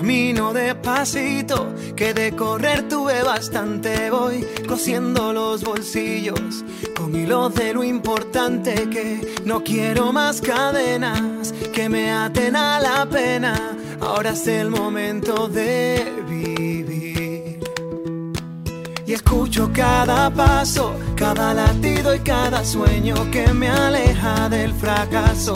Camino despacito, que de correr tuve bastante. Voy cosiendo los bolsillos con hilos de lo importante que no quiero más cadenas que me aten a la pena Ahora es el momento de vivir. Y escucho cada paso, cada latido y cada sueño que me aleja del fracaso.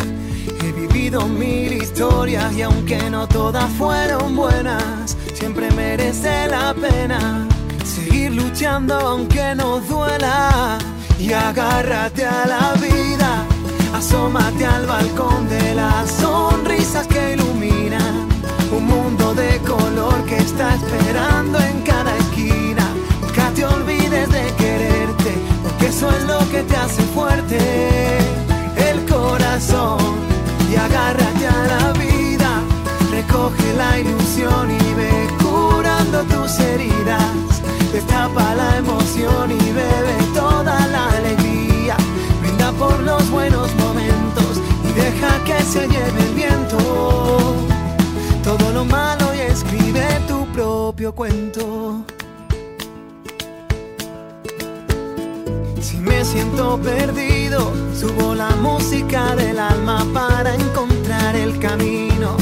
He vivido mil historias y aunque no todas fueron buenas, siempre merece la pena seguir luchando aunque nos duela. Y agárrate a la vida, asómate al balcón de las sonrisas que iluminan un mundo de color que está esperando en cada te olvides de quererte, porque eso es lo que te hace fuerte. El corazón y agárrate a la vida. Recoge la ilusión y ve curando tus heridas. Destapa la emoción y bebe toda la alegría. Brinda por los buenos momentos y deja que se lleve el viento todo lo malo y escribe tu propio cuento. Si me siento perdido, subo la música del alma para encontrar el camino.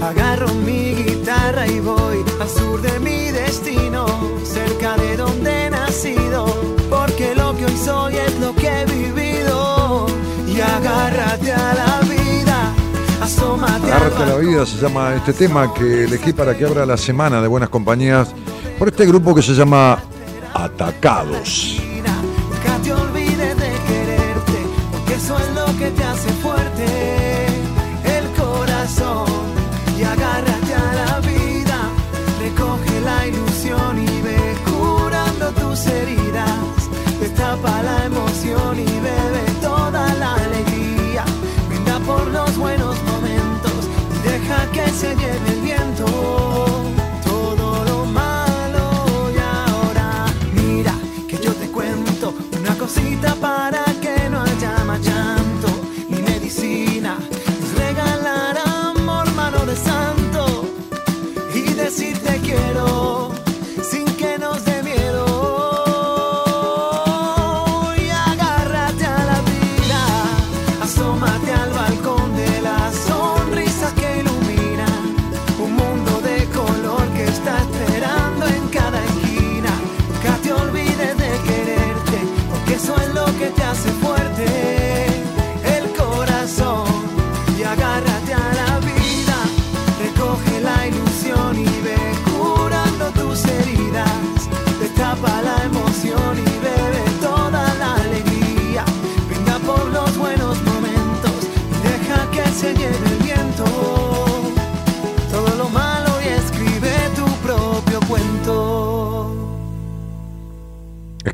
Agarro mi guitarra y voy al sur de mi destino, cerca de donde he nacido, porque lo que hoy soy es lo que he vivido. Y agárrate a la Agárrate a la vida se llama este tema que elegí para que abra la semana de Buenas Compañías por este grupo que se llama Atacados. Nunca te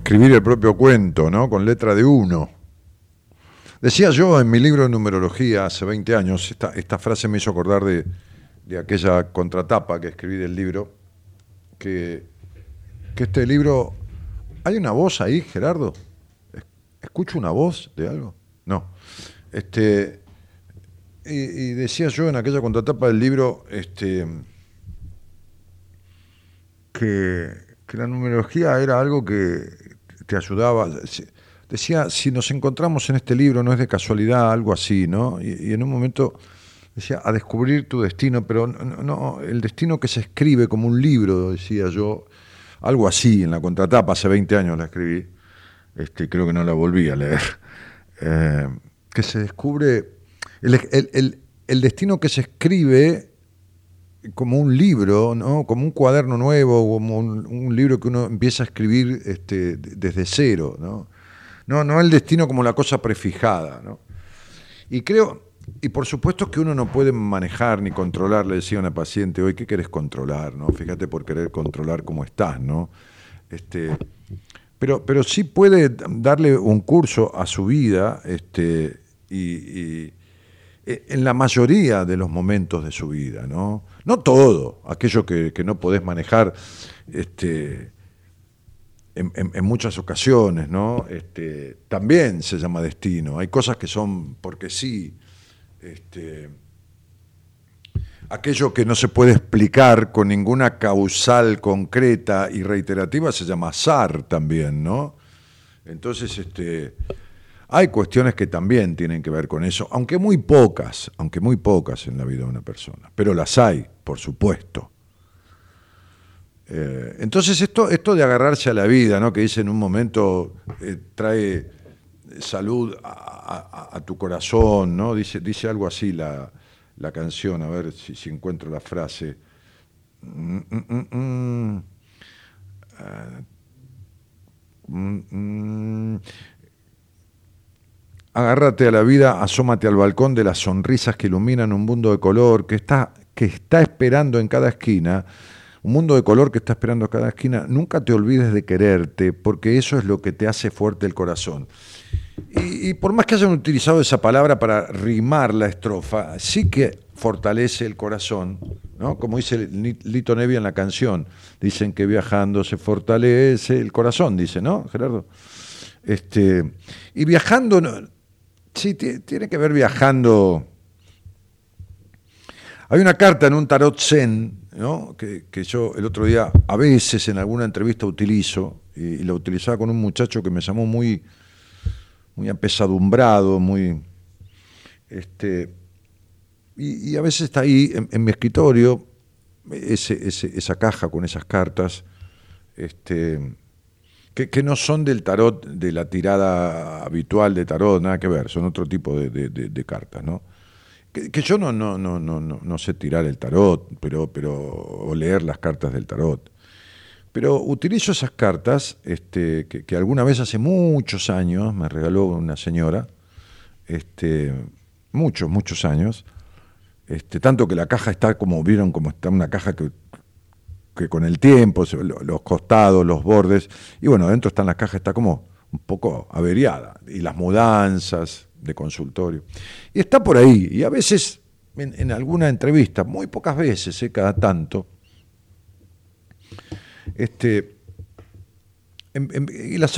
escribir el propio cuento, ¿no? Con letra de uno. Decía yo en mi libro de numerología hace 20 años, esta, frase me hizo acordar de, de, aquella contratapa que escribí del libro, que, que este libro... ¿Hay una voz ahí, Gerardo? ¿Escucho una voz de algo? No. Este, y, y decía yo en aquella contratapa del libro este, que, que la numerología era algo que, te ayudaba. Decía, si nos encontramos en este libro no es de casualidad, algo así, ¿no? Y, en un momento decía, a descubrir tu destino, pero no, el destino que se escribe como un libro, decía yo, algo así, en la contratapa, hace 20 años la escribí, este, creo que no la volví a leer, eh, que se descubre, el, el, el, destino que se escribe como un libro, ¿no? como un cuaderno nuevo, como un, libro que uno empieza a escribir este, desde cero. ¿no? No, no el destino como la cosa prefijada. ¿no? Y creo, y por supuesto que uno no puede manejar ni controlar, le decía una paciente hoy, ¿qué querés controlar? ¿no? Fíjate por querer controlar cómo estás, ¿no? Este, pero, pero sí puede darle un curso a su vida este, y en la mayoría de los momentos de su vida, ¿no? No todo, aquello que, no podés manejar este, en, muchas ocasiones, ¿no? Este, también se llama destino. Hay cosas que son porque sí. Este, aquello que no se puede explicar con ninguna causal concreta y reiterativa se llama azar también, ¿no? Entonces, este, hay cuestiones que también tienen que ver con eso, aunque muy pocas, aunque muy pocas en la vida de una persona, pero las hay, por supuesto. Eh, entonces esto, esto de agarrarse a la vida, ¿no? que dice en un momento eh, trae salud a, tu corazón, ¿no? dice, dice algo así la, canción, a ver si, si encuentro la frase. Mm, mm, mm, ah, Agárrate a la vida, asómate al balcón de las sonrisas que iluminan un mundo de color que está, que está esperando en cada esquina. Un mundo de color que está esperando en cada esquina. Nunca te olvides de quererte, porque eso es lo que te hace fuerte el corazón. Y, por más que hayan utilizado esa palabra para rimar la estrofa, sí que fortalece el corazón, ¿no? Como dice Lito Nevi en la canción. Dicen que viajando se fortalece el corazón, dice, ¿no, Gerardo? Este, y viajando Sí, tiene que ver viajando. Hay una carta en un tarot zen, ¿no? que, yo el otro día a veces en alguna entrevista utilizo, y, la utilizaba con un muchacho que me llamó muy, muy apesadumbrado, muy... Este, y, a veces está ahí en, mi escritorio esa caja con esas cartas. Este, que, no son del tarot, de la tirada habitual de tarot, nada que ver, son otro tipo de, cartas, ¿no? Que, yo no, no, no, no, no sé tirar el tarot, pero, pero, o leer las cartas del tarot. Pero utilizo esas cartas este, que, alguna vez hace muchos años me regaló una señora, este, muchos, muchos años, este, tanto que la caja está como, vieron, como está una caja que que con el tiempo, los costados, los bordes, y bueno, dentro están las cajas, está como un poco averiada, y las mudanzas de consultorio. Y está por ahí, y a veces en, alguna entrevista, muy pocas veces, ¿eh? cada tanto, este, y las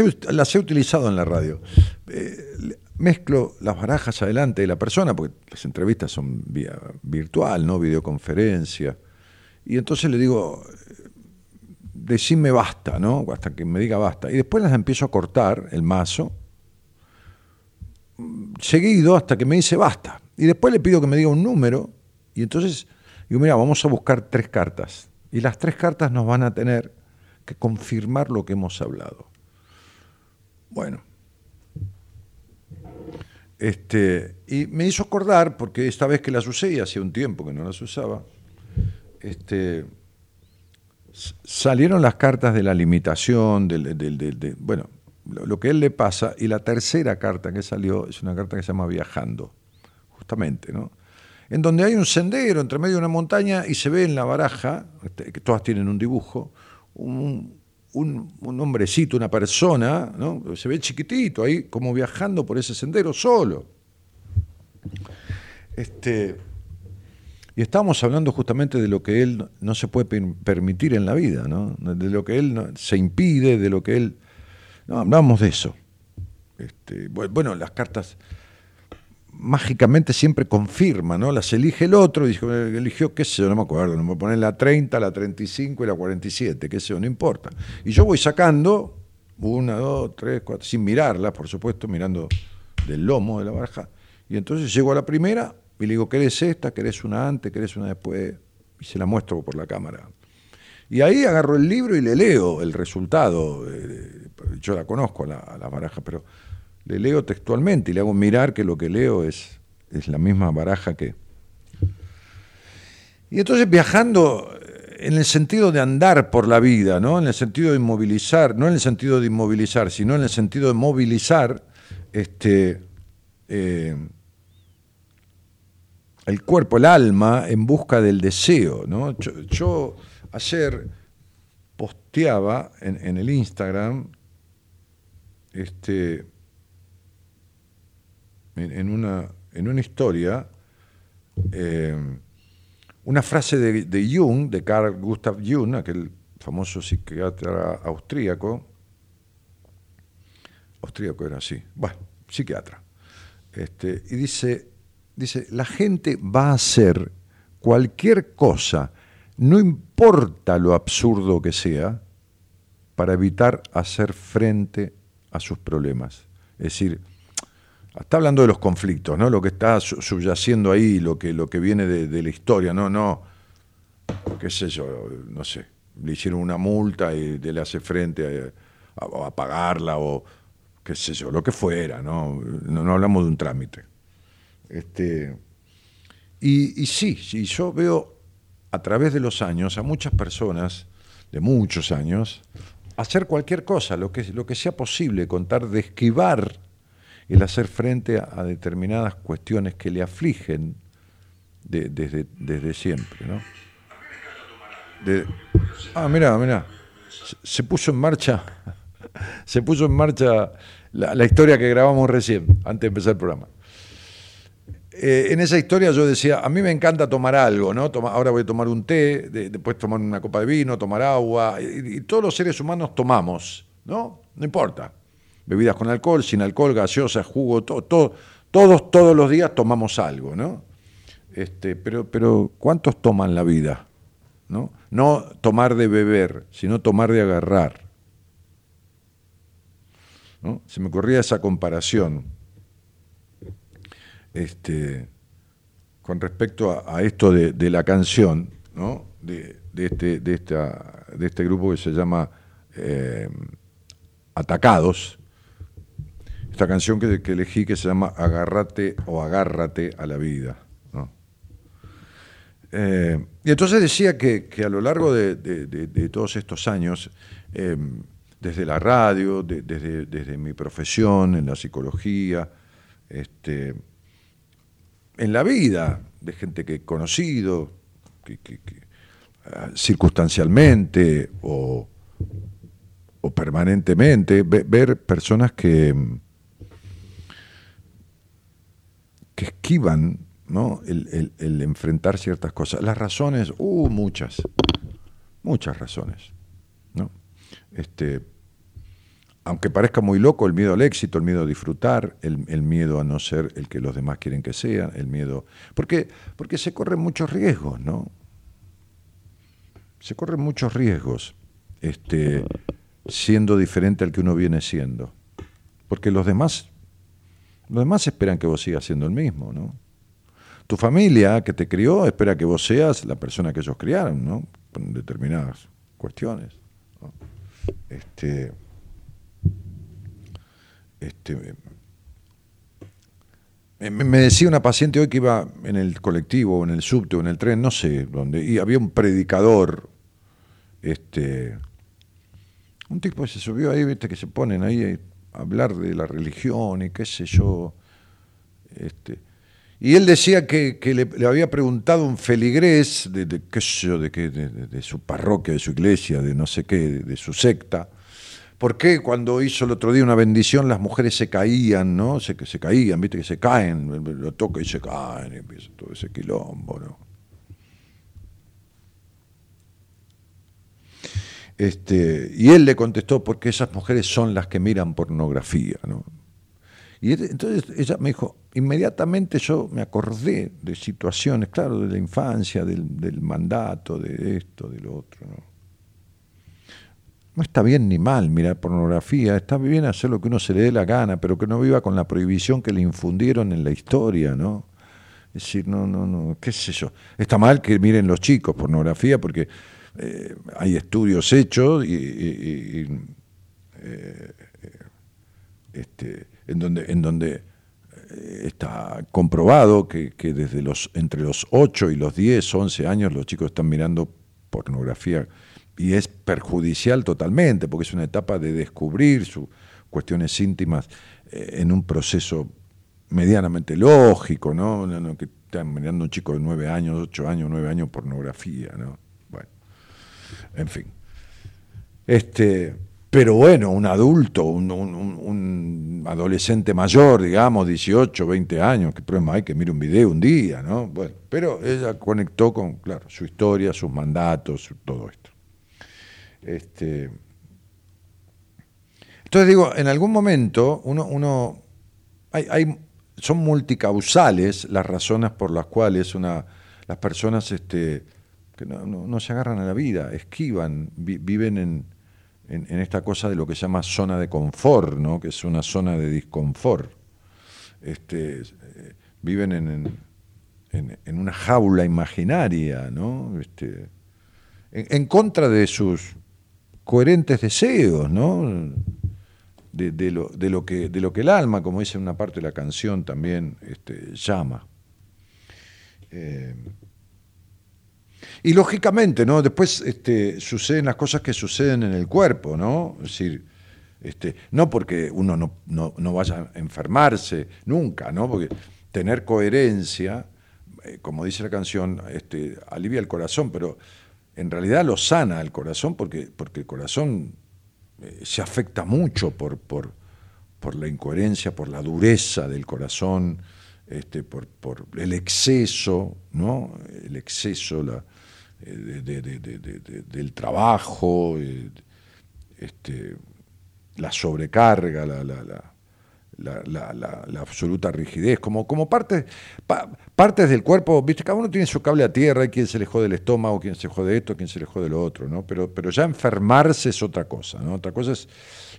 he, utilizado en la radio. Eh, mezclo las barajas adelante de la persona, porque las entrevistas son vía virtual, no videoconferencia. Y entonces le digo, decime basta, ¿no? Hasta que me diga basta. Y después las empiezo a cortar el mazo, seguido hasta que me dice basta. Y después le pido que me diga un número, y entonces digo, mira, vamos a buscar tres cartas. Y las tres cartas nos van a tener que confirmar lo que hemos hablado. Bueno. Este, y me hizo acordar, porque esta vez que las usé, y hacía un tiempo que no las usaba, este, salieron las cartas de la limitación, del, bueno, lo, que a él le pasa, y la tercera carta que salió es una carta que se llama Viajando, justamente, ¿no? En donde hay un sendero entre medio de una montaña y se ve en la baraja, este, que todas tienen un dibujo, un, un, hombrecito, una persona, ¿no? Se ve chiquitito ahí, como viajando por ese sendero solo. Este, y estamos hablando justamente de lo que él no se puede permitir en la vida, ¿no? de lo que él se impide, de lo que él... No, hablamos de eso. Este, bueno, las cartas mágicamente siempre confirman, ¿no? Las elige el otro, dijo, eligió, qué sé yo, no me acuerdo, no me poner la 30, la 35 y la 47, qué sé yo, no importa. Y yo voy sacando una, dos, tres, cuatro, sin mirarla, por supuesto, mirando del lomo de la baraja. Y entonces llego a la primera, y le digo, ¿querés esta? ¿Querés una antes? ¿Querés una después? Y se la muestro por la cámara. Y ahí agarro el libro y le leo el resultado. Yo la conozco, a la, baraja, pero le leo textualmente y le hago mirar que lo que leo es, es la misma baraja que... Y entonces viajando en el sentido de andar por la vida, ¿no? En el sentido de inmovilizar, no en el sentido de inmovilizar, sino en el sentido de movilizar este, eh, el cuerpo, el alma, en busca del deseo, ¿no? Yo, ayer posteaba en, el Instagram este, en, una, en una historia eh, una frase de, Jung, de Carl Gustav Jung, aquel famoso psiquiatra austríaco, austríaco era así, bueno, psiquiatra, este, y dice, dice, la gente va a hacer cualquier cosa, no importa lo absurdo que sea, para evitar hacer frente a sus problemas. Es decir, Está hablando de los conflictos, ¿no? Lo que está subyaciendo ahí, lo que, lo que viene de, la historia, no, no, qué sé yo, no sé, le hicieron una multa y le hace frente a, pagarla o qué sé yo, lo que fuera, ¿no? No, hablamos de un trámite. Este, y, y sí, sí, yo veo a través de los años a muchas personas, de muchos años, hacer cualquier cosa, lo que, lo que sea posible, contar de esquivar el hacer frente a, determinadas cuestiones que le afligen desde, desde, siempre. ¿no? ah, mira, mira, se, puso en marcha, se puso en marcha la, historia que grabamos recién, antes de empezar el programa. Eh, en esa historia yo decía, a mí me encanta tomar algo, ¿no? ahora voy a tomar un té, después tomar una copa de vino, tomar agua, y, todos los seres humanos tomamos, ¿no? No importa bebidas con alcohol, sin alcohol, gaseosas, jugo, todo, todos, todos los días tomamos algo, ¿no? Este, pero, pero ¿cuántos toman la vida? ¿no? tomar de beber, sino tomar de agarrar. Se me ocurría esa comparación este, con respecto a, esto de, la canción, ¿no? de, este, de, esta, de este grupo que se llama eh, Atacados, esta canción que, elegí que se llama Agárrate o Agárrate a la vida. Eh, y entonces decía que, a lo largo de, todos estos años, em, desde la radio, desde, desde, mi profesión, en la psicología, este, en la vida de gente que he conocido, ah, circunstancialmente o, permanentemente, ver personas que que esquivan el, enfrentar ciertas cosas. Las razones, uh, muchas, muchas razones. ¿no? Este, aunque parezca muy loco, el miedo al éxito, el miedo a disfrutar, el, miedo a no ser el que los demás quieren que sean, el miedo. Porque, porque se corren muchos riesgos, ¿no? Se corren muchos riesgos este, siendo diferente al que uno viene siendo. Porque los demás los demás esperan que vos sigas siendo el mismo, ¿no? Tu familia que te crió espera que vos seas la persona que ellos criaron, ¿no? Con determinadas cuestiones. Este, este, me, decía una paciente hoy que iba en el colectivo, en el subte, en el tren, no sé dónde, y había un predicador, este, un tipo que se subió ahí, viste, que se ponen ahí hablar de la religión y qué sé yo. Este, y él decía que, le, había preguntado un feligrés de, qué sé yo, de, de, su parroquia, de su iglesia, de no sé qué, de, su secta, por qué cuando hizo el otro día una bendición las mujeres se caían, ¿no? Se, se caían, viste que se caen, lo toca y se caen, y empieza todo ese quilombo, ¿no? Este, y él le contestó, porque esas mujeres son las que miran pornografía. ¿no? Y entonces ella me dijo, inmediatamente yo me acordé de situaciones, claro, de la infancia, del, mandato, de esto, de lo otro. ¿no? No está bien ni mal mirar pornografía, está bien hacer lo que uno se le dé la gana, pero que no viva con la prohibición que le infundieron en la historia, ¿no? Es decir, no, no, no, qué sé yo. Está mal que miren los chicos pornografía porque eh, hay estudios hechos y, eh, este, en donde, en donde eh, está comprobado que, desde los, entre los 8 y los 10, 11 años los chicos están mirando pornografía y es perjudicial totalmente porque es una etapa de descubrir sus cuestiones íntimas eh, en un proceso medianamente lógico, ¿no? que están mirando un chico de 9 años, 8 años, 9 años pornografía, ¿no? Bueno, en fin. Este, pero bueno, un adulto, un, adolescente mayor, digamos, 18, 20 años, ¿qué problema hay que mire un video un día, no? Bueno, pero ella conectó con, claro, su historia, sus mandatos, todo esto. Este, entonces digo, en algún momento uno, uno hay, son multicausales las razones por las cuales una, las personas este, que no se agarran a la vida, esquivan, viven en en, esta cosa de lo que se llama zona de confort, ¿no? que es una zona de disconfort. Este, eh, viven en, en, una jaula imaginaria, ¿no? Este, en, contra de sus coherentes deseos, ¿no? De, lo, que, el alma, como dice una parte de la canción, también este, llama. Eh, y lógicamente, ¿no? Después este, suceden las cosas que suceden en el cuerpo, ¿no? Es decir, este, no porque uno no, vaya a enfermarse, nunca, ¿no? Porque tener coherencia, eh, como dice la canción, alivia el corazón, pero en realidad lo sana el corazón porque, porque el corazón eh, se afecta mucho por, por, por, la incoherencia, por la dureza del corazón, este, por, por el exceso, ¿no? El exceso, la, del trabajo, eh, este, la sobrecarga, la, la, absoluta rigidez, como, como partes, partes del cuerpo, viste, cada uno tiene su cable a tierra, hay quien se le jode el estómago, quien se jode esto, quien se le jode lo otro, ¿no? Pero, pero ya enfermarse es otra cosa, ¿no? Otra cosa es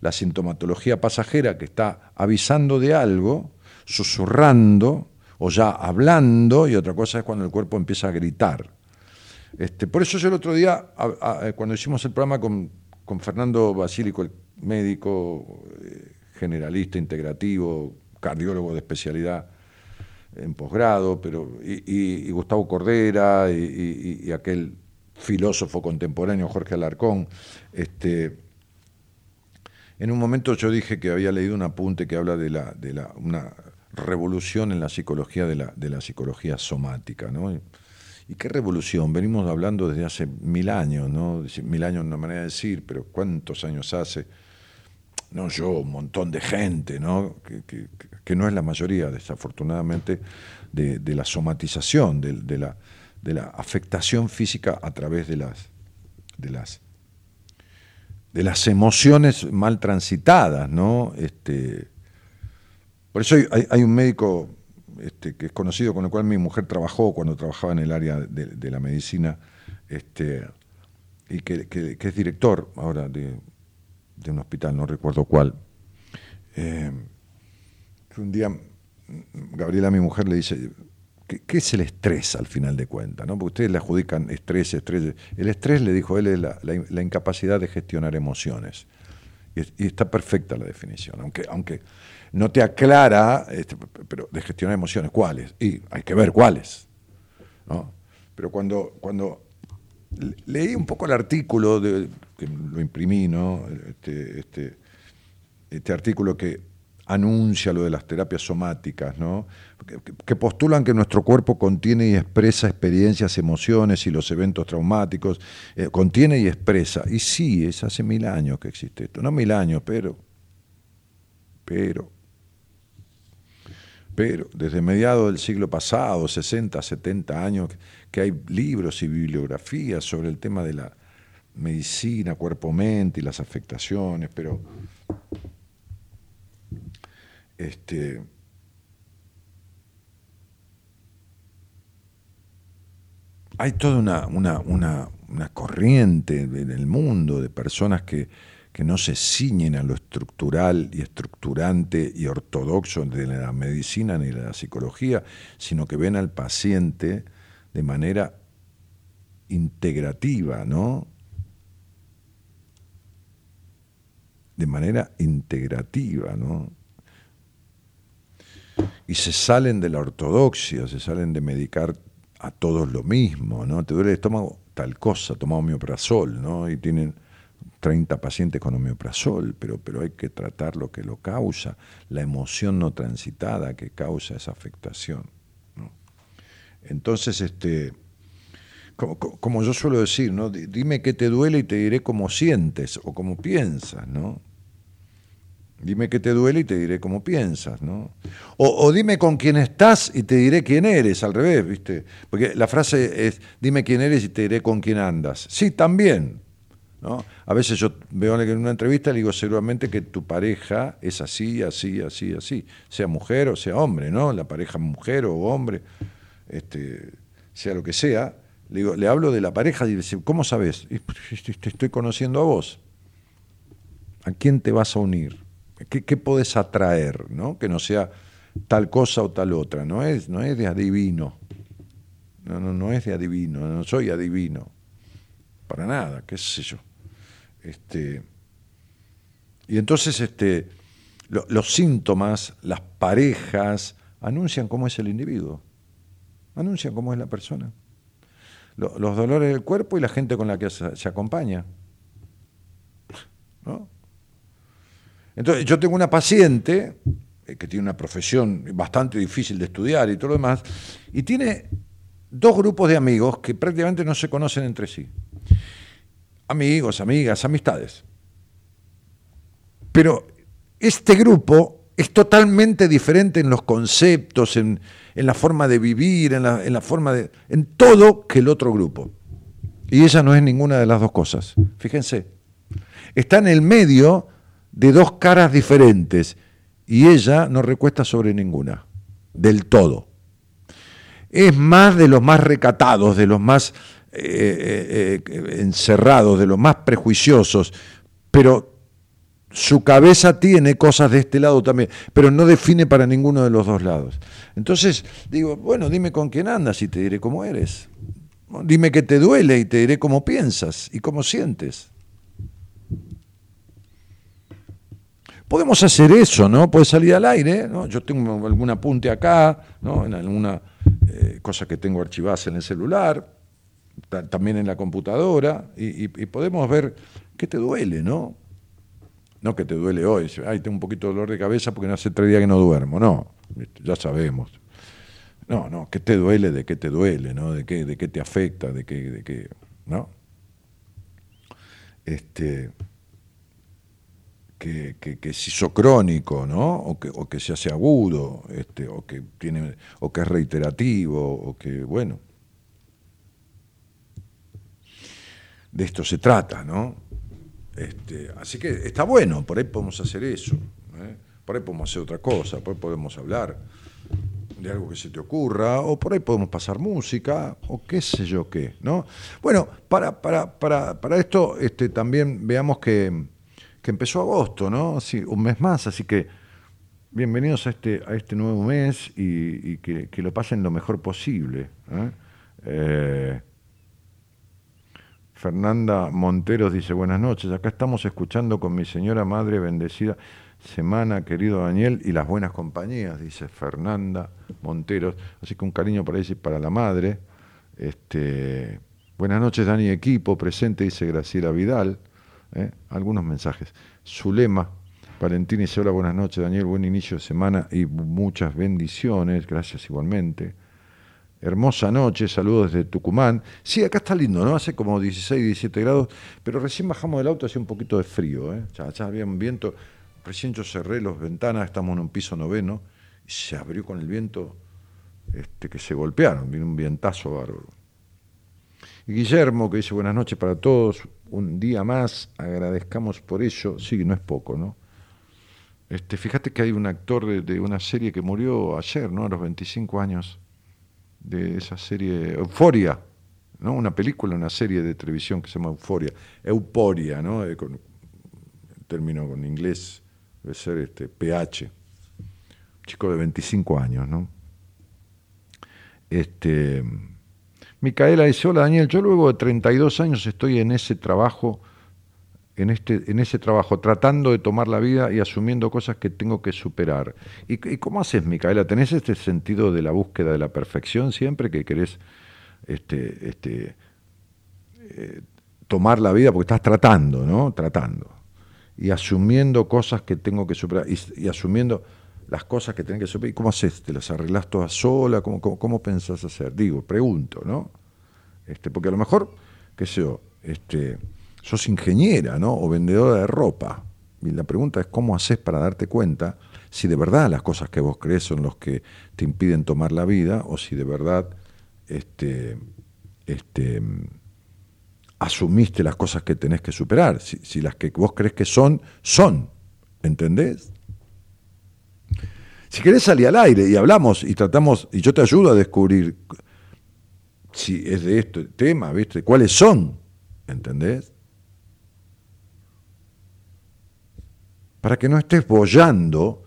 la sintomatología pasajera que está avisando de algo, susurrando o ya hablando, y otra cosa es cuando el cuerpo empieza a gritar. Este, por eso yo el otro día, cuando hicimos el programa con, Fernando Basílico, el médico eh, generalista, integrativo, cardiólogo de especialidad en posgrado, pero y, Gustavo Cordera y, aquel filósofo contemporáneo Jorge Alarcón, este, en un momento yo dije que había leído un apunte que habla de, la, de la, una revolución en la psicología de la, de la psicología somática, ¿no? ¿Y qué revolución? Venimos hablando desde hace mil años, ¿no? Mil años una manera de decir, pero ¿cuántos años hace? No yo, un montón de gente, ¿no? Que, no es la mayoría, desafortunadamente, de, la somatización, de, la, de la afectación física a través de las, de las, de las emociones mal transitadas, ¿no? Este, por eso hay un médico este, que es conocido, con el cual mi mujer trabajó cuando trabajaba en el área de, la medicina, este, y que, es director ahora de, un hospital, no recuerdo cuál. Eh, un día Gabriela, mi mujer, le dice, ¿qué, es el estrés al final de cuentas? ¿no? Porque ustedes le adjudican estrés, estrés. El estrés, le dijo él, es la, incapacidad de gestionar emociones. Y, y, está perfecta la definición, aunque, aunque no te aclara, este, pero de gestionar emociones, ¿cuáles? Y hay que ver cuáles. Pero cuando, cuando leí un poco el artículo, de, que lo imprimí, ¿no? Este, este, este, artículo que anuncia lo de las terapias somáticas, ¿no? que, postulan que nuestro cuerpo contiene y expresa experiencias, emociones y los eventos traumáticos, eh, contiene y expresa. Y sí, es hace mil años que existe esto, no mil años, pero, pero, pero desde mediados del siglo pasado, 60, 70 años, que hay libros y bibliografías sobre el tema de la medicina, cuerpo-mente y las afectaciones, pero este, hay toda una, una, una, corriente en el mundo de personas que que no se ciñen a lo estructural y estructurante y ortodoxo de la medicina ni de la psicología, sino que ven al paciente de manera integrativa, ¿no? De manera integrativa, ¿no? y se salen de la ortodoxia, se salen de medicar a todos lo mismo, ¿no? Te duele el estómago, tal cosa, toma homeoprazol, ¿no? Y tienen 30 pacientes con homeoprazol, pero, pero hay que tratar lo que lo causa, la emoción no transitada que causa esa afectación. ¿no? Entonces, este, como, como, yo suelo decir, ¿no? dime qué te duele y te diré cómo sientes o cómo piensas, ¿no? Dime qué te duele y te diré cómo piensas, ¿no? O, dime con quién estás y te diré quién eres, al revés, ¿viste? Porque la frase es, dime quién eres y te diré con quién andas. Sí, también, ¿no? A veces yo veo en una entrevista y le digo seguramente que tu pareja es así, así, así, así, sea mujer o sea hombre, ¿no? La pareja mujer o hombre, este, sea lo que sea. Le, digo, le hablo de la pareja y dice, ¿cómo sabes? Te estoy conociendo a vos. ¿A quién te vas a unir? ¿Qué, qué podés atraer? ¿no? Que no sea tal cosa o tal otra. No es, no es de adivino. No, no, no es de adivino, no soy adivino. Para nada, qué sé yo. Este, y entonces este, los síntomas, las parejas, anuncian cómo es el individuo, anuncian cómo es la persona. Los dolores del cuerpo y la gente con la que se, acompaña. ¿No? Entonces, yo tengo una paciente eh, que tiene una profesión bastante difícil de estudiar y todo lo demás, y tiene dos grupos de amigos que prácticamente no se conocen entre sí. Amigos, amigas, amistades. Pero este grupo es totalmente diferente en los conceptos, en, la forma de vivir, en la, en la forma de. en todo que el otro grupo. Y ella no es ninguna de las dos cosas. Fíjense. Está en el medio de dos caras diferentes y ella no recuesta sobre ninguna, del todo. Es más de los más recatados, de los más eh, eh, eh, encerrados, de los más prejuiciosos, pero su cabeza tiene cosas de este lado también, pero no define para ninguno de los dos lados. Entonces digo, bueno, dime con quién andas y te diré cómo eres. Dime qué te duele y te diré cómo piensas y cómo sientes. Podemos hacer eso, ¿no? Puede salir al aire, ¿no? Yo tengo algún apunte acá, ¿no? En alguna eh, cosa que tengo archivadas en el celular, también en la computadora, y, podemos ver qué te duele, ¿no? No que te duele hoy, ay, tengo un poquito de dolor de cabeza porque no hace tres días que no duermo, no, ya sabemos. No, no, ¿qué te duele? ¿De qué te duele? ¿no? ¿De qué, de qué te afecta? ¿De qué, de qué, ¿no? Este, que, que, hizo crónico, ¿no? O que, o que se hace agudo, este, o que tiene, o que es reiterativo, o que, bueno. De esto se trata, ¿no? Este, así que está bueno, por ahí podemos hacer eso, ¿eh? por ahí podemos hacer otra cosa, por ahí podemos hablar de algo que se te ocurra, o por ahí podemos pasar música, o qué sé yo qué, ¿no? Bueno, para, para, para, para esto este, también veamos que que empezó agosto, ¿no? Sí, un mes más, así que bienvenidos a este, a este nuevo mes y, que, lo pasen lo mejor posible. ¿eh? Eh, Fernanda Monteros dice, buenas noches, acá estamos escuchando con mi señora madre bendecida semana, querido Daniel, y las buenas compañías, dice Fernanda Monteros, así que un cariño para ella y para la madre. Este, buenas noches, Dani, equipo, presente, dice Graciela Vidal. ¿eh? algunos mensajes. Zulema, Valentín dice, hola, buenas noches, Daniel, buen inicio de semana y muchas bendiciones, gracias igualmente. Hermosa noche, saludos desde Tucumán. Sí, acá está lindo, ¿no? Hace como 16, 17 grados, pero recién bajamos del auto, hacía un poquito de frío, ¿eh? Ya, había un viento, recién yo cerré las ventanas, estamos en un piso noveno, y se abrió con el viento este, que se golpearon, vino un vientazo bárbaro. Y Guillermo, que dice buenas noches para todos, un día más, agradezcamos por ello, sí, no es poco, ¿no? Este, fíjate que hay un actor de, una serie que murió ayer, ¿no? A los 25 años, de esa serie Euforia, ¿no? Una película, una serie de televisión que se llama Euforia, Euporia, ¿no? Eh, con, término con inglés, debe ser este, PH, chico de 25 años, ¿no? Este Micaela dice, hola Daniel, yo luego de 32 años estoy en ese trabajo en, este, en ese trabajo, tratando de tomar la vida y asumiendo cosas que tengo que superar. ¿Y, cómo haces, Micaela? ¿Tenés este sentido de la búsqueda de la perfección siempre que querés este, este, eh, tomar la vida? Porque estás tratando, ¿no? Tratando. Y asumiendo cosas que tengo que superar. Y, asumiendo las cosas que tenés que superar. ¿Y cómo haces? ¿Te las arreglás todas sola? ¿Cómo, cómo, pensás hacer? Digo, pregunto, ¿no? Este, porque a lo mejor, qué sé yo, este, sos ingeniera, ¿no? O vendedora de ropa. Y la pregunta es cómo haces para darte cuenta si de verdad las cosas que vos crees son los que te impiden tomar la vida o si de verdad este, este, asumiste las cosas que tenés que superar. Si, si las que vos crees que son, son. ¿Entendés? Si querés salir al aire y hablamos y tratamos, y yo te ayudo a descubrir si es de este tema, ¿viste? ¿Cuáles son? ¿Entendés? Para que no estés bollando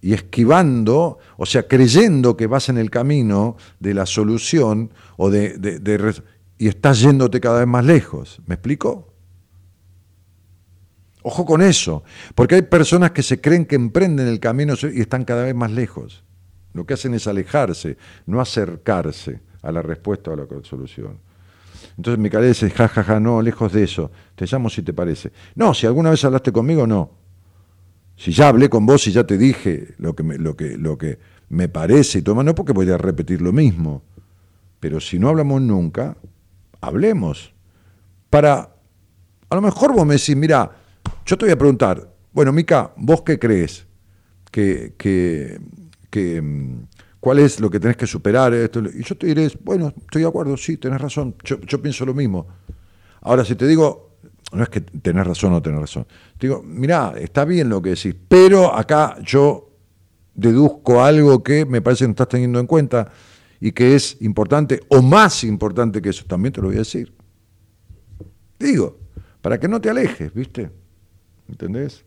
y esquivando, o sea, creyendo que vas en el camino de la solución o de, y estás yéndote cada vez más lejos. ¿Me explico? Ojo con eso, porque hay personas que se creen que emprenden el camino y están cada vez más lejos. Lo que hacen es alejarse, no acercarse a la respuesta o a la solución. Entonces mi dice, ja, ja, ja, no, lejos de eso. Te llamo si te parece. No, si alguna vez hablaste conmigo, no. Si ya hablé con vos y ya te dije lo que me, lo que, lo que me parece y toma, no porque voy a repetir lo mismo. Pero si no hablamos nunca, hablemos. Para, a lo mejor vos me decís, mira, yo te voy a preguntar, bueno, Mica, ¿vos qué crees? Que, que, que, mm, ¿Cuál es lo que tenés que superar? Esto? Y yo te diré, bueno, estoy de acuerdo, sí, tenés razón, yo, yo pienso lo mismo. Ahora, si te digo, no es que tenés razón o no tenés razón. digo, mirá, está bien lo que decís, pero acá yo deduzco algo que me parece que no estás teniendo en cuenta y que es importante o más importante que eso, también te lo voy a decir. Digo, para que no te alejes, ¿viste? ¿Entendés?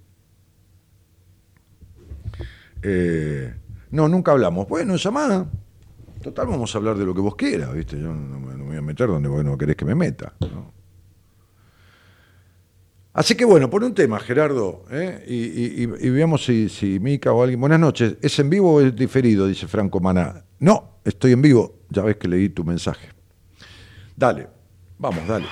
Eh, no, nunca hablamos. Bueno, llamada. Total, vamos a hablar de lo que vos quieras, ¿viste? Yo no me, voy a meter donde vos no querés que me meta. ¿no? Así que bueno, por un tema, Gerardo, ¿eh? y, veamos si, si Mica o alguien. Buenas noches. ¿Es en vivo o es diferido? Dice Franco Mana. No, estoy en vivo. Ya ves que leí tu mensaje. Dale, vamos, dale.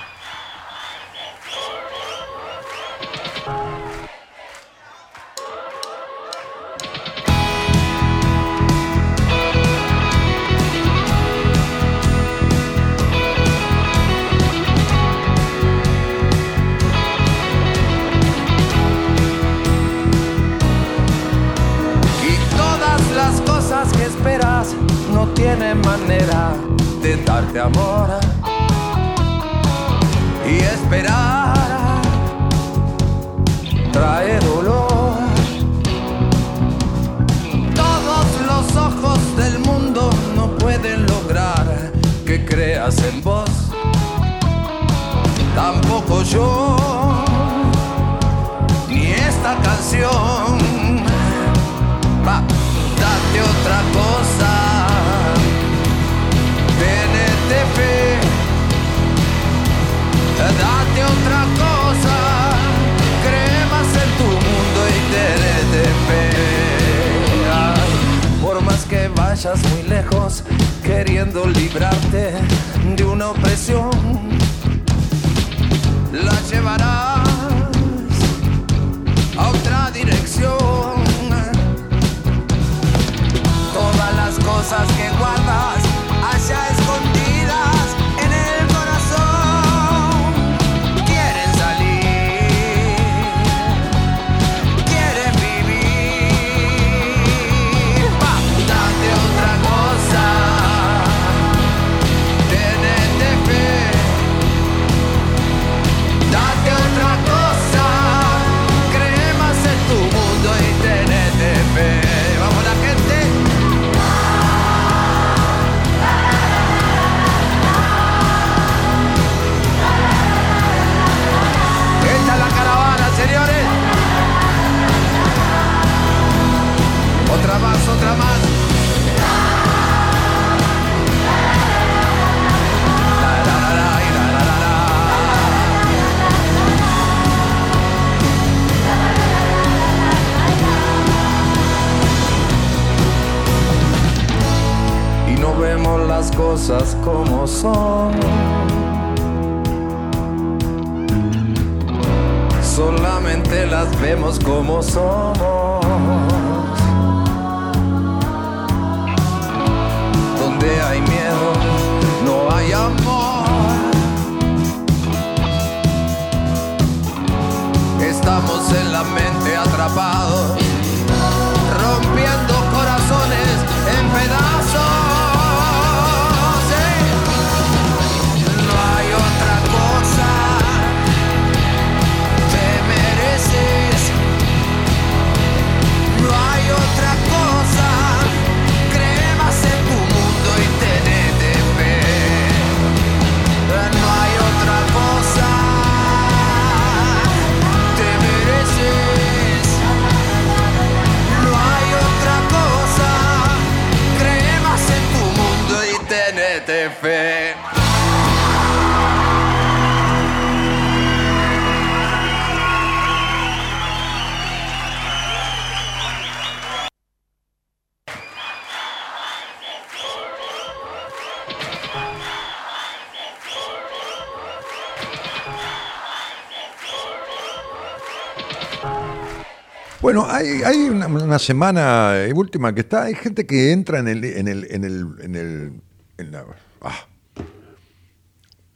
Hay, una, semana última que está, hay gente que entra en el, en el, en el, en el, en la- ah,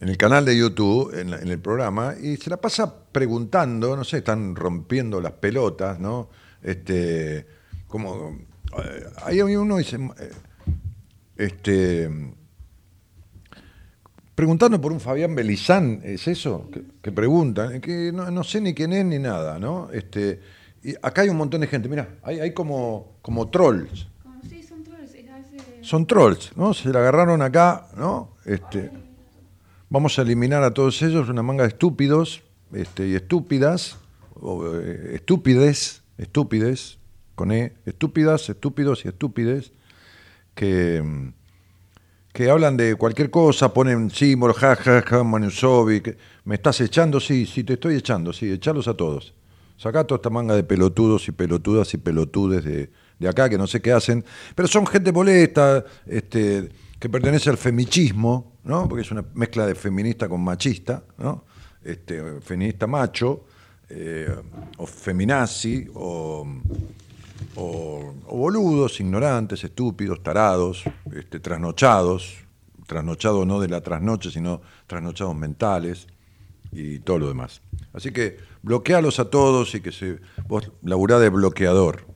en el canal de YouTube, en, en el programa, y se la pasa preguntando, no sé, están rompiendo las pelotas, ¿no? Este, como, eh, hay uno dice, eh, este, preguntando por un Fabián Belizán, ¿es eso? Que, que preguntan, que no, no sé ni quién es ni nada, ¿no? Este, y acá hay un montón de gente, mira, hay, hay como, como trolls, Sí, son trolls. es hace- son trolls, ¿no? Se la agarraron acá, ¿no? Este, vamos a eliminar a todos ellos, una manga de estúpidos este, y estúpidas, o, eh, estúpides, estúpides, con E, estúpidas, estúpidos y estúpides, que, que hablan de cualquier cosa, ponen símbolos, ja, ja, ja, Manusovic, me estás echando, sí, sí, te estoy echando, sí, echalos a todos. Sacá toda esta manga de pelotudos y pelotudas y pelotudes de, de acá que no sé qué hacen, pero son gente molesta, este, que pertenece al femichismo, ¿no? Porque es una mezcla de feminista con machista, ¿no? Este, feminista macho, eh, o feminazi, o, o, boludos, ignorantes, estúpidos, tarados, este, trasnochados, trasnochados no de la trasnoche, sino trasnochados mentales y todo lo demás. Así que bloquealos a todos y que se vos laburá de bloqueador.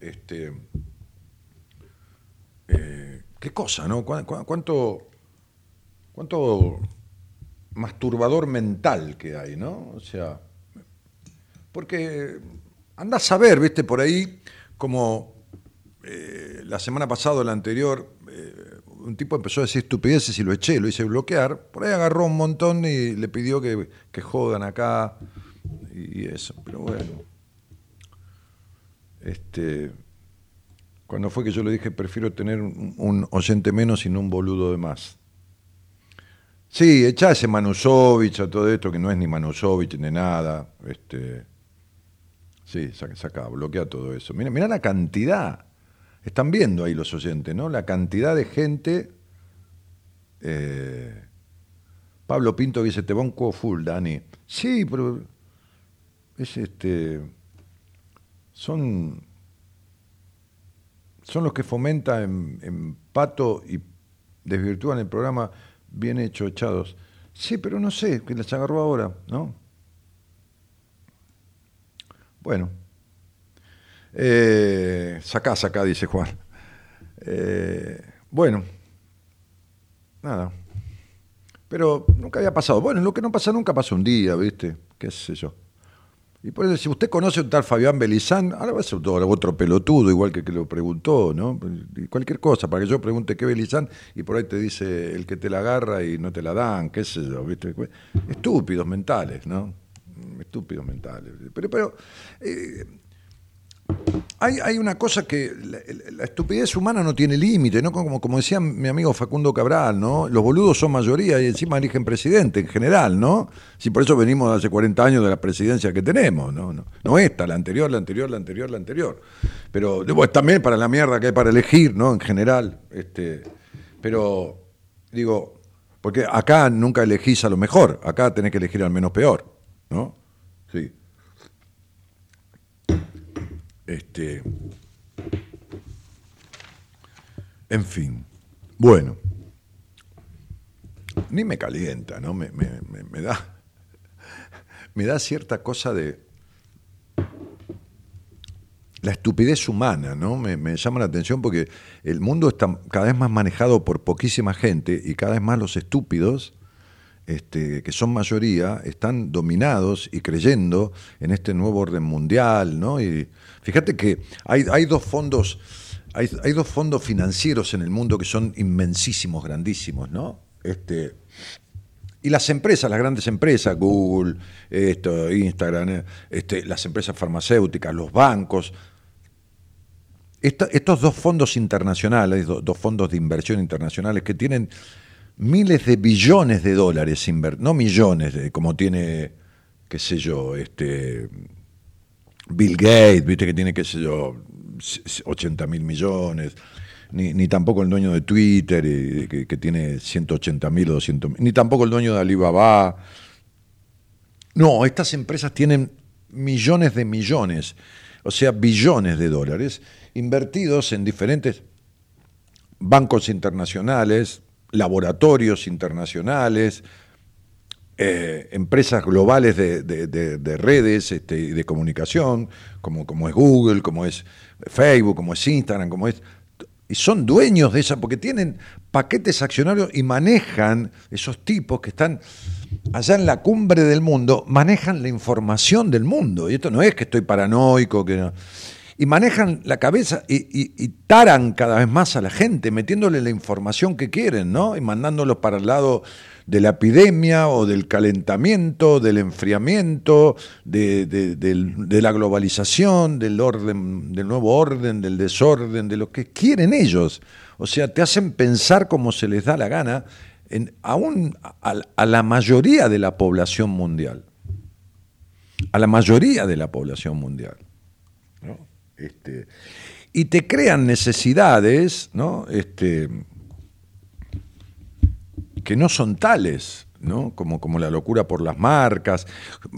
Este, eh, qué cosa, ¿no? ¿Cuá- cuá- ¿Cuánto, cuánto masturbador mental que hay, ¿no? O sea, porque andás a ver, viste, por ahí, como eh, la semana pasada o la anterior, eh, un tipo empezó a decir estupideces y lo eché, lo hice bloquear. Por ahí agarró un montón y le pidió que, que jodan acá y eso. Pero bueno. Este, cuando fue que yo le dije, prefiero tener un, oyente menos y no un boludo de más. Sí, echá ese Manusovich a todo esto, que no es ni Manusovich ni nada. Este, sí, saca, saca, bloquea todo eso. Mira, mira la cantidad. Están viendo ahí los oyentes, ¿no? La cantidad de gente. eh, Pablo Pinto dice, te banco full, Dani. Sí, pero es este. Son. Son los que fomentan en, en pato y desvirtúan el programa bien hecho, echados. Sí, pero no sé, que les agarró ahora, ¿no? Bueno. Eh, sacá, sacá, dice Juan. Eh, bueno. Nada. Pero nunca había pasado. Bueno, lo que no pasa nunca pasa un día, ¿viste? ¿Qué sé yo? Y por eso, si usted conoce a un tal Fabián Belizán, ahora va a ser otro pelotudo, igual que que lo preguntó, ¿no? Cualquier cosa, para que yo pregunte qué Belizán, y por ahí te dice el que te la agarra y no te la dan, qué sé yo, ¿viste? Estúpidos mentales, ¿no? Estúpidos mentales. Pero, pero eh, hay, una cosa que la, estupidez humana no tiene límite, ¿no? Como, decía mi amigo Facundo Cabral, ¿no? Los boludos son mayoría y encima eligen presidente en general, ¿no? Si por eso venimos hace 40 años de la presidencia que tenemos, ¿no? No, esta, la anterior, la anterior, la anterior, la anterior. Pero también para la mierda que hay para elegir, ¿no? En general. Este, pero Digo, porque acá nunca elegís a lo mejor, acá tenés que elegir al menos peor, ¿no? Sí. Este. En fin. Bueno. Ni me calienta, ¿no? Me, da. Me da cierta cosa de. La estupidez humana, ¿no? Me, me llama la atención porque el mundo está cada vez más manejado por poquísima gente y cada vez más los estúpidos, este, que son mayoría, están dominados y creyendo en este nuevo orden mundial, ¿no? Y fíjate que hay, hay dos fondos, hay, hay dos fondos financieros en el mundo que son inmensísimos, grandísimos, ¿no? Este, y las empresas, las grandes empresas, Google, esto, Instagram, este, las empresas farmacéuticas, los bancos, estos dos fondos internacionales, do- dos fondos de inversión internacionales que tienen miles de billones de dólares, no millones, de- como tiene, qué sé yo, este Bill Gates, viste que tiene, qué sé yo, 80 mil millones, ni, ni tampoco el dueño de Twitter, eh, que, que tiene 180 mil o 200 mil, ni tampoco el dueño de Alibaba. No, estas empresas tienen millones de millones, o sea, billones de dólares invertidos en diferentes bancos internacionales, laboratorios internacionales, eh, empresas globales de, de- de- de redes este, de comunicación, como, como es Google, como es Facebook, como es Instagram, como es... Y son dueños de esa, porque tienen paquetes accionarios y manejan esos tipos que están allá en la cumbre del mundo, manejan la información del mundo. Y esto no es que estoy paranoico, que no. Y manejan la cabeza y, taran cada vez más a la gente, metiéndole la información que quieren, ¿no? Y mandándolos para el lado de la epidemia o del calentamiento, del enfriamiento, de, la globalización, del nuevo orden, del desorden, de lo que quieren ellos. O sea, te hacen pensar como se les da la gana, a la mayoría de la población mundial. A la mayoría de la población mundial. Este, y te crean necesidades, ¿no? Este, que no son tales, ¿no? Como, como la locura por las marcas.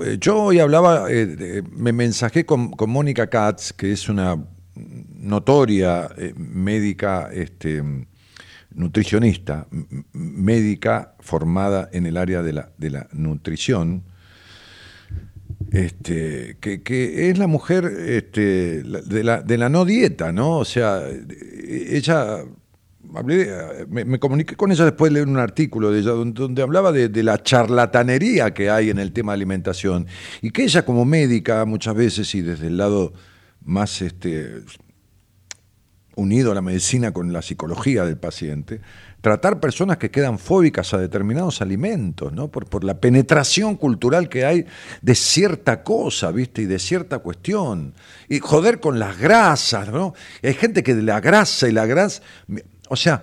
Eh, Yo hoy hablaba, eh, me mensajé con, con Mónica Katz, que es una notoria eh, médica este, nutricionista, médica formada en el área de la, de la nutrición, este, que, que es la mujer este, de, la, no dieta, ¿no? O sea, ella, hablé, me, me comuniqué con ella después de leer un artículo de ella donde, donde hablaba de, de la charlatanería que hay en el tema de alimentación y que ella como médica muchas veces y desde el lado más este, unido a la medicina con la psicología del paciente, tratar personas que quedan fóbicas a determinados alimentos, ¿no? Por, por la penetración cultural que hay de cierta cosa, ¿viste? Y de cierta cuestión. Y joder con las grasas, ¿no? Hay gente que de la grasa y la grasa. O sea,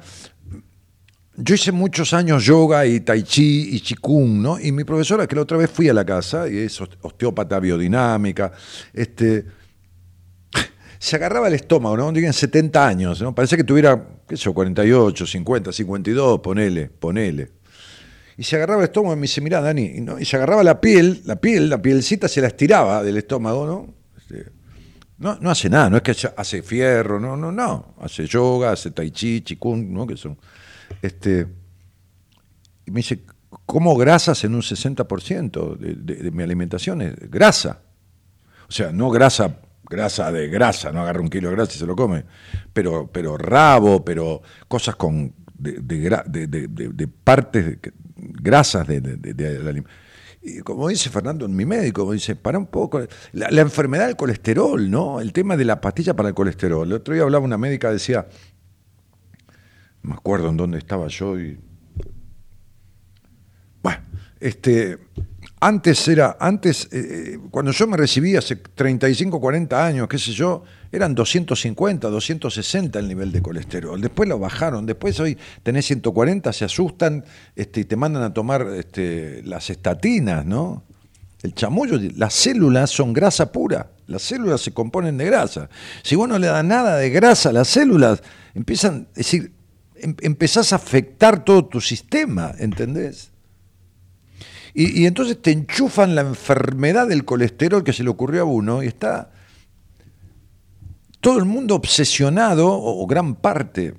yo hice muchos años yoga y tai chi y chikung, ¿no? Y mi profesora, que la otra vez fui a la casa, y es osteópata biodinámica, este, se agarraba el estómago, ¿no? Tienen 70 años, ¿no? Parece que tuviera, qué sé yo, 48, 50, 52, ponele, ponele. Y se agarraba el estómago y me dice, mirá, Dani, y, ¿no? se agarraba la piel, la piel, la pielcita se la estiraba del estómago, ¿no? Este, no, no hace nada, no es que hace fierro, no, no, no. Hace yoga, hace tai chi, chikung, ¿no? Que son. Este, y me dice, ¿cómo grasas en un 60% de, de, de mi alimentación? Es grasa. O sea, no grasa, grasa de grasa, no agarra un kilo de grasa y se lo come, pero, pero rabo, pero cosas con de, de, de- de- partes grasas de, de- de- de la alim- y como dice Fernando, mi médico, dice, para un poco, la, la enfermedad del colesterol, ¿no? El tema de la pastilla para el colesterol. El otro día hablaba una médica, decía, no me acuerdo en dónde estaba yo y bueno, este, antes era, antes, eh, cuando yo me recibí hace 35, 40 años, qué sé yo, eran 250, 260 el nivel de colesterol. Después lo bajaron, después hoy tenés 140, se asustan este, y te mandan a tomar este, las estatinas, ¿no? El chamullo, las células son grasa pura, las células se componen de grasa. Si vos no le das nada de grasa a las células, empiezan a decir, em- empezás a afectar todo tu sistema, ¿entendés? Y, entonces te enchufan la enfermedad del colesterol que se le ocurrió a uno y está todo el mundo obsesionado, o, o gran parte.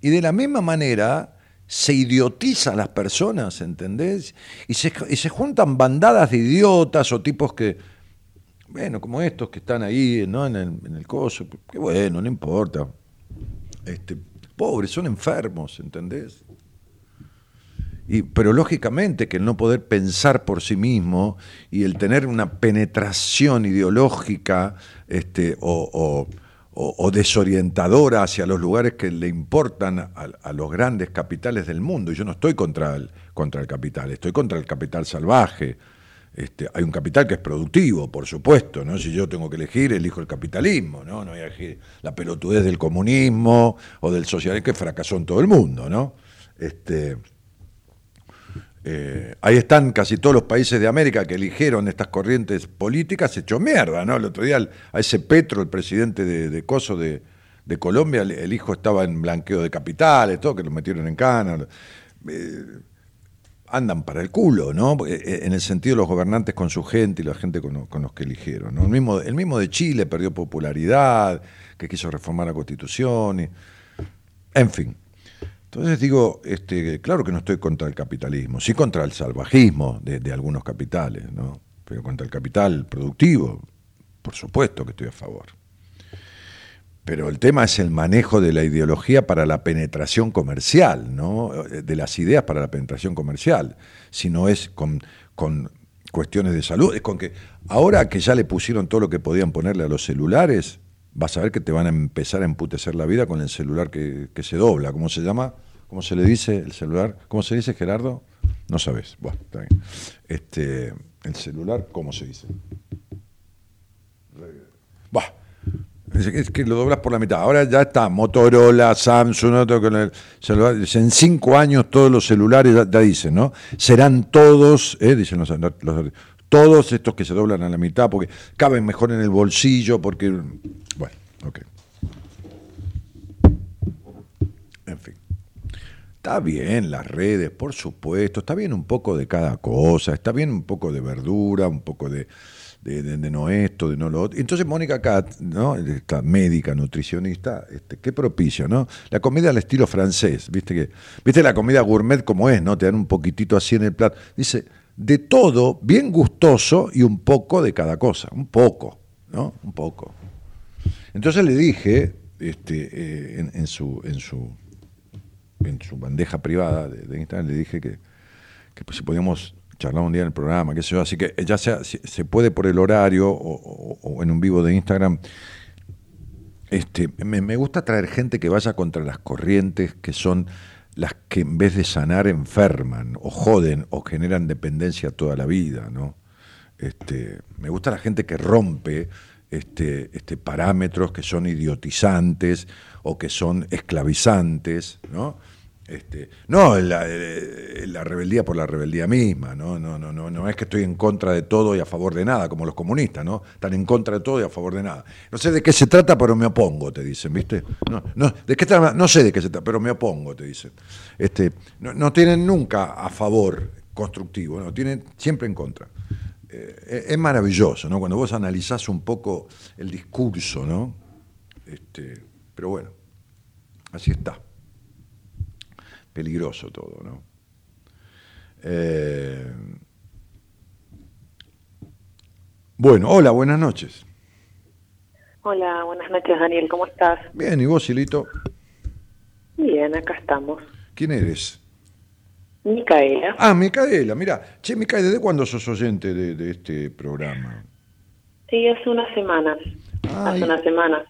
Y de la misma manera se idiotiza a las personas, ¿entendés? Y se, y se juntan bandadas de idiotas o tipos que, bueno, como estos que están ahí, ¿no? En el, en el coso, que bueno, no importa. Este, pobres, son enfermos, ¿entendés? Pero lógicamente que el no poder pensar por sí mismo y el tener una penetración ideológica este, o, desorientadora hacia los lugares que le importan a, a los grandes capitales del mundo. Y yo no estoy contra el, contra el capital, estoy contra el capital salvaje. Este, hay un capital que es productivo, por supuesto, ¿no? Si yo tengo que elegir, elijo el capitalismo, ¿no? No voy a elegir la pelotudez del comunismo o del socialismo que fracasó en todo el mundo, ¿no? Este, eh, ahí están casi todos los países de América que eligieron estas corrientes políticas hecho mierda, ¿no? El otro día a ese Petro, el presidente de, Coso de, Colombia, el, hijo estaba en blanqueo de capitales, todo, que lo metieron en cana. eh, andan para el culo, ¿no? Eh, En el sentido de los gobernantes con su gente y la gente con, lo- con los que eligieron. El mismo, el mismo de Chile perdió popularidad, que quiso reformar la constitución, en fin. Entonces digo, este, claro que no estoy contra el capitalismo, sí contra el salvajismo de, algunos capitales, ¿no? Pero contra el capital productivo, por supuesto que estoy a favor. Pero el tema es el manejo de la ideología para la penetración comercial, ¿no? De las ideas para la penetración comercial. Si no es con cuestiones de salud, es con que ahora que ya le pusieron todo lo que podían ponerle a los celulares, vas a ver que te van a empezar a emputecer la vida con el celular que, que se dobla. ¿Cómo se llama? ¿Cómo se le dice el celular? ¿Cómo se dice, Gerardo? No sabes. Bueno, está bien. Este, el celular, ¿cómo se dice? Bah, es, que lo doblas por la mitad. Ahora ya está, Motorola, Samsung, otro con. En cinco años todos los celulares, ya, ya dicen, ¿no? Serán todos, eh, dicen los, los- todos estos que se doblan a la mitad porque caben mejor en el bolsillo, porque... Bueno, ok. En fin. Está bien las redes, por supuesto, está bien un poco de cada cosa, está bien un poco de verdura, un poco de, de, no esto, de no lo otro. Entonces Mónica Cat, ¿no? esta médica, nutricionista, este, qué propicio, ¿no? La comida al estilo francés, viste que, viste la comida gourmet como es, ¿no? Te dan un poquitito así en el plato. Dice, de todo, bien gustoso y un poco de cada cosa, un poco, ¿no? Un poco. Entonces le dije, este, eh, en, en su, en su en su bandeja privada de, Instagram, le dije que, que pues, si podíamos charlar un día en el programa, qué sé yo, así que ya sea, se puede por el horario o, en un vivo de Instagram, este, me gusta traer gente que vaya contra las corrientes que son las que en vez de sanar enferman o joden o generan dependencia toda la vida, ¿no? Este, me gusta la gente que rompe este, este, parámetros que son idiotizantes o que son esclavizantes, ¿no? Este, no la, eh, la rebeldía por la rebeldía misma, ¿no? No, no, no, no es que estoy en contra de todo y a favor de nada, como los comunistas, ¿no? Están en contra de todo y a favor de nada. No sé de qué se trata, pero me opongo, te dicen, ¿viste? No, no, ¿de qué no sé de qué se trata, pero me opongo, te dicen. Este, no, no tienen nunca a favor constructivo, no, tienen siempre en contra. Eh, es maravilloso, ¿no? Cuando vos analizás un poco el discurso, ¿no? Este, pero bueno, así está. Peligroso todo, ¿no? Eh, bueno, hola, buenas noches. Hola, buenas noches Daniel, ¿cómo estás? Bien, ¿y vos, Silito? Bien, acá estamos. ¿Quién eres? Micaela. Ah, Micaela, mira. Che, Micaela, ¿desde cuándo sos oyente de, de este programa? Sí, hace unas semanas. Ay. Hace unas semanas.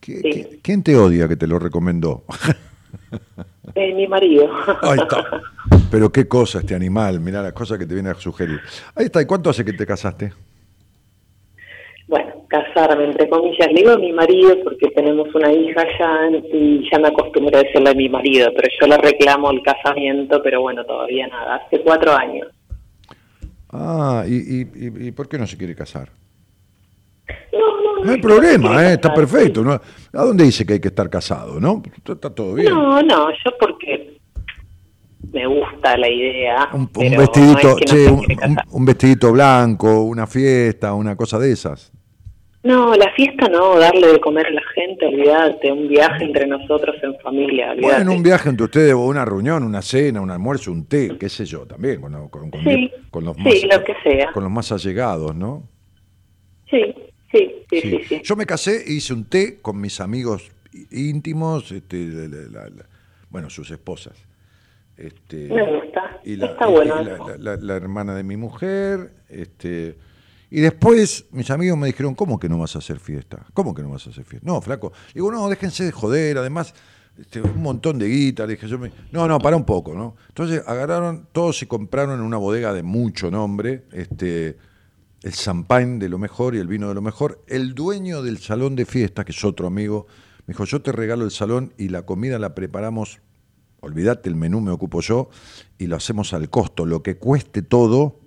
¿Qui- Sí. qui- ¿Quién te odia que te lo recomendó? Eh, mi marido. Ahí está. Pero qué cosa este animal, mirá las cosas que te viene a sugerir. Ahí está, ¿y cuánto hace que te casaste? bueno, casarme, entre comillas. Le digo a mi marido porque tenemos una hija ya y ya me acostumbré a decirle a mi marido, pero yo le reclamo el casamiento, pero bueno, todavía nada. Hace cuatro años. Ah, ¿y, y, y- y por qué no se quiere casar? No, no, No hay problema, ¿eh? está perfecto. ¿no? ¿A dónde dice que hay que estar casado? ¿No? Está, todo bien. No, no, yo porque me gusta la idea. Un, un pero no vestidito, es que no che, un, vestidito blanco, una fiesta, una cosa de esas. No, la fiesta no, darle de comer a la gente, olvídate, un viaje entre nosotros en familia, olvídate. Bueno, un viaje entre ustedes, o una reunión, una cena, un almuerzo, un té, qué sé yo, también, con, con- con- Sí, con los sí, más, lo que sea. con los más allegados, ¿no? Sí, sí, sí, Sí. sí. Yo me casé e hice un té con mis amigos íntimos, este, la- la- bueno, sus esposas. Este, Me gusta, y la, está y- bueno la- hermana de mi mujer, este, y después mis amigos me dijeron, ¿cómo que no vas a hacer fiesta? ¿Cómo que no vas a hacer fiesta? No, flaco. Digo, no, déjense de joder, además, este, un montón de guita, dije yo, me- no, no, para un poco, ¿no? Entonces agarraron, todos se compraron en una bodega de mucho nombre, este, el champagne de lo mejor y el vino de lo mejor. El dueño del salón de fiesta, que es otro amigo, me dijo, yo te regalo el salón y la comida la preparamos, olvídate, el menú me ocupo yo, y lo hacemos al costo, lo que cueste todo,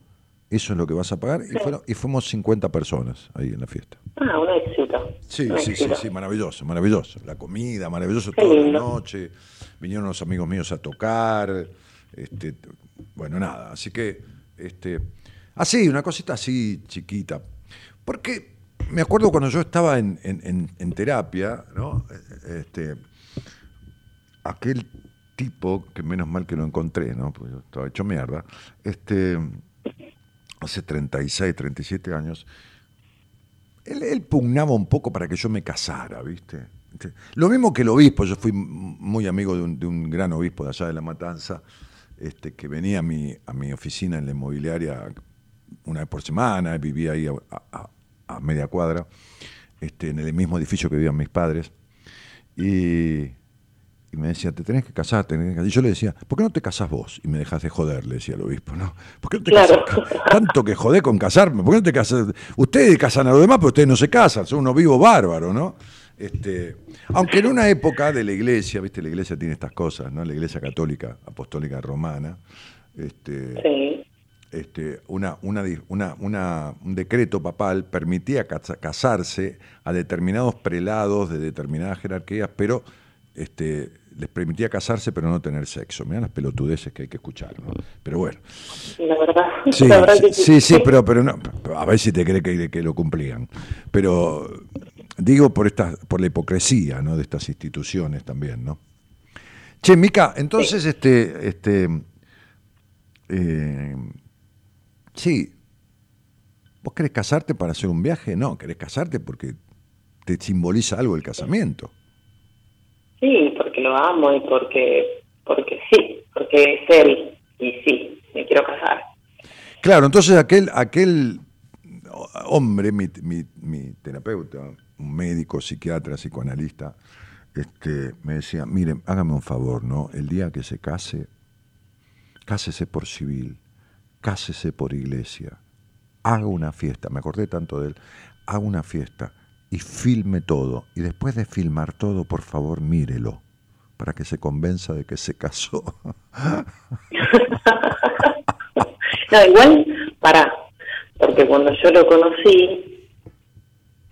eso es lo que vas a pagar. Y, fueron- y fuimos 50 personas ahí en la fiesta. Ah, un éxito. Sí, un sí, sí, éxito. sí, maravilloso, maravilloso. La comida, maravilloso Qué toda la noche. Vinieron los amigos míos a tocar. Este, bueno, nada, así que, este, así, una cosita así chiquita. Porque me acuerdo cuando yo estaba en, en- terapia, ¿no? Eh, Este, aquel tipo, que menos mal que lo encontré, ¿no? Porque estaba hecho mierda, este, hace 36, 37 años, él, pugnaba un poco para que yo me casara, ¿viste? Este, Lo mismo que el obispo, yo fui muy amigo de un, de un gran obispo de allá de La Matanza, este, que venía a mi, a mi oficina en la inmobiliaria una vez por semana, vivía ahí a, a- a media cuadra, este, en el mismo edificio que vivían mis padres, y, y me decía, te tenés que casar, tenés que casar. Y yo le decía, ¿por qué no te casás vos? Y me dejas de joder, le decía el obispo, ¿no? ¿Por qué no te Claro. casás? Tanto que jodé con casarme, ¿por qué no te casas? Ustedes casan a los demás, pero ustedes no se casan, son unos vivos bárbaros, ¿no? Este, aunque en una época de la iglesia, viste, la iglesia tiene estas cosas, ¿no? La iglesia católica, apostólica romana, este, Sí. Este, una, un decreto papal permitía casa- casarse a determinados prelados de determinadas jerarquías, pero este, les permitía casarse pero no tener sexo. Mirá las pelotudeces que hay que escuchar, ¿no? Pero bueno. La verdad, Sí, la verdad sí, que sí, sí, pero, pero no, a ver si te cree que, que lo cumplían. Pero digo por esta, por la hipocresía ¿no? de estas instituciones también, ¿no? Che, Mica, entonces este, este eh, sí, ¿vos querés casarte para hacer un viaje? No, querés casarte porque te simboliza algo el casamiento. Sí, porque lo amo y porque, porque sí, porque es él y sí, me quiero casar. Claro, entonces aquel, aquel hombre, mi, mi- mi terapeuta, un médico, psiquiatra, psicoanalista, este, me decía, miren, hágame un favor, ¿no? El día que se case, cásese por civil, cásese por iglesia, haga una fiesta, me acordé tanto de él, haga una fiesta y filme todo, y después de filmar todo, por favor, mírelo, para que se convenza de que se casó. No, igual, para, porque cuando yo lo conocí,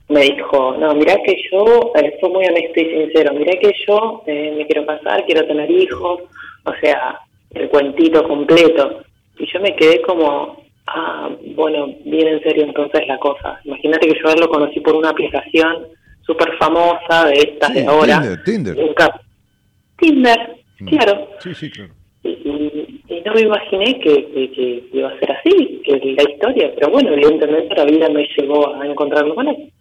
me dijo, no, mirá que yo, eh, fue muy honesto y sincero, mirá que yo eh, me quiero casar, quiero tener hijos, o sea, el cuentito completo. Y yo me quedé como, ah, bueno, bien en serio entonces la cosa. Imagínate que yo lo conocí por una aplicación súper famosa de estas Sí, de ahora. Tinder, Tinder. Nunca- Tinder, claro. Sí, sí, claro. Y, y- y no me imaginé que, que- que iba a ser así, que la historia, pero bueno, evidentemente la vida me llevó a encontrarme con él.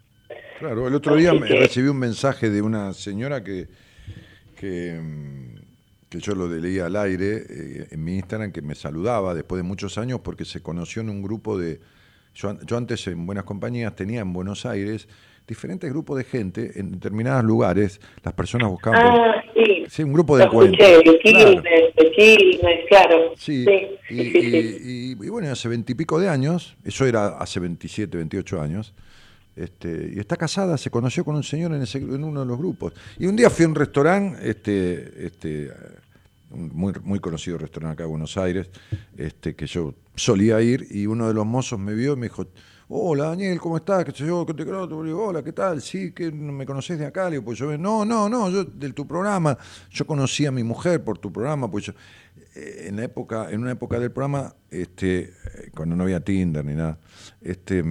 Claro, el otro día Así que- recibí un mensaje de una señora que, que, mm, que yo lo leía al aire eh, en mi Instagram, que me saludaba después de muchos años porque se conoció en un grupo de... Yo, yo antes en Buenas Compañías tenía en Buenos Aires diferentes grupos de gente en determinados lugares, las personas buscaban... Ah, sí. Sí, un grupo de Lo escuché, encuentro. de Quilmes, de Quilmes, claro. Sí, sí, y, sí. y- y- y bueno, hace veintipico de años, eso era hace 27, 28 años, este, y está casada, se conoció con un señor en, uno de los grupos. Y un día fui a un restaurante, este, este, un muy, muy conocido restaurante acá en Buenos Aires, este, que yo solía ir, y uno de los mozos me vio y me dijo, hola Daniel, ¿cómo estás? ¿Qué yo? ¿Qué te creo? Le hola, ¿qué tal? Sí, que me conoces de acá. Digo, pues yo, no, no, no, yo de tu programa. Yo conocí a mi mujer por tu programa, pues yo, eh, en la época, en una época del programa, cuando no había Tinder ni nada, este,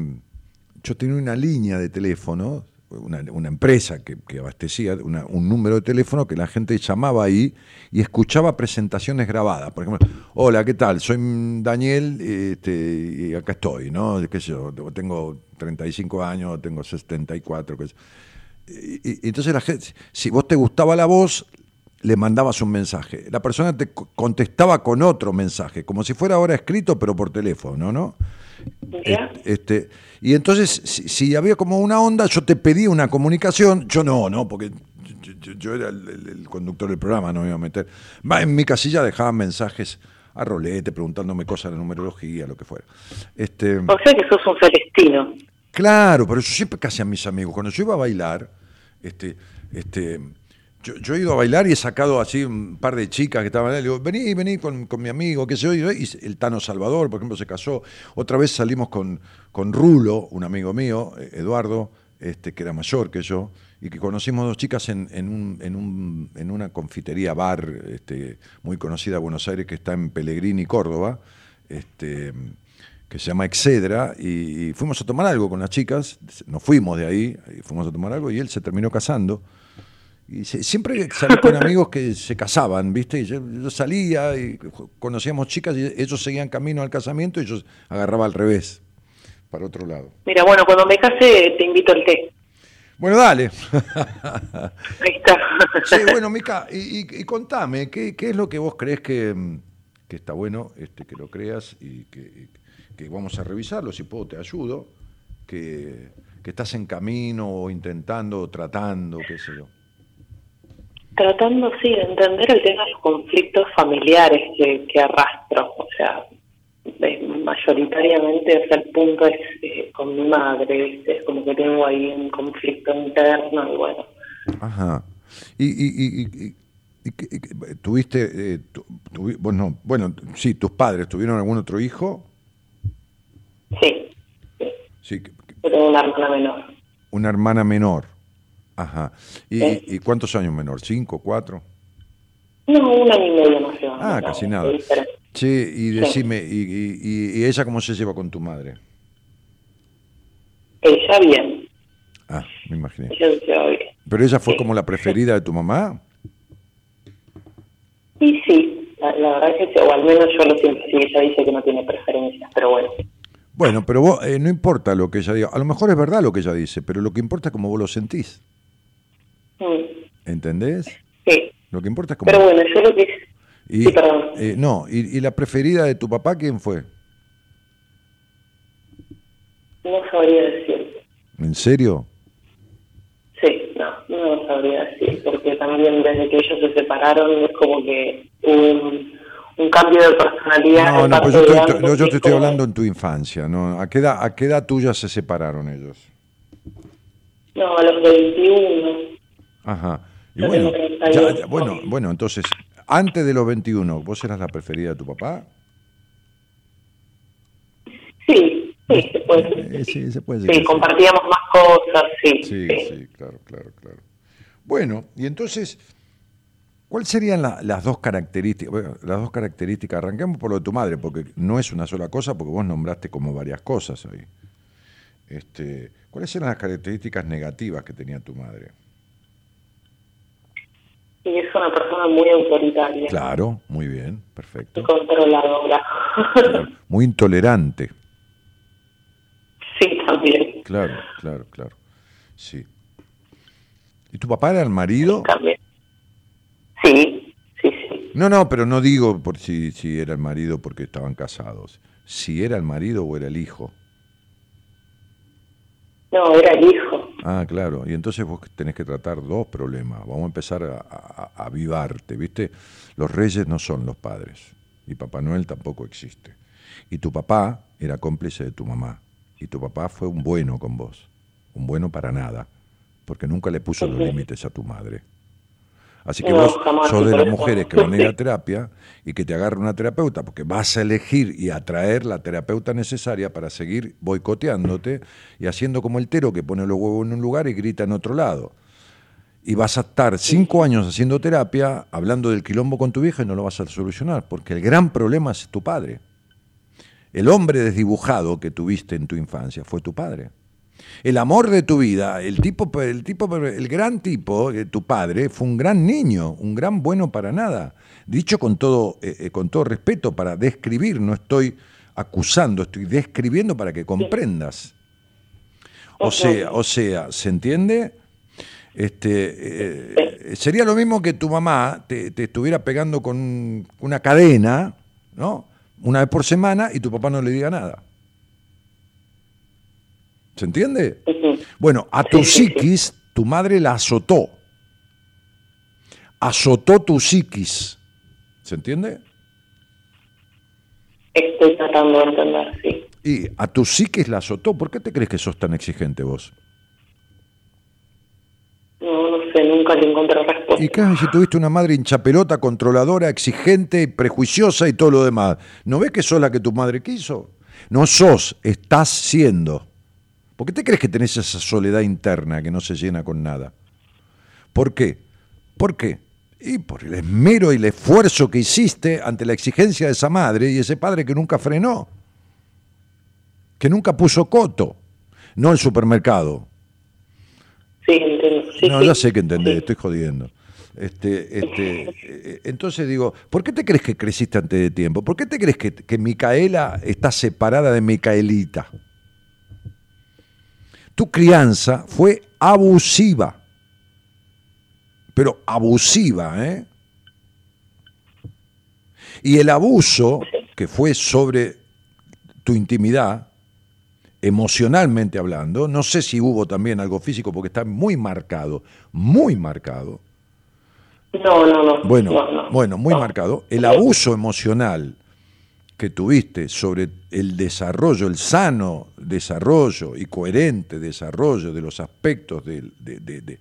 yo tenía una línea de teléfono, una, empresa que, abastecía un número de teléfono que la gente llamaba ahí y escuchaba presentaciones grabadas. Por ejemplo, hola, ¿qué tal? Soy Daniel este, y acá estoy, ¿no? ¿Qué yo? Tengo 35 años, tengo 74, qué sé yo. Y, y- y entonces la gente, si vos te gustaba la voz, le mandabas un mensaje. La persona te co- contestaba con otro mensaje, como si fuera ahora escrito, pero por teléfono, ¿no? ¿Ya? Este, y entonces, si, si había como una onda, yo te pedía una comunicación, yo no, no, porque yo, era el, conductor del programa, no me iba a meter. Va, en mi casilla dejaban mensajes a rolete, preguntándome cosas de numerología, lo que fuera. Este, O sea que sos un celestino. Claro, pero yo siempre casi a mis amigos. Cuando yo iba a bailar, este, este, yo, he ido a bailar y he sacado así un par de chicas que estaban ahí. Le digo, vení, vení con, con mi amigo, qué sé yo. Y el Tano Salvador, por ejemplo, se casó. Otra vez salimos con, con Rulo, un amigo mío, eh, Eduardo, este, que era mayor que yo, y que conocimos dos chicas en, en, un, en, un- en una confitería bar este, muy conocida de Buenos Aires, que está en Pellegrini, Córdoba. Este, que se llama Excedra, y, y fuimos a tomar algo con las chicas, nos fuimos de ahí, y fuimos a tomar algo, y él se terminó casando. Y se- siempre salí con amigos que se casaban, ¿viste? Y yo, yo salía y conocíamos chicas y ellos seguían camino al casamiento y yo agarraba al revés, para otro lado. Mira, bueno, cuando me case te invito al té. Bueno, dale. Ahí está. Sí, bueno, Mica, y, y- y contame, ¿qué, qué es lo que vos crees que, que está bueno este, que lo creas y que, vamos a revisarlo? Si puedo, te ayudo. Que, que estás en camino o intentando o tratando, qué sé yo. Tratando, sí, de entender el tema de los conflictos familiares que, que arrastro. O sea, mayoritariamente o sea, el punto es eh, con mi madre. Es como que tengo ahí un conflicto interno y bueno. Ajá. Y, y, y, y- tuviste, eh, tu- bueno, bueno, sí, tus padres, ¿tuvieron algún otro hijo? Sí, sí. Sí, tengo una hermana menor. una hermana menor. Ajá. ¿Y, Sí. y cuántos años menor? ¿Cinco, cuatro? No, un año y medio más o menos. Ah, no, casi nada. Che, y decime, y, y- y- y ella cómo se lleva con tu madre? Ella bien, Ah, me imaginé. ella se lleva bien. ¿Pero ella fue Sí. como la preferida de tu mamá? Y sí, la, la verdad que sí, o al menos yo lo siento así, ella dice que no tiene preferencias, pero bueno. Bueno, pero vos, eh, no importa lo que ella diga. A lo mejor es verdad lo que ella dice, pero lo que importa es cómo vos lo sentís. ¿Entendés? sí, Lo que importa es cómo... pero bueno, yo lo que... Y, sí, perdón. eh, no, y, y la preferida de tu papá quién fue? No sabría decir. ¿En serio? Sí, no, no lo sabría decir, porque también desde que ellos se separaron es como que hubo un, un cambio de personalidad. No, no, pues yo, estoy- ambos, yo te estoy como- hablando en tu infancia, ¿no? ¿A qué, edad, ¿A qué edad tuya se separaron ellos? No, a los 21. Ajá. Y bueno, tengo 38. ya- ya, bueno, bueno, entonces, antes de los 21, ¿vos eras la preferida de tu papá? Sí, sí, se puede decir. Eh, sí, se puede decir sí. compartíamos más cosas, sí. Sí, sí. sí, claro, claro, claro. Bueno, y entonces, ¿cuáles serían la- las dos características? Bueno, las dos características, arranquemos por lo de tu madre, porque no es una sola cosa, porque vos nombraste como varias cosas ahí. Este, ¿Cuáles eran las características negativas que tenía tu madre? Y es una persona muy autoritaria. Claro, muy bien, y perfecto. controladora. Muy intolerante, sí, también. claro, claro, claro. Sí. ¿Y tu papá era el marido? También. Sí, sí, sí. No, no, pero no digo por si, si era el marido porque estaban casados. Si era el marido o era el hijo. No, era el hijo. Ah, claro. Y entonces vos tenés que tratar dos problemas. Vamos a empezar a, a- a avivarte, ¿viste? Los reyes no son los padres. Y Papá Noel tampoco existe. Y tu papá era cómplice de tu mamá. Y tu papá fue un bueno con vos. Un bueno para nada. Porque nunca le puso los límites a tu madre. Así que No, vos sos de las mujeres que van a ir a terapia y que te agarre una terapeuta, porque vas a elegir y atraer la terapeuta necesaria para seguir boicoteándote y haciendo como el tero que pone los huevos en un lugar y grita en otro lado. Y vas a estar cinco años haciendo terapia, hablando del quilombo con tu vieja y no lo vas a solucionar, porque el gran problema es tu padre. El hombre desdibujado que tuviste en tu infancia fue tu padre. El amor de tu vida, el tipo, el tipo, el gran tipo, eh, tu padre, fue un gran niño, un gran bueno para nada. Dicho con todo, eh, eh, con todo respeto, para describir, no estoy acusando, estoy describiendo para que comprendas. O sea, o sea, ¿se entiende? Este, eh, sería lo mismo que tu mamá te, te estuviera pegando con un- una cadena, ¿no? Una vez por semana y tu papá no le diga nada. ¿Se entiende? Bueno, a tu Sí, sí, sí. psiquis, tu madre la azotó. Azotó tu psiquis. ¿Se entiende? Estoy tratando de entender, sí. Y a tu psiquis la azotó. ¿Por qué te crees que sos tan exigente vos? No, no sé, nunca le encontré respuesta. ¿Y qué haces si tuviste una madre hinchapelota, controladora, exigente, prejuiciosa y todo lo demás? ¿No ves que sos la que tu madre quiso? No sos, estás siendo. ¿Por qué te crees que tenés esa soledad interna que no se llena con nada? ¿Por qué? ¿Por qué? Y por el esmero y el esfuerzo que hiciste ante la exigencia de esa madre y ese padre que nunca frenó, que nunca puso coto, no el supermercado, Sí, no, ya sé que entendés, Sí. estoy jodiendo. Este, este, eh, entonces digo, ¿por qué te crees que creciste antes de tiempo? ¿Por qué te crees que, que Micaela está separada de Micaelita? Tu crianza fue abusiva, pero abusiva, ¿eh? Y el abuso que fue sobre tu intimidad, emocionalmente hablando, no sé si hubo también algo físico porque está muy marcado, muy marcado. No, no, no. Bueno, no, no. bueno, muy No. marcado. El abuso emocional que tuviste sobre el desarrollo, el sano desarrollo y coherente desarrollo de los aspectos de, de- de- de-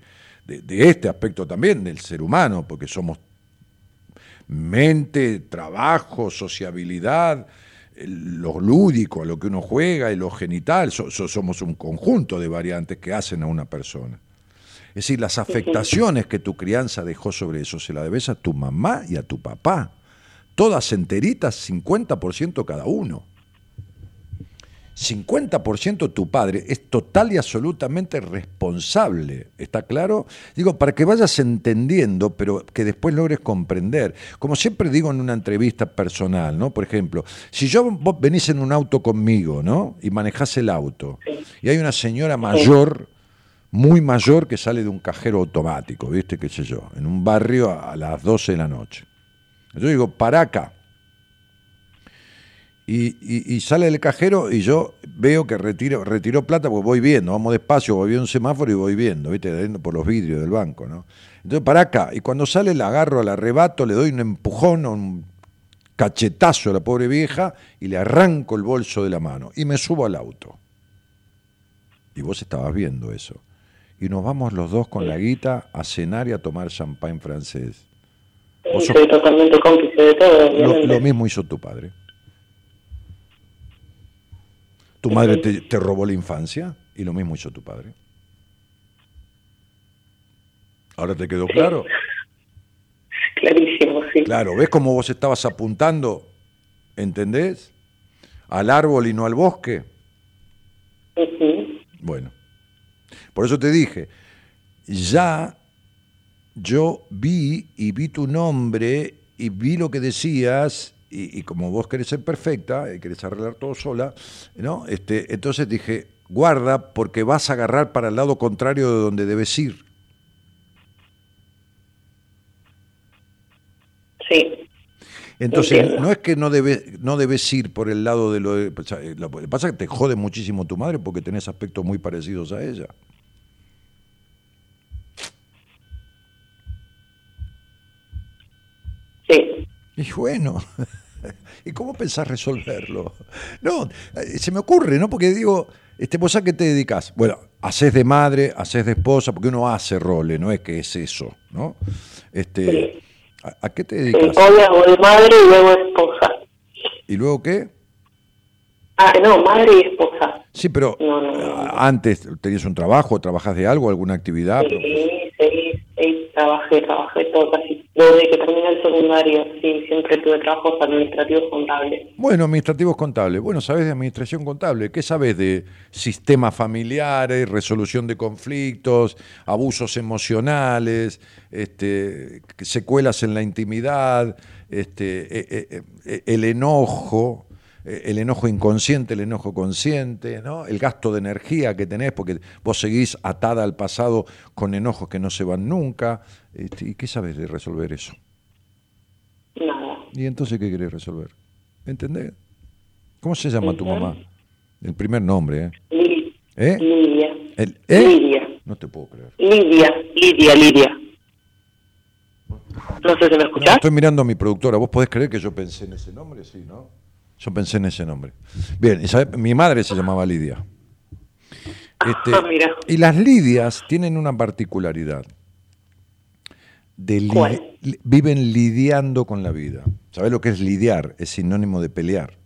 de este aspecto también del ser humano, porque somos mente, trabajo, sociabilidad, lo lúdico, a lo que uno juega y lo genital, so- so- somos un conjunto de variantes que hacen a una persona. Es decir, las afectaciones que tu crianza dejó sobre eso se la debes a tu mamá y a tu papá. Todas enteritas, 50% cada uno. 50% tu padre es total y absolutamente responsable, ¿está claro? Digo, para que vayas entendiendo, pero que después logres comprender. Como siempre digo en una entrevista personal, ¿no? Por ejemplo, si yo vos venís en un auto conmigo, ¿no? Y manejás el auto, y hay una señora mayor, muy mayor, que sale de un cajero automático, ¿viste? ¿Qué sé yo? En un barrio a las 12 de la noche. Yo digo, para acá. Y, sale del cajero y yo veo que retiro, retiro plata porque voy viendo, vamos despacio, voy viendo un semáforo y voy viendo, ¿viste? Por los vidrios del banco, ¿no? Entonces, para acá. Y cuando sale, la agarro, la arrebato, le doy un empujón, un cachetazo a la pobre vieja y le arranco el bolso de la mano y me subo al auto. Y vos estabas viendo eso. Y nos vamos los dos con la guita a cenar y a tomar champán francés. Soy totalmente cómplice de todo, Lo, mismo hizo tu padre. Tu madre te, te robó la infancia y lo mismo hizo tu padre. ¿Ahora te quedó claro? Clarísimo, sí. Claro, ¿ves cómo vos estabas apuntando, entendés? Al árbol y no al bosque. Ujú. Bueno, por eso te dije, ya yo vi y vi tu nombre y vi lo que decías y, y como vos querés ser perfecta y querés arreglar todo sola, ¿no? Este, entonces dije, guarda porque vas a agarrar para el lado contrario de donde debes ir. Sí. Entonces, Entiendo. no es que no debes, no debes ir por el lado de lo... de- o sea, lo que pasa es que te jode muchísimo tu madre porque tenés aspectos muy parecidos a ella. Sí. Y bueno, ¿y cómo pensás resolverlo? No, eh, se me ocurre, ¿no? Porque digo, este, ¿vos a qué te dedicas? Bueno, haces de madre, haces de esposa, porque uno hace roles, no es que es eso, ¿no? Este, Sí. ¿a, a qué te dedicas? hoy hago de madre y luego esposa. ¿Y luego qué? Ah, no, madre y esposa. Sí, pero No, no, no. a- antes tenías un trabajo, trabajas de algo, alguna actividad. Sí, sí, sí, trabajé, trabajé todo casi. Desde que terminé el secundario, sí, siempre tuve trabajos administrativos contables. Bueno, administrativos contables. Bueno, sabes de administración contable. ¿Qué sabes de sistemas familiares, resolución de conflictos, abusos emocionales, este, secuelas en la intimidad, este, eh, eh, eh, el enojo, el enojo inconsciente, el enojo consciente, ¿no? el gasto de energía que tenés, porque vos seguís atada al pasado con enojos que no se van nunca. Este, ¿Y qué sabes de resolver eso? Nada. ¿Y entonces qué querés resolver? ¿Entendés? ¿Cómo se llama tu mamá? El primer nombre, ¿eh? ¿Eh? Lidia. El- ¿eh? Lidia. No te puedo creer. Lidia, Lidia, Lidia. No sé si me No, escuchás. estoy mirando a mi productora. ¿Vos podés creer que yo pensé en ese nombre? Sí, ¿no? Yo pensé en ese nombre. Bien, mi madre se llamaba Lidia. Este, Ah, mira. y las Lidias tienen una particularidad. De li- ¿Cuál? viven lidiando con la vida. ¿Sabés lo que es lidiar? Es sinónimo de pelear.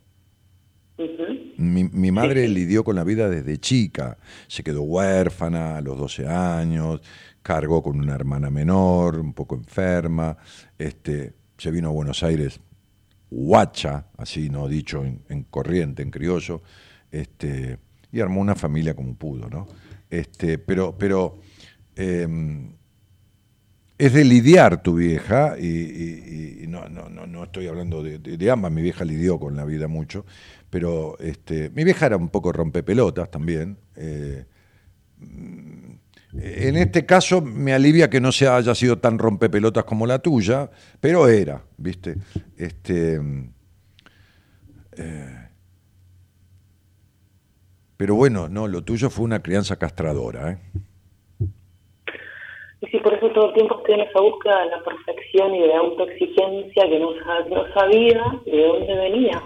Mi, mi madre lidió con la vida desde chica. Se quedó huérfana a los 12 años, cargó con una hermana menor, un poco enferma. Este, se vino a Buenos Aires guacha, así no dicho en, en corriente, en criollo, este, y armó una familia como pudo, ¿no? Este, pero, pero em, es de lidiar tu vieja, y, no, no, no, no estoy hablando de, ambas, mi vieja lidió con la vida mucho, pero este, mi vieja era un poco rompepelotas también. eh, en este caso me alivia que no se haya sido tan rompepelotas como la tuya, pero era, ¿viste? Este, eh, pero bueno, no, lo tuyo fue una crianza castradora, ¿eh? Y sí, por eso todo el tiempo estoy en esa búsqueda de la perfección y de autoexigencia que no, no sabía de dónde venía.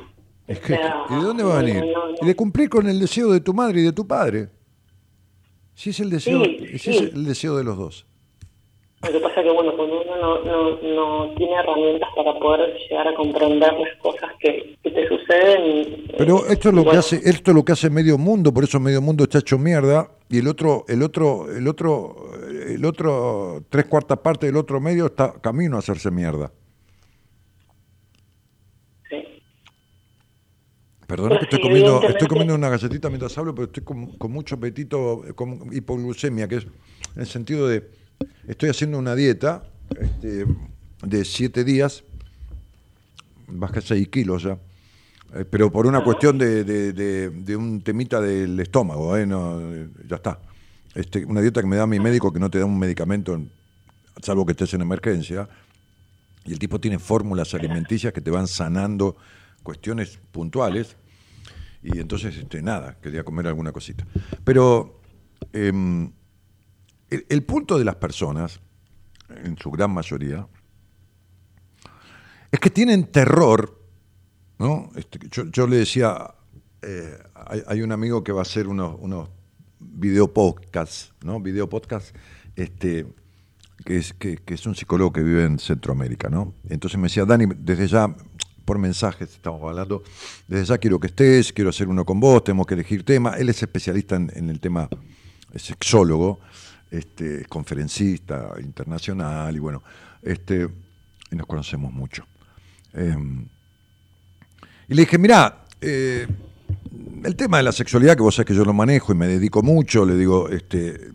Es O que, sea, ¿Y de dónde va a venir? no, no. Y de cumplir con el deseo de tu madre y de tu padre. Si es el deseo, Sí, sí. es el deseo de los dos. Lo que pasa es que, bueno, cuando uno no, no, no tiene herramientas para poder llegar a comprender las cosas que, que te suceden. Pero eh, esto es lo que hace, esto es lo que hace medio mundo, por eso medio mundo está hecho mierda y el otro, el otro, el otro, el otro tres cuartas partes del otro medio está camino a hacerse mierda. Perdona que Pues estoy sí, comiendo, estoy comiendo una galletita mientras hablo, pero estoy con, con mucho apetito, con hipoglucemia, que es en el sentido de estoy haciendo una dieta este, de siete días, bajé seis kilos ya, eh, pero por una cuestión de, de- de- de un temita del estómago, eh, no, ya está. Este, una dieta que me da mi médico que no te da un medicamento, salvo que estés en emergencia, y el tipo tiene fórmulas alimenticias que te van sanando cuestiones puntuales. Y entonces, este, nada, quería comer alguna cosita. Pero em, el, punto de las personas, en su gran mayoría, es que tienen terror, ¿no? Este, yo, yo le decía, eh, hay, hay un amigo que va a hacer unos, unos video ¿no? Video podcasts, este, que es, que es un psicólogo que vive en Centroamérica, ¿no? Entonces me decía, Dani, desde ya, por mensajes estamos hablando, desde ya quiero que estés, quiero hacer uno con vos, tenemos que elegir tema. Él es especialista en, el tema, es sexólogo, este, es conferencista internacional y bueno, este, y nos conocemos mucho. Eh, y le dije, mirá, eh, el tema de la sexualidad, que vos sabés que yo lo manejo y me dedico mucho, le digo, este,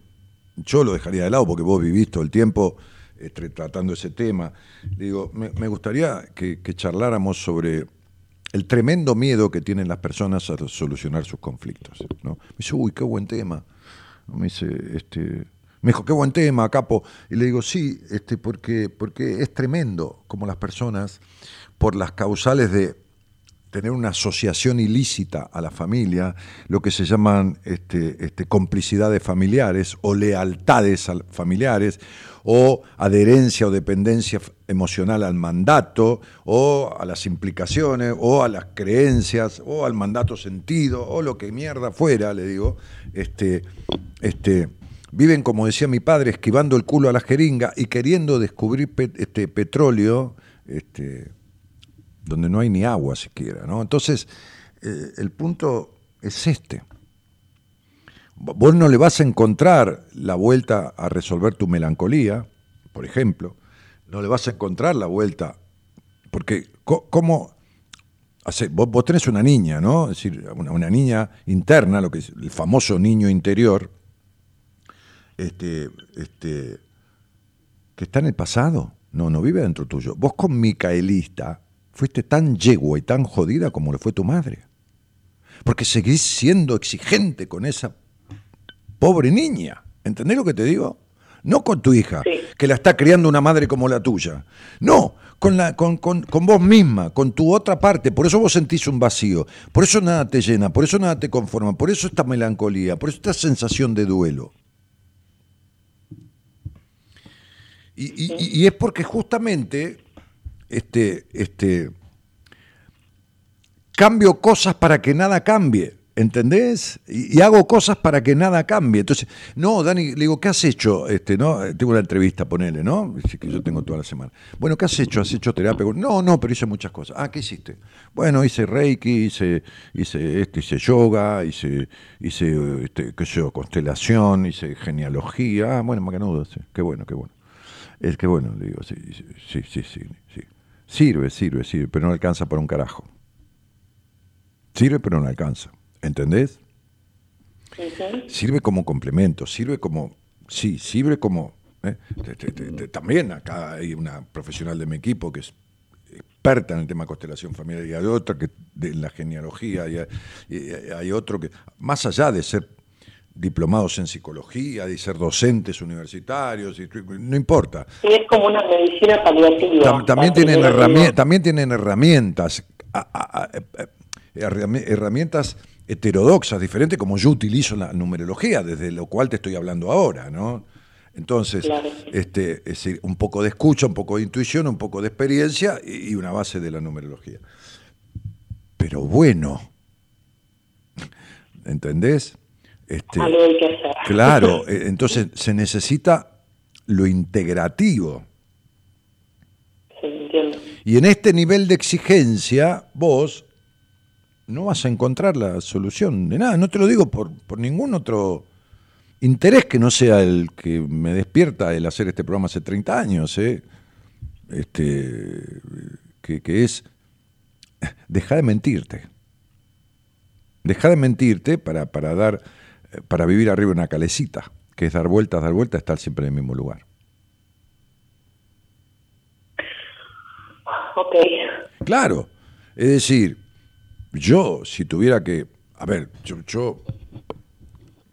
yo lo dejaría de lado porque vos vivís todo el tiempo este, tratando ese tema. Le digo, me, gustaría que, charláramos sobre el tremendo miedo que tienen las personas a solucionar sus conflictos. ¿no? Me dice, uy, qué buen tema. Me dice, este, me dijo, qué buen tema, capo. Y le digo, sí, este, porque, porque es tremendo como las personas, por las causales de tener una asociación ilícita a la familia, lo que se llaman este, este, complicidades familiares o lealtades al- familiares, o adherencia o dependencia emocional al mandato, o a las implicaciones, o a las creencias, o al mandato sentido, o lo que mierda fuera, le digo, este, este, viven, como decía mi padre, esquivando el culo a la jeringa y queriendo descubrir este, petróleo este, donde no hay ni agua siquiera. ¿no? Entonces, eh, el punto es este. Vos no le vas a encontrar la vuelta a resolver tu melancolía, por ejemplo. No le vas a encontrar la vuelta. Porque, ¿cómo, vos, tenés una niña, ¿no? Es decir, una, una niña interna, lo que es el famoso niño interior, este, este, que está en el pasado. No, no vive dentro tuyo. Vos con Micaelista fuiste tan yegua y tan jodida como lo fue tu madre. Porque seguís siendo exigente con esa pobre niña. ¿Entendés lo que te digo? No con tu hija, Sí. que la está criando una madre como la tuya. No, con, la, con, con- con vos misma, con tu otra parte. Por eso vos sentís un vacío. Por eso nada te llena, por eso nada te conforma, por eso esta melancolía, por eso esta sensación de duelo. Y- y es porque justamente este, este, cambio cosas para que nada cambie, ¿entendés? Y, hago cosas para que nada cambie. Entonces, no, Dani, le digo, ¿qué has hecho? Este, ¿no? Tengo una entrevista, ponele, ¿no? Que yo tengo toda la semana. Bueno, ¿qué has hecho? ¿Has hecho terapia? No, no, pero hice muchas cosas. Ah, ¿qué hiciste? Bueno, hice Reiki, hice, hice, este, hice yoga, hice, hice este, qué sé yo, constelación, hice genealogía. Ah, bueno, macanudo, sí. Qué bueno, qué bueno. Es que bueno, le digo, sí, sí, sí, sí, sí. Sirve, sirve, sirve, pero no alcanza para un carajo. Sirve, pero no alcanza. ¿Entendés? Sirve como complemento, sirve como. Sí, sirve como. ¿eh? Te- te- te- te- también acá hay una profesional de mi equipo que es experta en el tema de constelación familiar y hay otra que de la genealogía y hay, y hay otro que más allá de ser diplomados en psicología de ser docentes universitarios y- no importa Sí, es como una medicina paliativa. Tam- también, tienen herramientas, también tienen herramientas, a- a- a- eh, herrami- herramientas heterodoxas, diferentes como yo utilizo la numerología, desde lo cual te estoy hablando ahora, ¿no? Entonces, Claro. este, es decir, un poco de escucha, un poco de intuición, un poco de experiencia y, y una base de la numerología. Pero bueno, ¿entendés? Este, Algo hay que hacer. Claro, eh, entonces se necesita lo integrativo. Sí, entiendo. Y en este nivel de exigencia, vos no vas a encontrar la solución de nada. No te lo digo por, por ningún otro interés que no sea el que me despierta el hacer este programa hace 30 años, ¿eh? este, que, que es deja de mentirte. Deja de mentirte para, para dar para vivir arriba una calecita, que es dar vueltas, dar vueltas, estar siempre en el mismo lugar. Ok. Claro, es decir, yo si tuviera que, a ver, yo, yo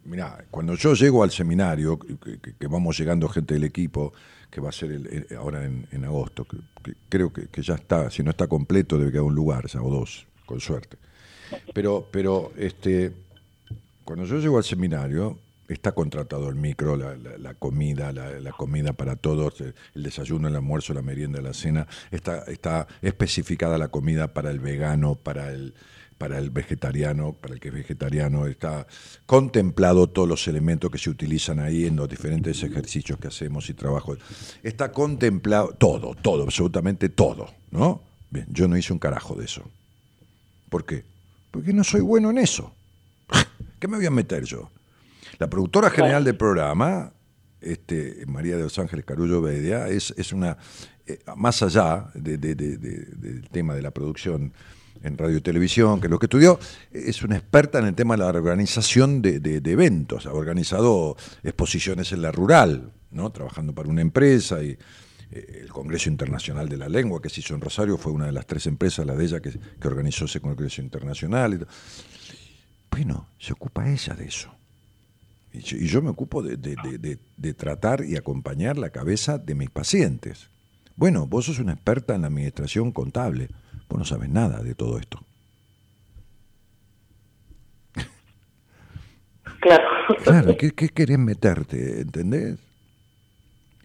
mira, cuando yo llego al seminario, que, vamos llegando gente del equipo, que va a ser ahora en, agosto, que, creo que, ya está, si no está completo debe quedar un lugar, ya, o dos, con suerte. Pero, pero este, cuando yo llego al seminario, está contratado el micro, la, comida, la, la comida para todos, el, el desayuno, el almuerzo, la merienda, la cena, está, está especificada la comida para el vegano, para el, para el vegetariano, para el que es vegetariano, está contemplado todos los elementos que se utilizan ahí en los diferentes ejercicios que hacemos y trabajo. Está contemplado todo, todo, absolutamente todo, ¿no? Bien, yo no hice un carajo de eso. ¿Por qué? Porque no soy bueno en eso. ¿Qué me voy a meter yo? La productora general del programa, este, María de los Ángeles Carullo Bedia, es, es una, eh, más allá de- de- de- de- del tema de la producción en radio y televisión, que es lo que estudió, es una experta en el tema de la organización de, eventos. Ha organizado exposiciones en la rural, ¿no? trabajando para una empresa y eh, el Congreso Internacional de la Lengua que se hizo en Rosario fue una de las tres empresas, la de ella, que, organizó ese Congreso Internacional. y. Bueno, se ocupa ella de eso. Y yo, me ocupo de- de tratar y acompañar la cabeza de mis pacientes. Bueno, vos sos una experta en la administración contable. Vos no sabes nada de todo esto. Claro. Claro, ¿qué, qué querés meterte? ¿Entendés?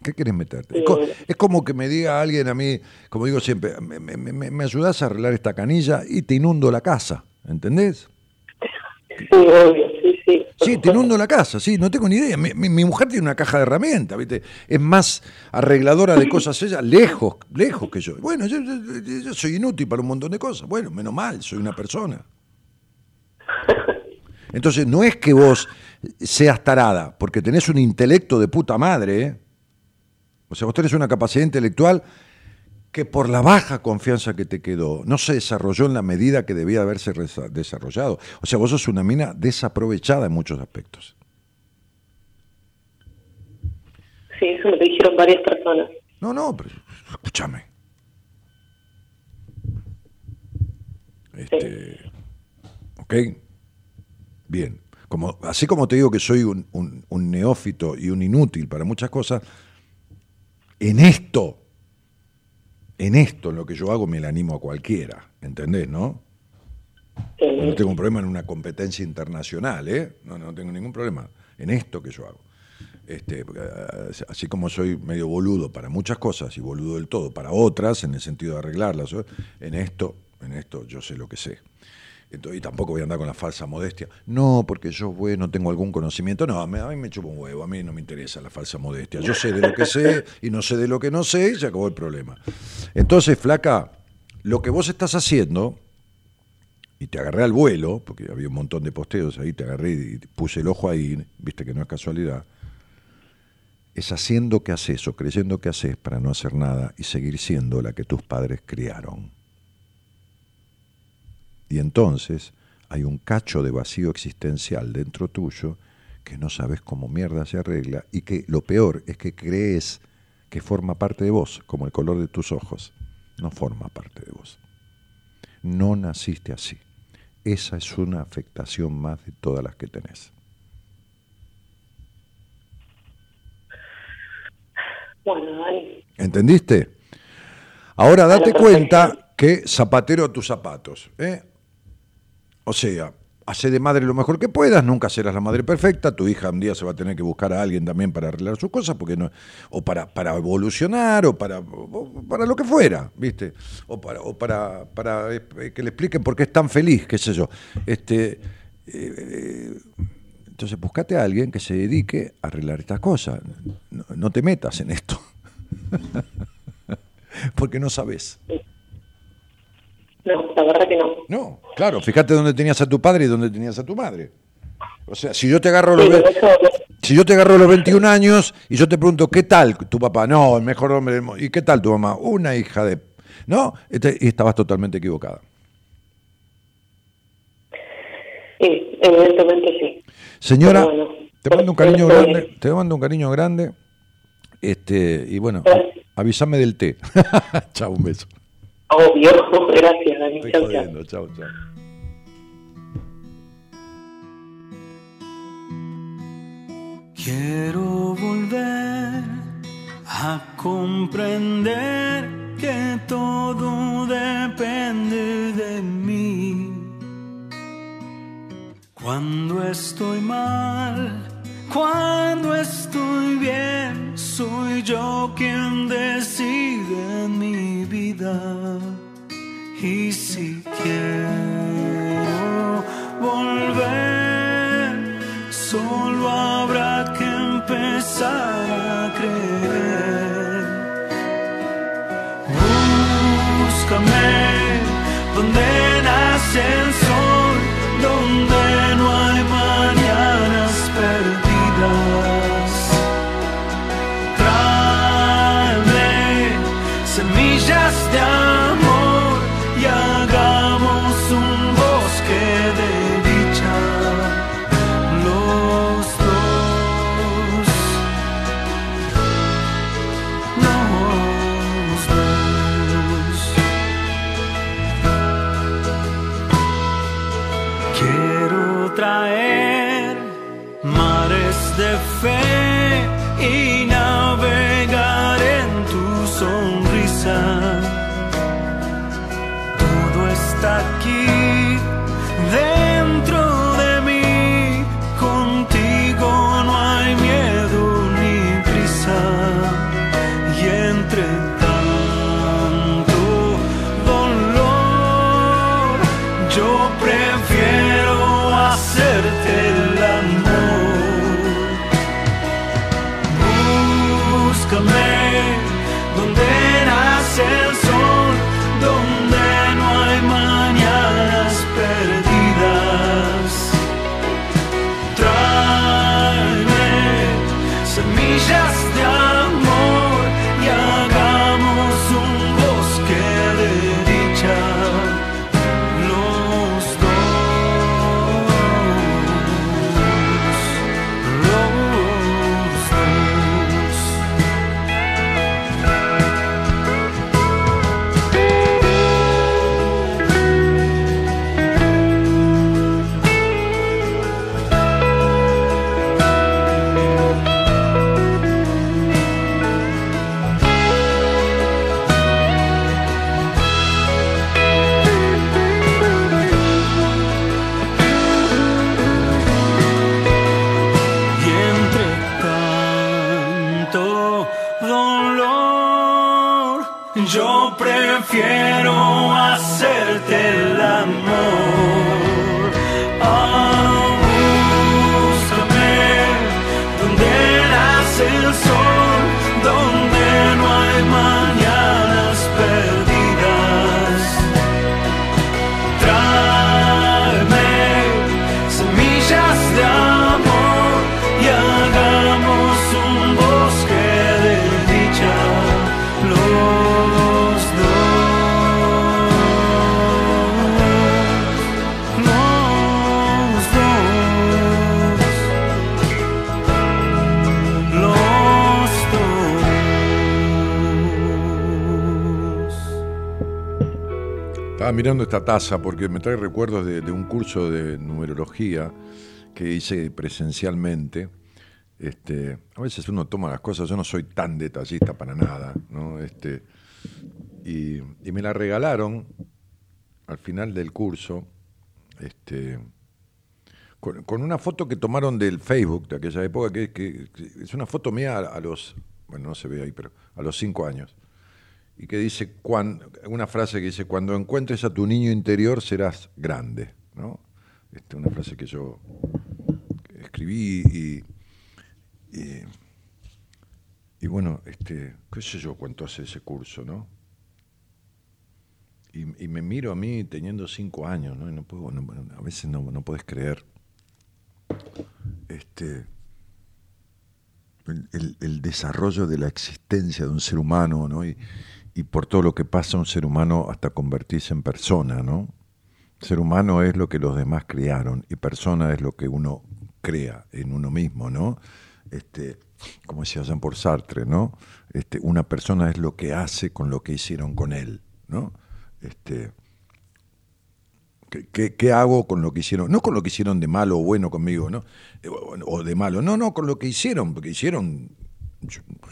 ¿Qué querés meterte? Es, co- es como que me diga alguien a mí, como digo siempre, me, me, me- me ayudás a arreglar esta canilla y te inundo la casa. ¿Entendés? Sí, obvio, sí, sí. Sí, te inundo la casa, sí, no tengo ni idea. Mi, mi- mi mujer tiene una caja de herramientas, ¿viste? Es más arregladora de cosas ella, lejos, lejos que yo. Bueno, yo, yo- yo soy inútil para un montón de cosas. Bueno, menos mal, soy una persona. Entonces, no es que vos seas tarada, porque tenés un intelecto de puta madre, ¿eh? O sea, vos tenés una capacidad intelectual que por la baja confianza que te quedó, no se desarrolló en la medida que debía haberse desarrollado. O sea, vos sos una mina desaprovechada en muchos aspectos. Sí, eso me lo dijeron varias personas. No, no, pero escúchame. Este, ¿Ok? Bien. Como, así como te digo que soy un, un- un neófito y un inútil para muchas cosas, en esto, en esto, en lo que yo hago, me la animo a cualquiera. ¿Entendés, no? Eh, No tengo un problema en una competencia internacional, ¿eh? No, no tengo ningún problema en esto que yo hago. Este, eh, así como soy medio boludo para muchas cosas y boludo del todo para otras, en el sentido de arreglarlas, ¿eh? en esto, en esto yo sé lo que sé. Entonces, y tampoco voy a andar con la falsa modestia. No, porque yo bueno, tengo algún conocimiento. No, a mí, a mí me chupa un huevo, a mí no me interesa la falsa modestia. Yo sé de lo que sé y no sé de lo que no sé y se acabó el problema. Entonces, flaca, lo que vos estás haciendo y te agarré al vuelo, porque había un montón de posteos ahí, te agarré y puse el ojo ahí, viste que no es casualidad, es haciendo que haces o creyendo que haces para no hacer nada y seguir siendo la que tus padres criaron. Y entonces hay un cacho de vacío existencial dentro tuyo que no sabes cómo mierda se arregla y que lo peor es que crees que forma parte de vos, como el color de tus ojos. No forma parte de vos. No naciste así. Esa es una afectación más de todas las que tenés. bueno, Dani. ¿Entendiste? Ahora date cuenta que zapatero a tus zapatos. ¿eh? O sea, hace de madre lo mejor que puedas, nunca serás la madre perfecta, tu hija un día se va a tener que buscar a alguien también para arreglar sus cosas, porque no, o para, para evolucionar, o para, para lo que fuera, ¿viste? O para, o para, para eh, que le expliquen por qué es tan feliz, qué sé yo. Este, eh, entonces buscate a alguien que se dedique a arreglar estas cosas. No, no te metas en esto. Porque no sabes. No, la verdad que no. No, claro, fíjate dónde tenías a tu padre y dónde tenías a tu madre. O sea, si yo te agarro los, Sí, eso, si yo te agarro los 21 años y yo te pregunto, ¿qué tal tu papá? No, el mejor hombre del mundo. ¿Y qué tal tu mamá? Una hija de... No, Este- y estabas totalmente equivocada. sí, evidentemente sí. Señora, bueno, te mando un cariño pues, grande, te mando un cariño grande. Este, y bueno, avísame del té. chao, un beso. Obvio, gracias, Dani. Estoy Chau, chau. jodiendo, chao, chao. Quiero volver a comprender que todo depende de mí. Cuando estoy mal, cuando estoy bien, soy yo quien decide mi vida. Y si quiero volver, solo habrá que empezar a creer. Búscame donde nace mirando esta taza porque me trae recuerdos de, un curso de numerología que hice presencialmente. Este, a veces uno toma las cosas, yo no soy tan detallista para nada, ¿no? Este, y, me la regalaron al final del curso, este, con, una foto que tomaron del Facebook de aquella época, que es una foto mía a, a los, bueno, no se ve ahí, pero a los cinco años y que dice, una frase que dice, cuando encuentres a tu niño interior serás grande, ¿no? Este, una frase que yo escribí y, y, bueno, este, qué sé yo cuánto hace ese curso, ¿no? Y, me miro a mí teniendo cinco años, ¿no? Y no puedo, no- a veces no, no puedes creer. Este, el, desarrollo de la existencia de un ser humano, ¿no? Y por todo lo que pasa un ser humano hasta convertirse en persona, ¿no? Ser humano es lo que los demás crearon y persona es lo que uno crea en uno mismo, ¿no? Este, como decía Jean por Sartre, ¿no? Este, una persona es lo que hace con lo que hicieron con él, ¿no? Este, ¿Qué, qué, hago con lo que hicieron? No con lo que hicieron de malo o bueno conmigo, ¿no? Eh, O, de malo. No, no, con lo que hicieron, porque hicieron.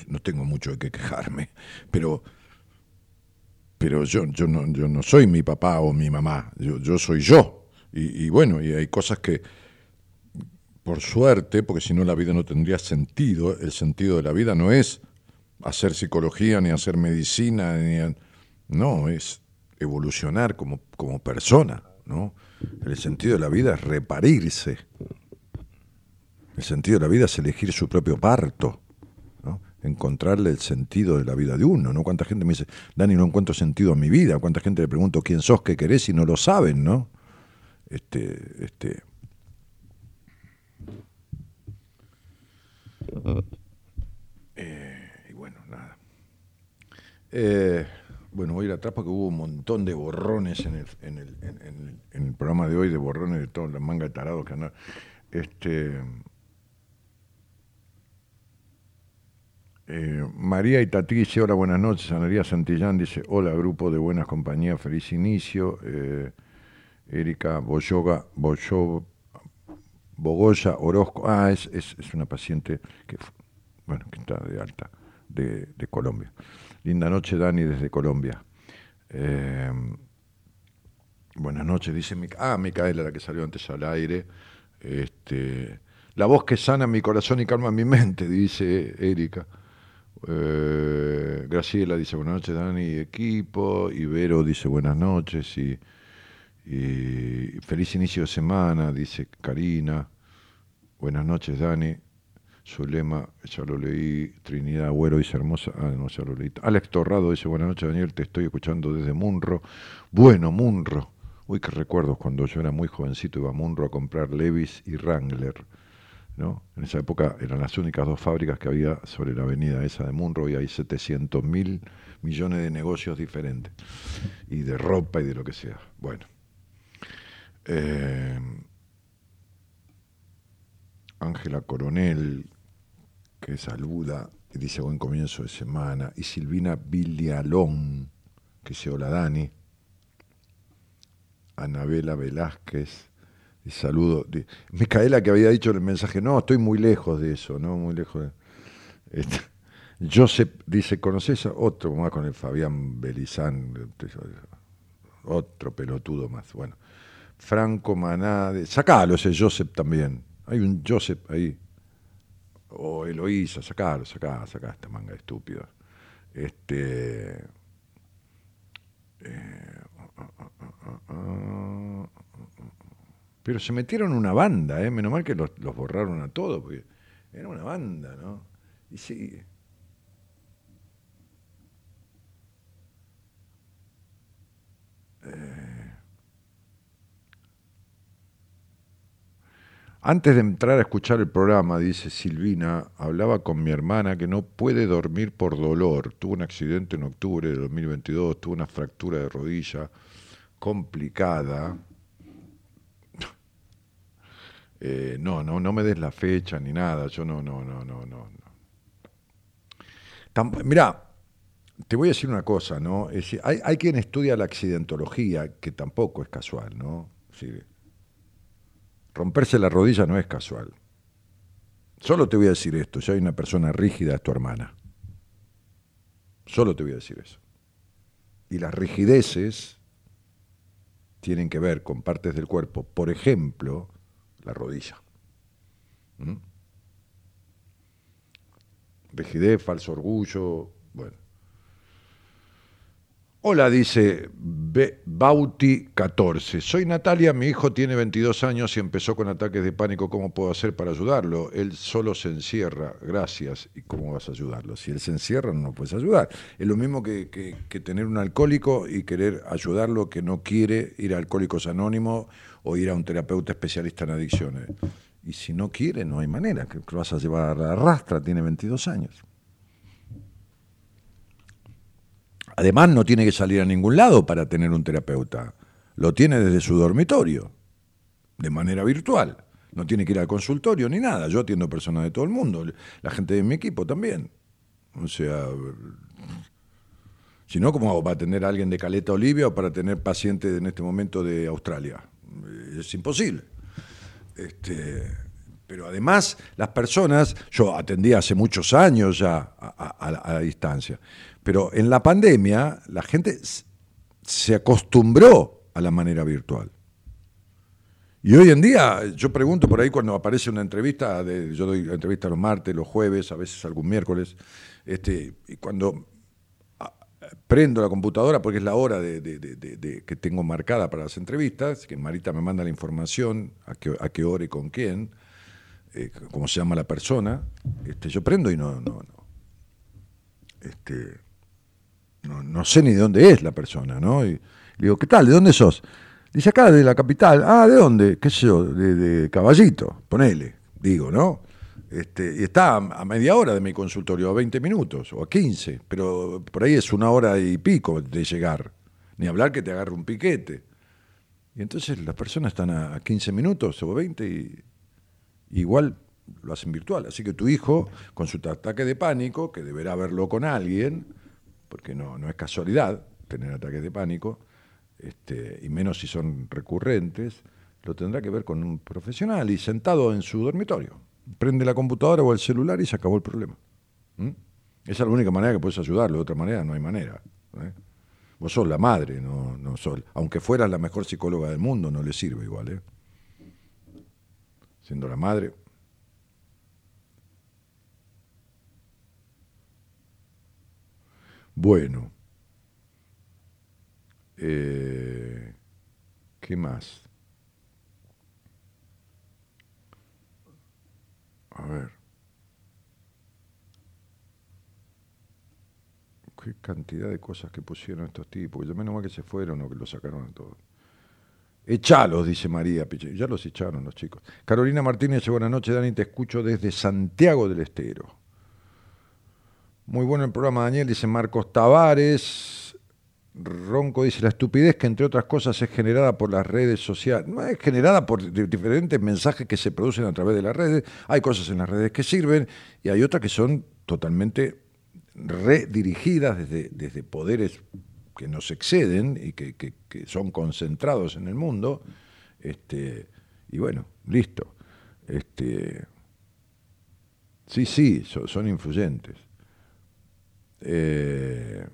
no tengo mucho de qué quejarme, pero. Pero yo, yo, no, yo no soy mi papá o mi mamá, yo, yo soy yo. Y, bueno, y hay cosas que, por suerte, porque si no la vida no tendría sentido, el sentido de la vida no es hacer psicología, ni hacer medicina, ni no, es evolucionar como, como persona, ¿no? El sentido de la vida es reparirse. El sentido de la vida es elegir su propio parto. Encontrarle el sentido de la vida de uno, ¿no? Cuánta gente me dice, Dani, no encuentro sentido a mi vida, cuánta gente le pregunto quién sos, qué querés y no lo saben, ¿no? Este, este. Eh, y bueno, nada. Eh, bueno, voy a ir atrás porque hubo un montón de borrones en el, en el, en- el- en el programa de hoy, de borrones de toda la manga de tarados que andan. Este, eh, María Itatí dice, hola, buenas noches. Ana María Santillán dice, hola, grupo de buenas compañías, feliz inicio. Eh, Erika Boyoga, Boyo, Bogoya Orozco, ah, es, es, es una paciente que, bueno, que está de alta de, de Colombia. Linda noche, Dani, desde Colombia. Eh, buenas noches, dice Mica ah, Micaela, la que salió antes al aire. Este, la voz que sana mi corazón y calma mi mente, dice Erika. Eh, Graciela dice buenas noches, Dani, equipo. Ibero dice buenas noches y, y feliz inicio de semana, dice Karina. Buenas noches, Dani. Zulema, ya lo leí. Trinidad Agüero dice hermosa. Ah, no, ya lo leí. Alex Torrado dice buenas noches, Daniel. Te estoy escuchando desde Munro. Bueno, Munro. Uy, qué recuerdos cuando yo era muy jovencito iba a Munro a comprar Levis y Wrangler. ¿No? En esa época eran las únicas dos fábricas que había sobre la avenida esa de Munro y hay 700 mil millones de negocios diferentes. Y de ropa y de lo que sea. Bueno. Eh, Ángela Coronel, que saluda y dice buen comienzo de semana. Y Silvina Villalón, que dice hola Dani. Anabela Velázquez, saludo. Micaela que había dicho en el mensaje, no, estoy muy lejos de eso, no, muy lejos de... Este, Joseph dice, ¿conoces a otro más con el Fabián Belizán? Otro pelotudo más. Bueno, Franco Manade, sacalo ese Joseph también. Hay un Joseph ahí. O Eloísa, sacalo, sacá, sacá esta manga de estúpido. Este, Pero se metieron una banda, ¿eh? menos mal que los, borraron a todos, porque era una banda, ¿no? Y sí. Eh. Antes de entrar a escuchar el programa, dice Silvina, hablaba con mi hermana que no puede dormir por dolor. Tuvo un accidente en octubre de 2022, tuvo una fractura de rodilla complicada. Eh, no, no, no me des la fecha ni nada. Yo no, no, no, no, no. Tam- Mirá, te voy a decir una cosa, ¿no? Es decir, hay, hay quien estudia la accidentología, que tampoco es casual, ¿no? Es decir, romperse la rodilla no es casual. Solo te voy a decir esto, si hay una persona rígida es tu hermana. Solo te voy a decir eso. Y las rigideces tienen que ver con partes del cuerpo, por ejemplo, la rodilla. ¿Mm? Rigidez, falso orgullo. Hola, dice Be- Bauti 14. Soy Natalia, mi hijo tiene 22 años y empezó con ataques de pánico. ¿Cómo puedo hacer para ayudarlo? Él solo se encierra. Gracias. ¿Y cómo vas a ayudarlo? Si él se encierra, no lo puedes ayudar. Es lo mismo que tener un alcohólico y querer ayudarlo que no quiere ir a Alcohólicos Anónimos o ir a un terapeuta especialista en adicciones. Y si no quiere, no hay manera. que lo vas a llevar a la rastra? Tiene 22 años. Además, no tiene que salir a ningún lado para tener un terapeuta. Lo tiene desde su dormitorio, de manera virtual. No tiene que ir al consultorio ni nada. Yo atiendo personas de todo el mundo, la gente de mi equipo también. O sea, si no, ¿cómo hago para atender a alguien de Caleta Olivia o para tener pacientes en este momento de Australia? Es imposible. Este, pero además, las personas, yo atendí hace muchos años ya a, la- distancia, pero en la pandemia la gente se acostumbró a la manera virtual. Y hoy en día, yo pregunto por ahí cuando aparece una entrevista, de, yo doy entrevistas los martes, los jueves, a veces algún miércoles, este, y cuando prendo la computadora porque es la hora de, que tengo marcada para las entrevistas, que Marita me manda la información, a qué hora y con quién, eh, cómo se llama la persona, este, yo prendo y no, no, no. Este, no, no sé ni de dónde es la persona, ¿no? Y le digo, ¿qué tal? ¿De dónde sos? Dice, acá, de la capital. Ah, ¿de dónde? ¿Qué sé yo? De, Caballito, ponele, digo, ¿no? Este, y está a, media hora de mi consultorio, a 20 minutos o a 15, pero por ahí es una hora y pico de llegar. Ni hablar que te agarre un piquete. Y entonces las personas están a 15 minutos o 20 y igual lo hacen virtual. Así que tu hijo, con su ataque de pánico, que deberá verlo con alguien, porque no, no es casualidad tener ataques de pánico, este, y menos si son recurrentes, lo tendrá que ver con un profesional y sentado en su dormitorio. Prende la computadora o el celular y se acabó el problema. ¿Mm? Esa es la única manera que puedes ayudarlo, de otra manera no hay manera. ¿eh? Vos sos la madre, no, no sos, aunque fueras la mejor psicóloga del mundo, no le sirve igual. ¿eh? Siendo la madre. Bueno. Eh, ¿Qué más? A ver. Qué cantidad de cosas que pusieron estos tipos. Yo menos mal que se fueron o que lo sacaron a todos. Echalos, dice María. Ya los echaron los chicos. Carolina Martínez, buenas noches, Dani, te escucho desde Santiago del Estero. Muy bueno el programa, Daniel, dice Marcos Tavares. Ronco dice, la estupidez que entre otras cosas es generada por las redes sociales, no es generada por di- diferentes mensajes que se producen a través de las redes. Hay cosas en las redes que sirven y hay otras que son totalmente redirigidas desde, desde poderes que nos exceden y que, son concentrados en el mundo. Este, y bueno, listo. Este, sí, sí, so- son influyentes. Eh,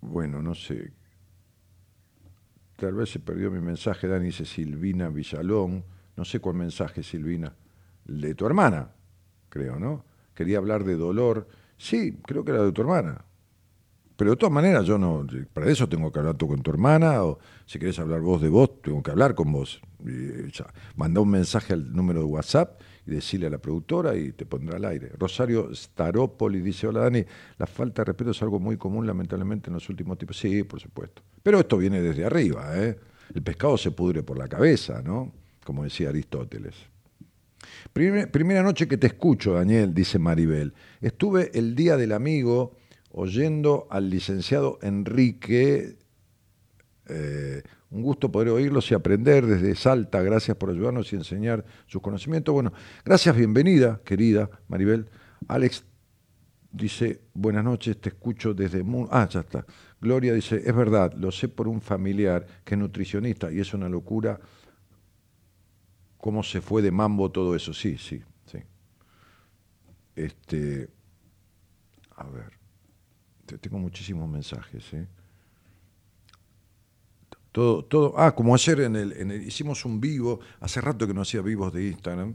bueno, no sé. Tal vez se perdió mi mensaje, Dani dice Silvina Villalón. No sé cuál mensaje, Silvina. De tu hermana, creo, ¿no? Quería hablar de dolor. Sí, creo que era de tu hermana. Pero de todas maneras, yo no. Para eso tengo que hablar tú con tu hermana, o si querés hablar vos de vos, tengo que hablar con vos. Mandá un mensaje al número de WhatsApp y decirle a la productora y te pondrá al aire. Rosario Staropoli dice: Hola Dani, la falta de respeto es algo muy común, lamentablemente, en los últimos tiempos. Sí, por supuesto. Pero esto viene desde arriba, ¿eh? El pescado se pudre por la cabeza, ¿no? Como decía Aristóteles. Primer- primera noche que te escucho, Daniel, dice Maribel. Estuve el día del amigo oyendo al licenciado Enrique. eh, un gusto poder oírlos y aprender desde Salta. Gracias por ayudarnos y enseñar sus conocimientos. Bueno, gracias, bienvenida, querida Maribel. Alex dice, buenas noches, te escucho desde... Mu- Ah, ya está. Gloria dice, es verdad, lo sé por un familiar que es nutricionista y es una locura cómo se fue de mambo todo eso. Sí, sí, sí. Este, a ver, te- tengo muchísimos mensajes. ¿eh? Todo, todo, ah, como ayer en el, en el- hicimos un vivo, hace rato que no hacía vivos de Instagram,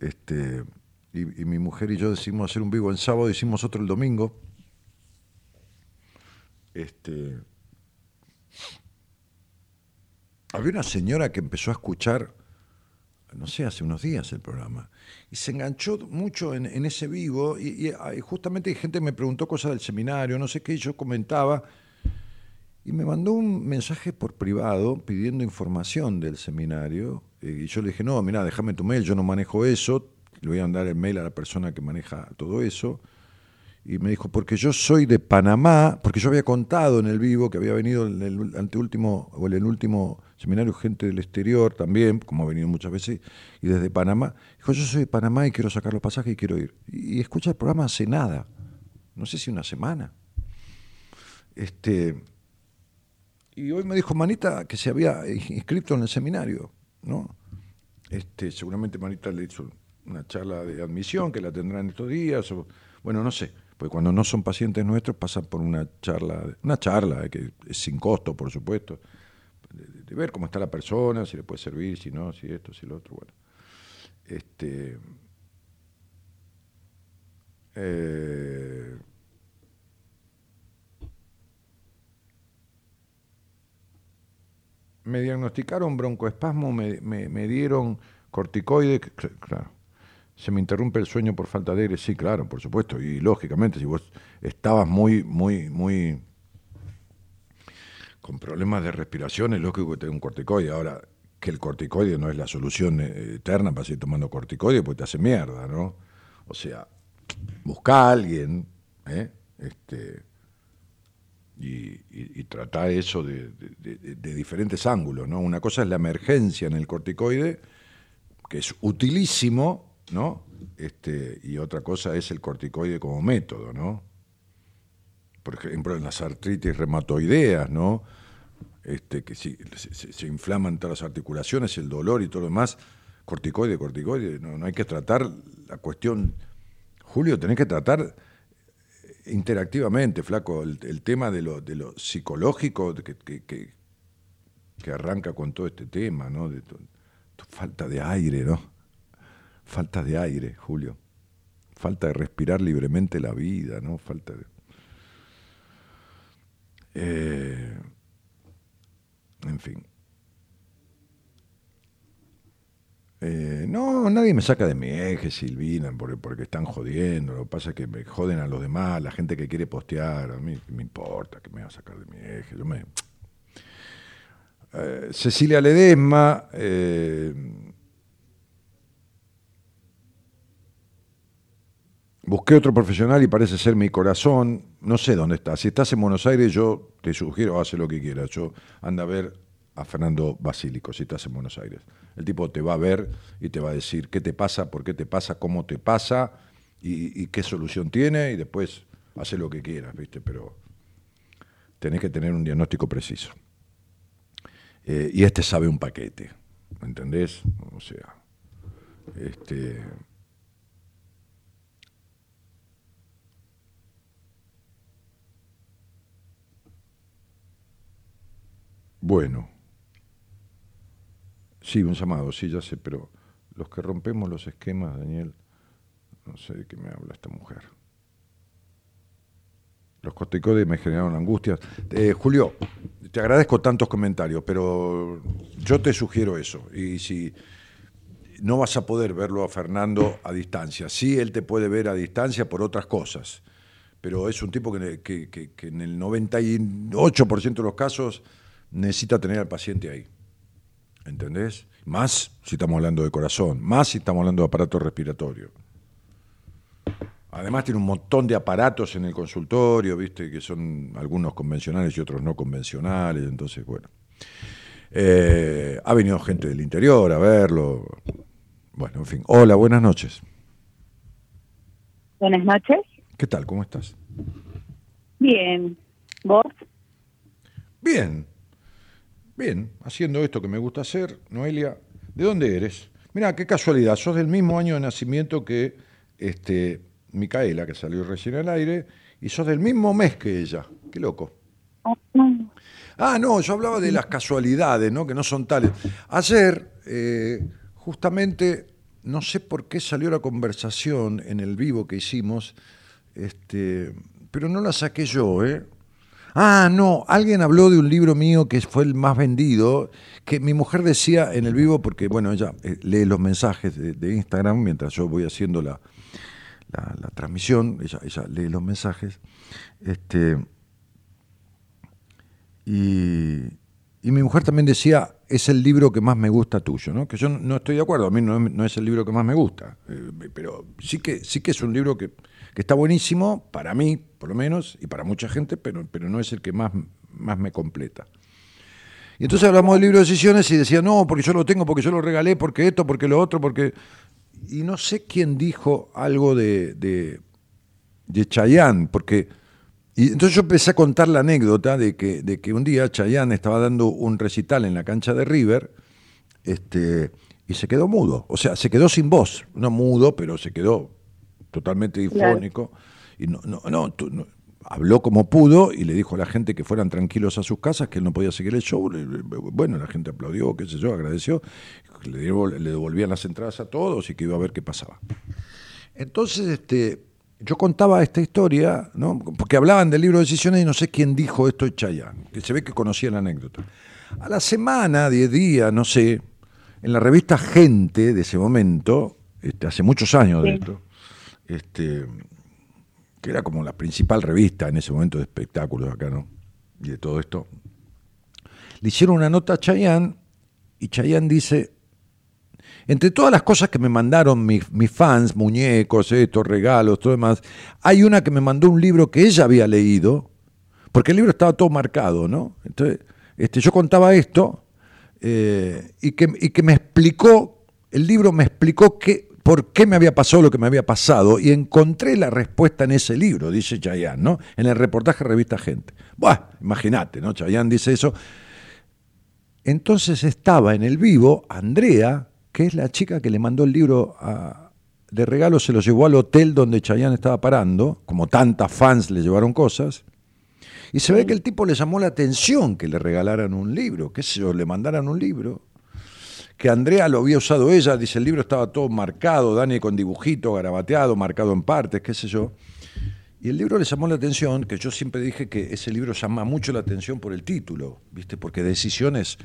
este, y, y mi mujer y yo decidimos hacer un vivo en sábado, hicimos otro el domingo. Este, había una señora que empezó a escuchar no sé, hace unos días el programa, y se enganchó mucho en, ese vivo, ah, y justamente gente me preguntó cosas del seminario, no sé qué, y yo comentaba, y me mandó un mensaje por privado pidiendo información del seminario, eh, y yo le dije, no, mira, déjame tu mail, yo no manejo eso, le voy a mandar el mail a la persona que maneja todo eso, y me dijo, porque yo soy de Panamá, porque yo había contado en el vivo que había venido en el anteúltimo, o el último seminario gente del exterior también, como ha venido muchas veces, y desde Panamá. Dijo, yo soy de Panamá y quiero sacar los pasajes y quiero ir. Y, y escucha el programa hace nada, no sé si una semana. Este, y hoy me dijo Manita que se había inscrito en el seminario, ¿no? Este, seguramente Manita le hizo una charla de admisión que la tendrán estos días, o, bueno, no sé, porque cuando no son pacientes nuestros pasan por una charla, una charla eh, que es sin costo, por supuesto, de, ver cómo está la persona, si le puede servir, si no, si esto, si lo otro, bueno. Este, eh, me diagnosticaron broncoespasmo, me, me, dieron corticoides, cl- claro. Se me interrumpe el sueño por falta de aire, sí, claro, por supuesto. Y lógicamente, si vos estabas muy, muy, muy con problemas de respiración, es lógico que tenga un corticoide. Ahora, que el corticoide no es la solución eh, eterna para seguir tomando corticoide, porque te hace mierda, ¿no? O sea, busca a alguien, ¿eh? Este, y, y, y tratar eso de diferentes ángulos, ¿no? Una cosa es la emergencia en el corticoide, que es utilísimo, ¿no? Este, y otra cosa es el corticoide como método, ¿no? Por ejemplo, en las artritis reumatoideas, ¿no? Este, que si, se, inflaman todas las articulaciones, el dolor y todo lo demás, corticoide, corticoide, no, no hay que tratar la cuestión, Julio, tenés que tratar interactivamente, flaco, el, tema de lo, de lo psicológico que, que- que- arranca con todo este tema, ¿no? De tu falta de aire, ¿no? Falta de aire, Julio. Falta de respirar libremente la vida, ¿no? Falta de... Eh, en fin. Eh, no, nadie me saca de mi eje, Silvina, porque, porque están jodiendo. Lo que pasa es que me joden a los demás, la gente que quiere postear. A mí me importa que me va a sacar de mi eje. Yo me... Eh, Cecilia Ledesma. Busqué otro profesional y parece ser mi corazón. No sé dónde está. Si estás en Buenos Aires, yo te sugiero, hace lo que quieras. Yo anda a ver a Fernando Basílico, si estás en Buenos Aires. El tipo te va a ver y te va a decir qué te pasa, por qué te pasa, cómo te pasa y, qué solución tiene y después hace lo que quieras, ¿viste? Pero tenés que tener un diagnóstico preciso. Eh, y este sabe un paquete, ¿me entendés? O sea, este... Bueno. Sí, un llamado, sí, ya sé, pero los que rompemos los esquemas, Daniel, no sé de qué me habla esta mujer. Los corticoides me generaron angustias. Eh, Julio, te agradezco tantos comentarios, pero yo te sugiero eso. Y si no vas a poder verlo a Fernando a distancia, sí él te puede ver a distancia por otras cosas, pero es un tipo que, que- que- que en el 98% de los casos necesita tener al paciente ahí. ¿Entendés? Más si estamos hablando de corazón, más si estamos hablando de aparato respiratorio. Además tiene un montón de aparatos en el consultorio, viste, que son algunos convencionales y otros no convencionales, entonces, bueno. Eh, ha venido gente del interior a verlo. Bueno, en fin. Hola, buenas noches. Buenas noches. ¿Qué tal? ¿Cómo estás? Bien. ¿Vos? Bien. Bien, haciendo esto que me gusta hacer, Noelia. ¿De dónde eres? Mira, qué casualidad, sos del mismo año de nacimiento que este, Micaela, que salió recién al aire, y sos del mismo mes que ella. Qué loco. Ah, no, yo hablaba de las casualidades, ¿no? Que no son tales. Ayer, eh, justamente, no sé por qué salió la conversación en el vivo que hicimos, este, pero no la saqué yo, ¿eh? Ah, no, alguien habló de un libro mío que fue el más vendido, que mi mujer decía en el vivo, porque, bueno, ella eh, lee los mensajes de, Instagram mientras yo voy haciendo la, la, transmisión, ella, ella lee los mensajes, este, y, y mi mujer también decía, es el libro que más me gusta tuyo, ¿no? Que yo no- estoy de acuerdo, a mí no, no es el libro que más me gusta, eh, pero sí que, sí que es un libro que, que está buenísimo, para mí, por lo menos, y para mucha gente, pero, pero no es el que más, más me completa. Y entonces hablamos del libro de decisiones y decía, no, porque yo lo tengo, porque yo lo regalé, porque esto, porque lo otro, porque... Y no sé quién dijo algo de, de, de Chayanne, porque... Y entonces yo empecé a contar la anécdota de que, de que un día Chayanne estaba dando un recital en la cancha de River este, y se quedó mudo. O sea, se quedó sin voz. No mudo, pero se quedó totalmente difónico. Y no, no, no, tú- no- habló como pudo y le dijo a la gente que fueran tranquilos a sus casas, que él no podía seguir el show. Bueno, la gente aplaudió, qué sé yo, agradeció. Le, devolvían las entradas a todos y que iba a ver qué pasaba. Entonces, este, yo contaba esta historia, ¿no? porque hablaban del libro de decisiones y no sé quién dijo esto de Chayanne, que se ve que conocía la anécdota. A la semana, 10 días, no sé, en la revista Gente de ese momento, este, hace muchos años de Sí. esto, este, que era como la principal revista en ese momento de espectáculos acá, ¿no? Y de todo esto. Le hicieron una nota a Chayanne y Chayanne dice, entre todas las cosas que me mandaron mis, fans, muñecos, estos regalos, todo demás, hay una que me mandó un libro que ella había leído, porque el libro estaba todo marcado, ¿no? Entonces, este, yo contaba esto eh, y, que, y que me explicó, el libro me explicó que, por qué me había pasado lo que me había pasado y encontré la respuesta en ese libro, dice Chayanne, ¿no? En el reportaje Revista Gente. Buah, imagínate, ¿no? Chayanne dice eso. Entonces estaba en el vivo Andrea, que es la chica que le mandó el libro a- de regalo, se lo llevó al hotel donde Chayanne estaba parando, como tantas fans le llevaron cosas, y se ve que el tipo le llamó la atención que le regalaran un libro, sé yo, le mandaran un libro, que Andrea lo había usado ella, dice el libro estaba todo marcado, Dani con dibujito, garabateado, marcado en partes, qué sé yo. Y el libro le llamó la atención, que yo siempre dije que ese libro llama mucho la atención por el título, ¿viste? Porque decisiones.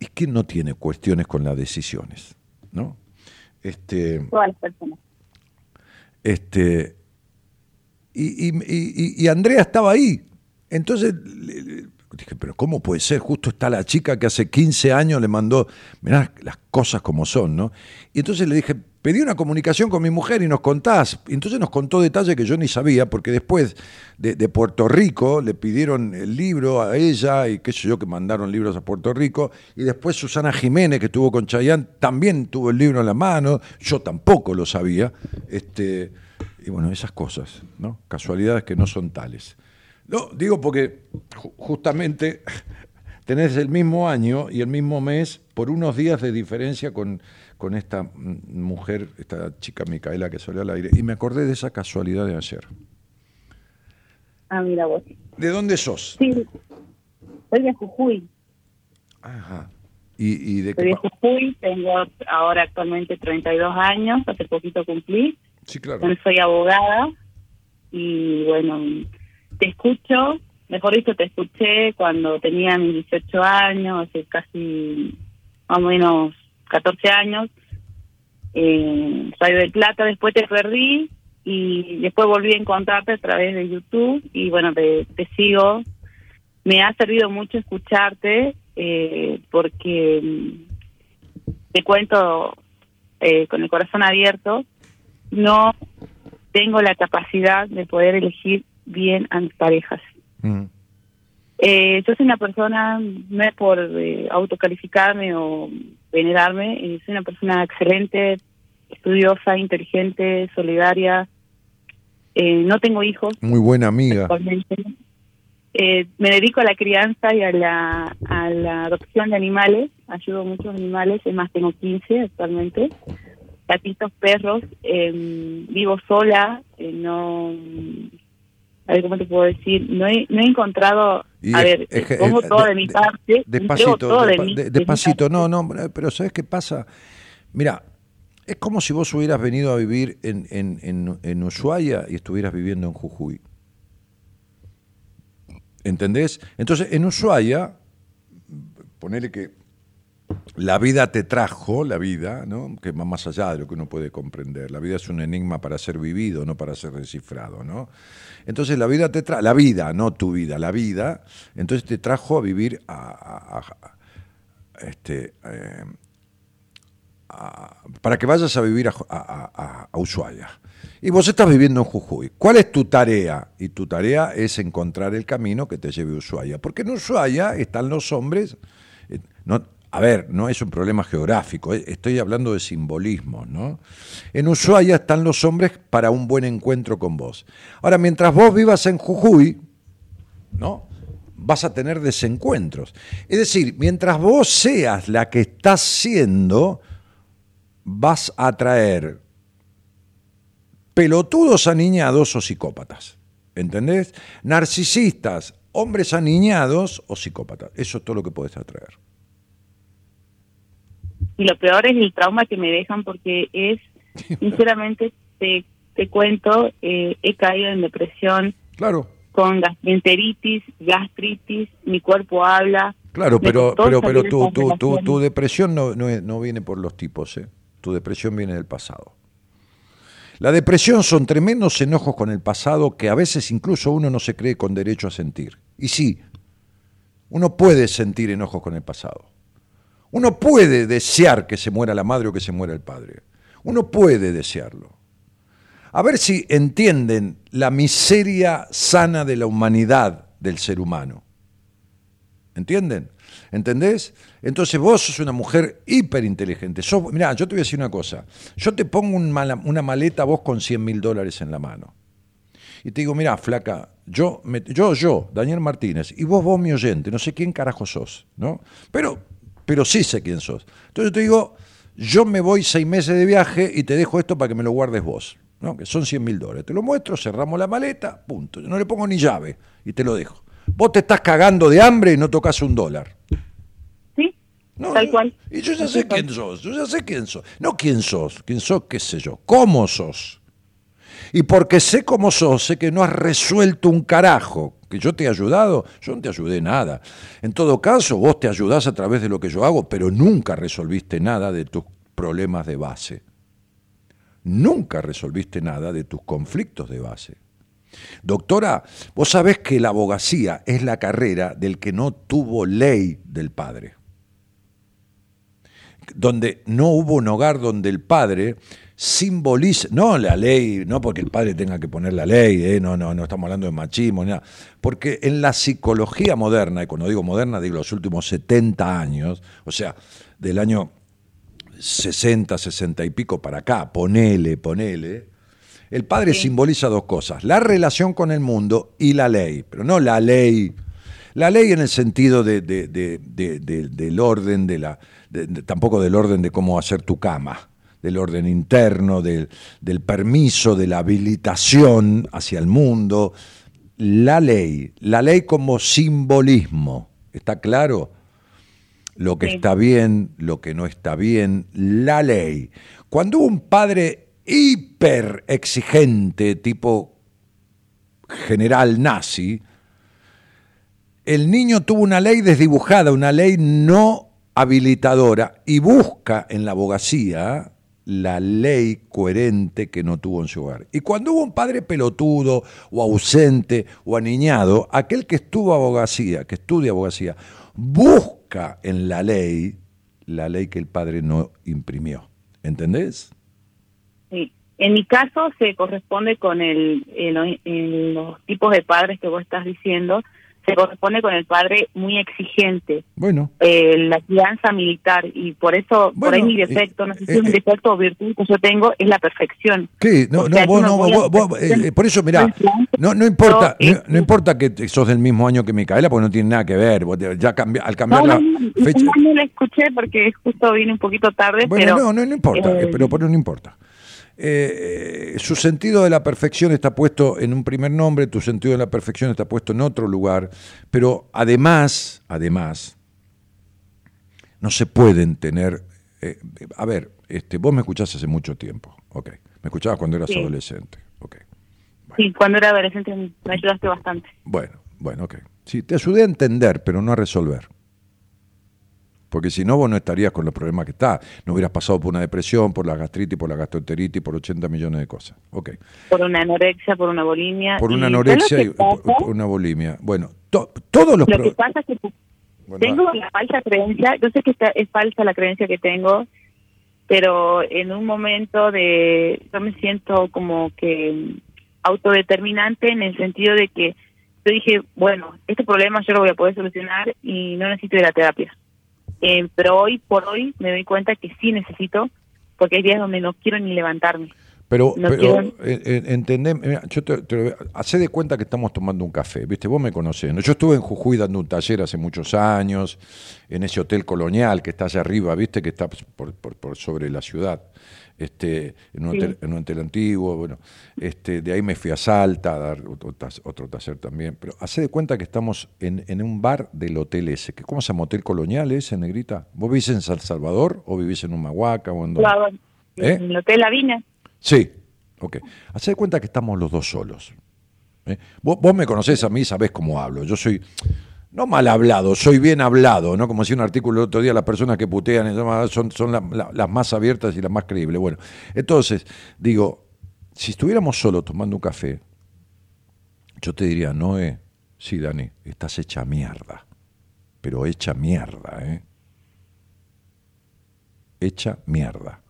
¿Y quién no tiene cuestiones con las decisiones? ¿No? Este, Todas las personas. este, y, y- y- y Andrea estaba ahí. Entonces dije, pero ¿cómo puede ser? Justo está la chica que hace 15 años le mandó, mirá las cosas como son, ¿no? Y entonces le dije, pedí una comunicación con mi mujer y nos contás. Y entonces nos contó detalles que yo ni sabía, porque después de, Puerto Rico le pidieron el libro a ella y qué sé yo, que mandaron libros a Puerto Rico. Y después Susana Jiménez, que estuvo con Chayanne, también tuvo el libro en la mano. Yo tampoco lo sabía. Este, y bueno, esas cosas, ¿no? Casualidades que no son tales. No, digo porque ju- justamente tenés el mismo año y el mismo mes por unos días de diferencia con, con esta mujer, esta chica Micaela que salió al aire. Y me acordé de esa casualidad de ayer. Ah, mira vos. ¿De dónde sos? Sí, soy de Jujuy. Ajá. ¿Y, y de Soy de Jujuy, tengo ahora actualmente 32 años, hace poquito cumplí. Sí, claro. Soy abogada y bueno, te escucho, mejor dicho, te escuché cuando tenía mis 18 años, hace casi más o menos 14 años. Eh, soy del Plata, después te perdí y después volví a encontrarte a través de YouTube y bueno, te, te sigo. Me ha servido mucho escucharte eh, porque mm, te cuento eh, con el corazón abierto, no tengo la capacidad de poder elegir bien a mis parejas. Mm. Eh, yo soy una persona, no es por eh, autocalificarme o venerarme, eh, soy una persona excelente, estudiosa, inteligente, solidaria. Eh, no tengo hijos Muy buena amiga. Eh, me dedico a la crianza y a la, a la adopción de animales. Ayudo a muchos animales, es más, tengo 15 actualmente. Gatitos, perros. eh, vivo sola, no. A ver, ¿cómo te puedo decir? No he, no he encontrado. Y a es- ver, es que- pongo es- todo de- de mi parte. Despacito, todo de despa- mí- de- de mi despacito, parte. no, no, pero ¿sabes qué pasa? Mira, es como si vos hubieras venido a vivir en, en, en, en Ushuaia y estuvieras viviendo en Jujuy. ¿Entendés? Entonces, en Ushuaia, ponele que la vida te trajo, la vida, ¿no? que va más allá de lo que uno puede comprender. La vida es un enigma para ser vivido, no para ser descifrado. ¿no? Entonces la vida te trajo, la vida, no tu vida, la vida, entonces te trajo a vivir a, este, eh, para que vayas a vivir a Ushuaia. Y vos estás viviendo en Jujuy. ¿Cuál es tu tarea? Y tu tarea es encontrar el camino que te lleve a Ushuaia. Porque en Ushuaia están los hombres. eh, no, a ver, no es un problema geográfico, eh, estoy hablando de simbolismo, ¿no? En Ushuaia están los hombres para un buen encuentro con vos. Ahora, mientras vos vivas en Jujuy, ¿no? Vas a tener desencuentros. Es decir, mientras vos seas la que estás siendo, vas a atraer pelotudos aniñados o psicópatas. ¿Entendés? Narcisistas, hombres aniñados o psicópatas. Eso es todo lo que puedes atraer. Y lo peor es el trauma que me dejan porque es, sinceramente, te, te cuento, eh, he caído en depresión Claro, con gastroenteritis, gastritis, mi cuerpo habla. claro, pero, pero, pero tu, tu, tu, tu depresión no, no, no viene por los tipos, ¿eh? Tu depresión viene del pasado. La depresión son tremendos enojos con el pasado que a veces incluso uno no se cree con derecho a sentir. Y sí, uno puede sentir enojos con el pasado. Uno puede desear que se muera la madre o que se muera el padre. Uno puede desearlo. A ver si entienden la miseria sana de la humanidad del ser humano. ¿Entienden? ¿Entendés? Entonces vos sos una mujer hiperinteligente. Sos, mirá, yo te voy a decir una cosa. Yo te pongo una maleta vos con 100 mil dólares en la mano. Y te digo, mirá, flaca, yo, me- yo, yo, Daniel Martínez, y vos, vos, mi oyente, no sé quién carajo sos, ¿no? Pero, pero sí sé quién sos. Entonces te digo, yo me voy seis meses de viaje y te dejo esto para que me lo guardes vos, ¿no? Que son 100 mil dólares. Te lo muestro, cerramos la maleta, punto. Yo no le pongo ni llave y te lo dejo. Vos te estás cagando de hambre y no tocas un dólar. Sí, No, tal yo- cual. Y yo ya sé quién sos, yo ya sé quién sos. No quién sos, quién sos, qué sé yo, cómo sos. Y porque sé cómo sos, sé que no has resuelto un carajo. Que yo te he ayudado, yo no te ayudé nada. En todo caso, vos te ayudás a través de lo que yo hago, pero nunca resolviste nada de tus problemas de base. Nunca resolviste nada de tus conflictos de base. Doctora, vos sabés que la abogacía es la carrera del que no tuvo ley del padre. Donde no hubo un hogar donde el padre simboliza, no la ley, no porque el padre tenga que poner la ley, eh, no, no, no estamos hablando de machismo, ni nada, porque en la psicología moderna, y cuando digo moderna digo los últimos 70 años, o sea, del año 60, 60 y pico para acá, ponele, ponele, el padre simboliza dos cosas, la relación con el mundo y la ley, pero no la ley, la ley en el sentido de, de- de- de- de- del orden, de la, tampoco del orden de cómo hacer tu cama, del orden interno, del, del permiso, de la habilitación hacia el mundo, la ley, la ley como simbolismo, ¿está claro? lo que Sí. está bien, lo que no está bien, la ley. Cuando un padre hiper exigente, tipo general nazi, el niño tuvo una ley desdibujada, una ley no habilitadora, y busca en la abogacía la ley coherente que no tuvo en su hogar. Y cuando hubo un padre pelotudo o ausente o aniñado, aquel que estuvo abogacía, que estudia abogacía, busca en la ley la ley que el padre no imprimió. ¿Entendés? Sí. En mi caso se corresponde con el, los tipos de padres que vos estás diciendo, se corresponde con el padre muy exigente, Bueno, eh, la crianza militar, y por eso, por ahí mi defecto, no sé si eh, es un eh, defecto o virtud que yo tengo, es la perfección. ¿qué? No, no, vos no vos- eh, por eso, mirá, no, no importa, no, no importa que sos del mismo año que Micaela, porque no tiene nada que ver. Ya cambi- al cambiar No, la no, no, fecha. no, no la escuché porque justo vine un poquito tarde, Bueno, pero... no, no, no importa, pero, pero no importa. Eh, eh, su sentido de la perfección está puesto en un primer nombre, tu sentido de la perfección está puesto en otro lugar, pero además, además, no se pueden tener. eh, a ver, este, vos me escuchás hace mucho tiempo, ok. Me escuchabas cuando eras Sí. adolescente, ok. Sí, cuando era adolescente me ayudaste bastante. Bueno, bueno, ok. Sí, te ayudé a entender, pero no a resolver. Porque si no, vos no estarías con los problemas que estás. No hubieras pasado por una depresión, por la gastritis, por la gastroenteritis, por 80 millones de cosas. Ok. Por una anorexia, por una bulimia. Por una anorexia ¿sabes y por, por una bulimia. Bueno, to- todos los Lo que pasa es que Bueno, tengo la falsa creencia, yo sé que esta- es falsa la creencia que tengo, pero en un momento de, yo me siento como que autodeterminante en el sentido de que yo dije, bueno, este problema yo lo voy a poder solucionar y no necesito ir a terapia. Eh, pero hoy por hoy me doy cuenta que sí necesito, porque hay días donde no quiero ni levantarme. Pero, No pero eh, eh, entendé, mira, yo te, te de cuenta que estamos tomando un café, ¿viste? Vos me conocés. ¿no? Yo estuve en Jujuy dando un taller hace muchos años, en ese hotel colonial que está allá arriba, ¿viste? Que está por, por- por sobre la ciudad, este, en, un Sí. hotel, en un hotel antiguo, bueno. Este, de ahí me fui a Salta a dar otro, otro taller también. Pero hacé de cuenta que estamos en, en un bar del hotel ese. que ¿Cómo se llama? ¿Hotel colonial ese, Negrita? ¿Vos vivís en San Salvador o vivís en Humahuaca o en hago ¿Eh? en el Hotel La Viña. Sí, ok. Hacé de cuenta que estamos los dos solos. ¿eh? Vos, vos me conocés a mí, sabés cómo hablo. Yo soy, no mal hablado, soy bien hablado, ¿no? Como decía un artículo el otro día, las personas que putean son, son la- la- las más abiertas y las más creíbles. Bueno, entonces, digo, si estuviéramos solos tomando un café, yo te diría, no, eh, sí, Dani, estás hecha mierda. Pero hecha mierda, ¿eh? Hecha mierda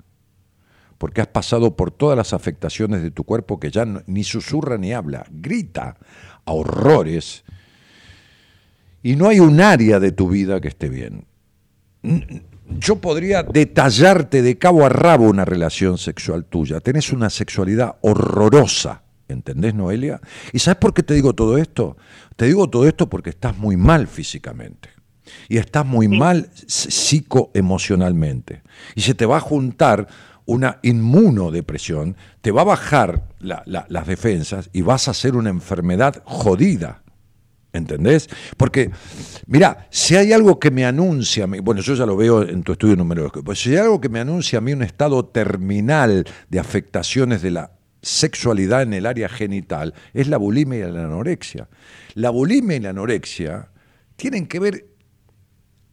porque has pasado por todas las afectaciones de tu cuerpo que ya ni susurra ni habla, grita a horrores y no hay un área de tu vida que esté bien. Yo podría detallarte de cabo a rabo una relación sexual tuya. Tenés una sexualidad horrorosa, ¿entendés, Noelia? ¿Y sabes por qué te digo todo esto? Te digo todo esto porque estás muy mal físicamente y estás muy mal psicoemocionalmente. Y se te va a juntar una inmunodepresión, te va a bajar la- la- las defensas y vas a hacer una enfermedad jodida. ¿Entendés? Porque, mira, si hay algo que me anuncia, bueno, yo ya lo veo en tu estudio número dos, pues si hay algo que me anuncia a mí un estado terminal de afectaciones de la sexualidad en el área genital, es la bulimia y la anorexia. La bulimia y la anorexia tienen que ver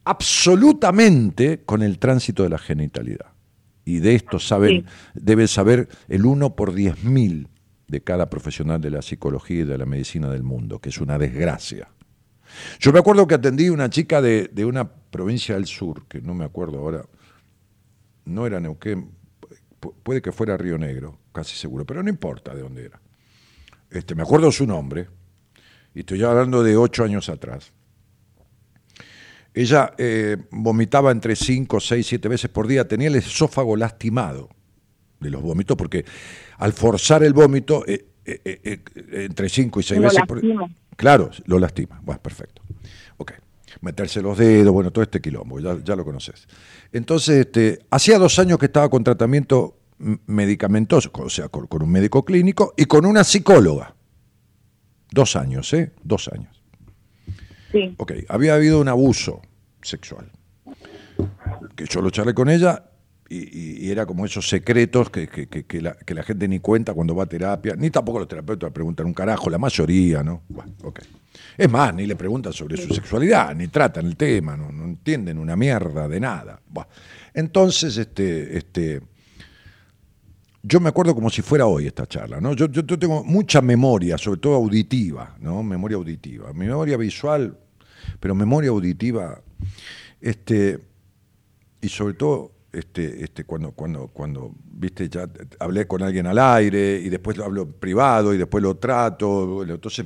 absolutamente con el tránsito de la genitalidad. Y de esto saben, Sí. debe saber el 1 por 10.000 de cada profesional de la psicología y de la medicina del mundo, que es una desgracia. Yo me acuerdo que atendí una chica de, de una provincia del sur, que no me acuerdo ahora, no era Neuquén, pu- puede que fuera Río Negro, casi seguro, pero no importa de dónde era. Este, me acuerdo su nombre, y estoy hablando de ocho años atrás. Ella eh, vomitaba entre 5, 6, 7 veces por día, tenía el esófago lastimado de los vómitos, porque al forzar el vómito, eh, eh, eh, entre 5 y 6 Lo veces por. Claro, lo lastima. Bueno, perfecto. Ok. Meterse los dedos, bueno, todo este quilombo, ya, ya lo conoces. Entonces, este, hacía dos años que estaba con tratamiento medicamentoso, o sea, con, con un médico clínico y con una psicóloga. Dos años, ¿eh? Dos años. Sí. Ok, había habido un abuso sexual. Que yo lo charlé con ella y, era como esos secretos que, que- la, que la gente ni cuenta cuando va a terapia, ni tampoco los terapeutas preguntan un carajo, la mayoría, ¿no? Bueno, ok. Es más, ni le preguntan sobre su sexualidad, ni tratan el tema, no, no entienden una mierda de nada. Entonces, este, este, yo me acuerdo como si fuera hoy esta charla, ¿no? Yo, yo- yo tengo mucha memoria, sobre todo auditiva, ¿no? Memoria auditiva. Mi memoria visual, pero memoria auditiva, este, y sobre todo, este, este, cuando, cuando, cuando, viste, ya hablé con alguien al aire, y después lo hablo privado, y después lo trato, entonces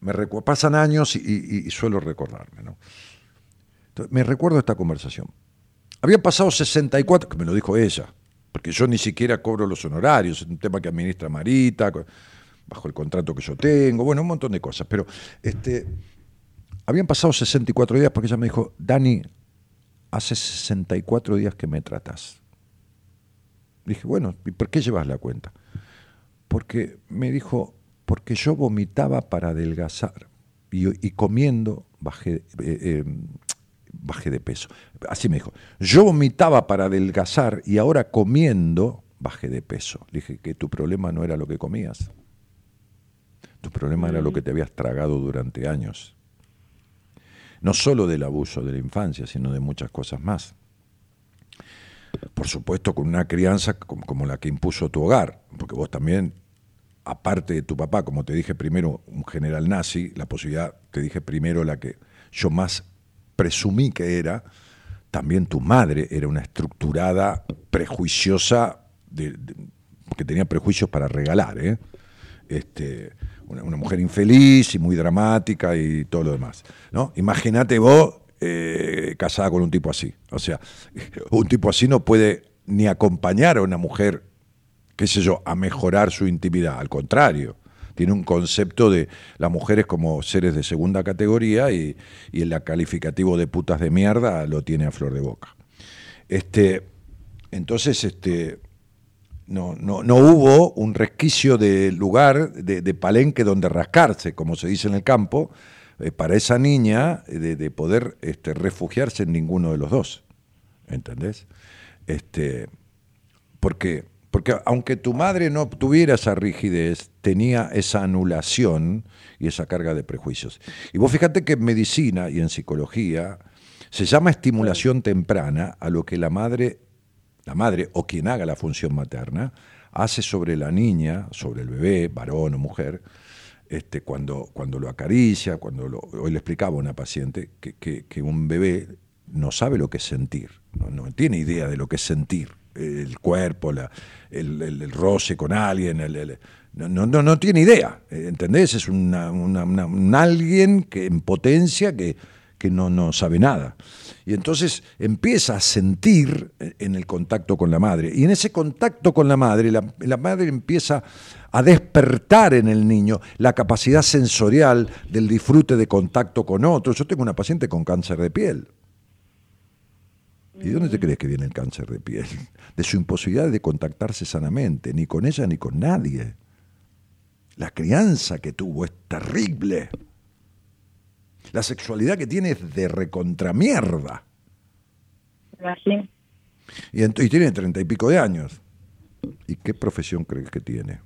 me pasan años y, y- suelo recordarme, ¿no? Entonces, me recuerdo esta conversación. Había pasado 64, que me lo dijo ella, porque yo ni siquiera cobro los honorarios, es un tema que administra Marita, bajo el contrato que yo tengo, bueno, un montón de cosas, pero este, habían pasado 64 días porque ella me dijo, Dani, hace 64 días que me tratas. Dije, bueno, ¿y por qué llevas la cuenta? Porque me dijo, porque yo vomitaba para adelgazar y, y comiendo bajé, eh, eh, bajé de peso. Así me dijo, yo vomitaba para adelgazar y ahora comiendo bajé de peso. Le dije que tu problema no era lo que comías. Tu problema era lo que te habías tragado durante años. No solo del abuso de la infancia, sino de muchas cosas más. Por supuesto, con una crianza como, la que impuso tu hogar, porque vos también, aparte de tu papá, como te dije primero, un general nazi, la posibilidad, te dije primero la que yo más presumí que era, también tu madre era una estructurada prejuiciosa, que tenía prejuicios para regalar, ¿eh? este, una, mujer infeliz y muy dramática y todo lo demás. ¿no? Imagínate vos eh, casada con un tipo así. O sea, un tipo así no puede ni acompañar a una mujer, qué sé yo, a mejorar su intimidad. Al contrario, tiene un concepto de las mujeres como seres de segunda categoría y, y el calificativo de putas de mierda lo tiene a flor de boca. Este, entonces, este, no, no, no hubo un resquicio de lugar, de, palenque donde rascarse, como se dice en el campo, eh, para esa niña eh, de, de poder este, refugiarse en ninguno de los dos. ¿Entendés? Este, porque, porque aunque tu madre no tuviera esa rigidez, tenía esa anulación y esa carga de prejuicios. Y vos fíjate que en medicina y en psicología se llama estimulación temprana a lo que la madre la madre o quien haga la función materna hace sobre la niña, sobre el bebé, varón o mujer, este, cuando, cuando lo acaricia, cuando lo, hoy le explicaba a una paciente que, que- un bebé no sabe lo que es sentir, no, tiene idea de lo que es sentir, el cuerpo, el, el- roce con alguien, el- no, no, no, tiene idea, ¿entendés? Es una- un alguien que en potencia que, que no, no sabe nada. Y entonces empieza a sentir en el contacto con la madre. Y en ese contacto con la madre, la, la madre empieza a despertar en el niño la capacidad sensorial del disfrute de contacto con otros. Yo tengo una paciente con cáncer de piel. ¿Y de dónde te crees que viene el cáncer de piel? De su imposibilidad de contactarse sanamente, ni con ella ni con nadie. La crianza que tuvo es terrible. La sexualidad que tiene es de recontramierda. Y tiene treinta y pico de años. ¿Y qué profesión crees que tiene?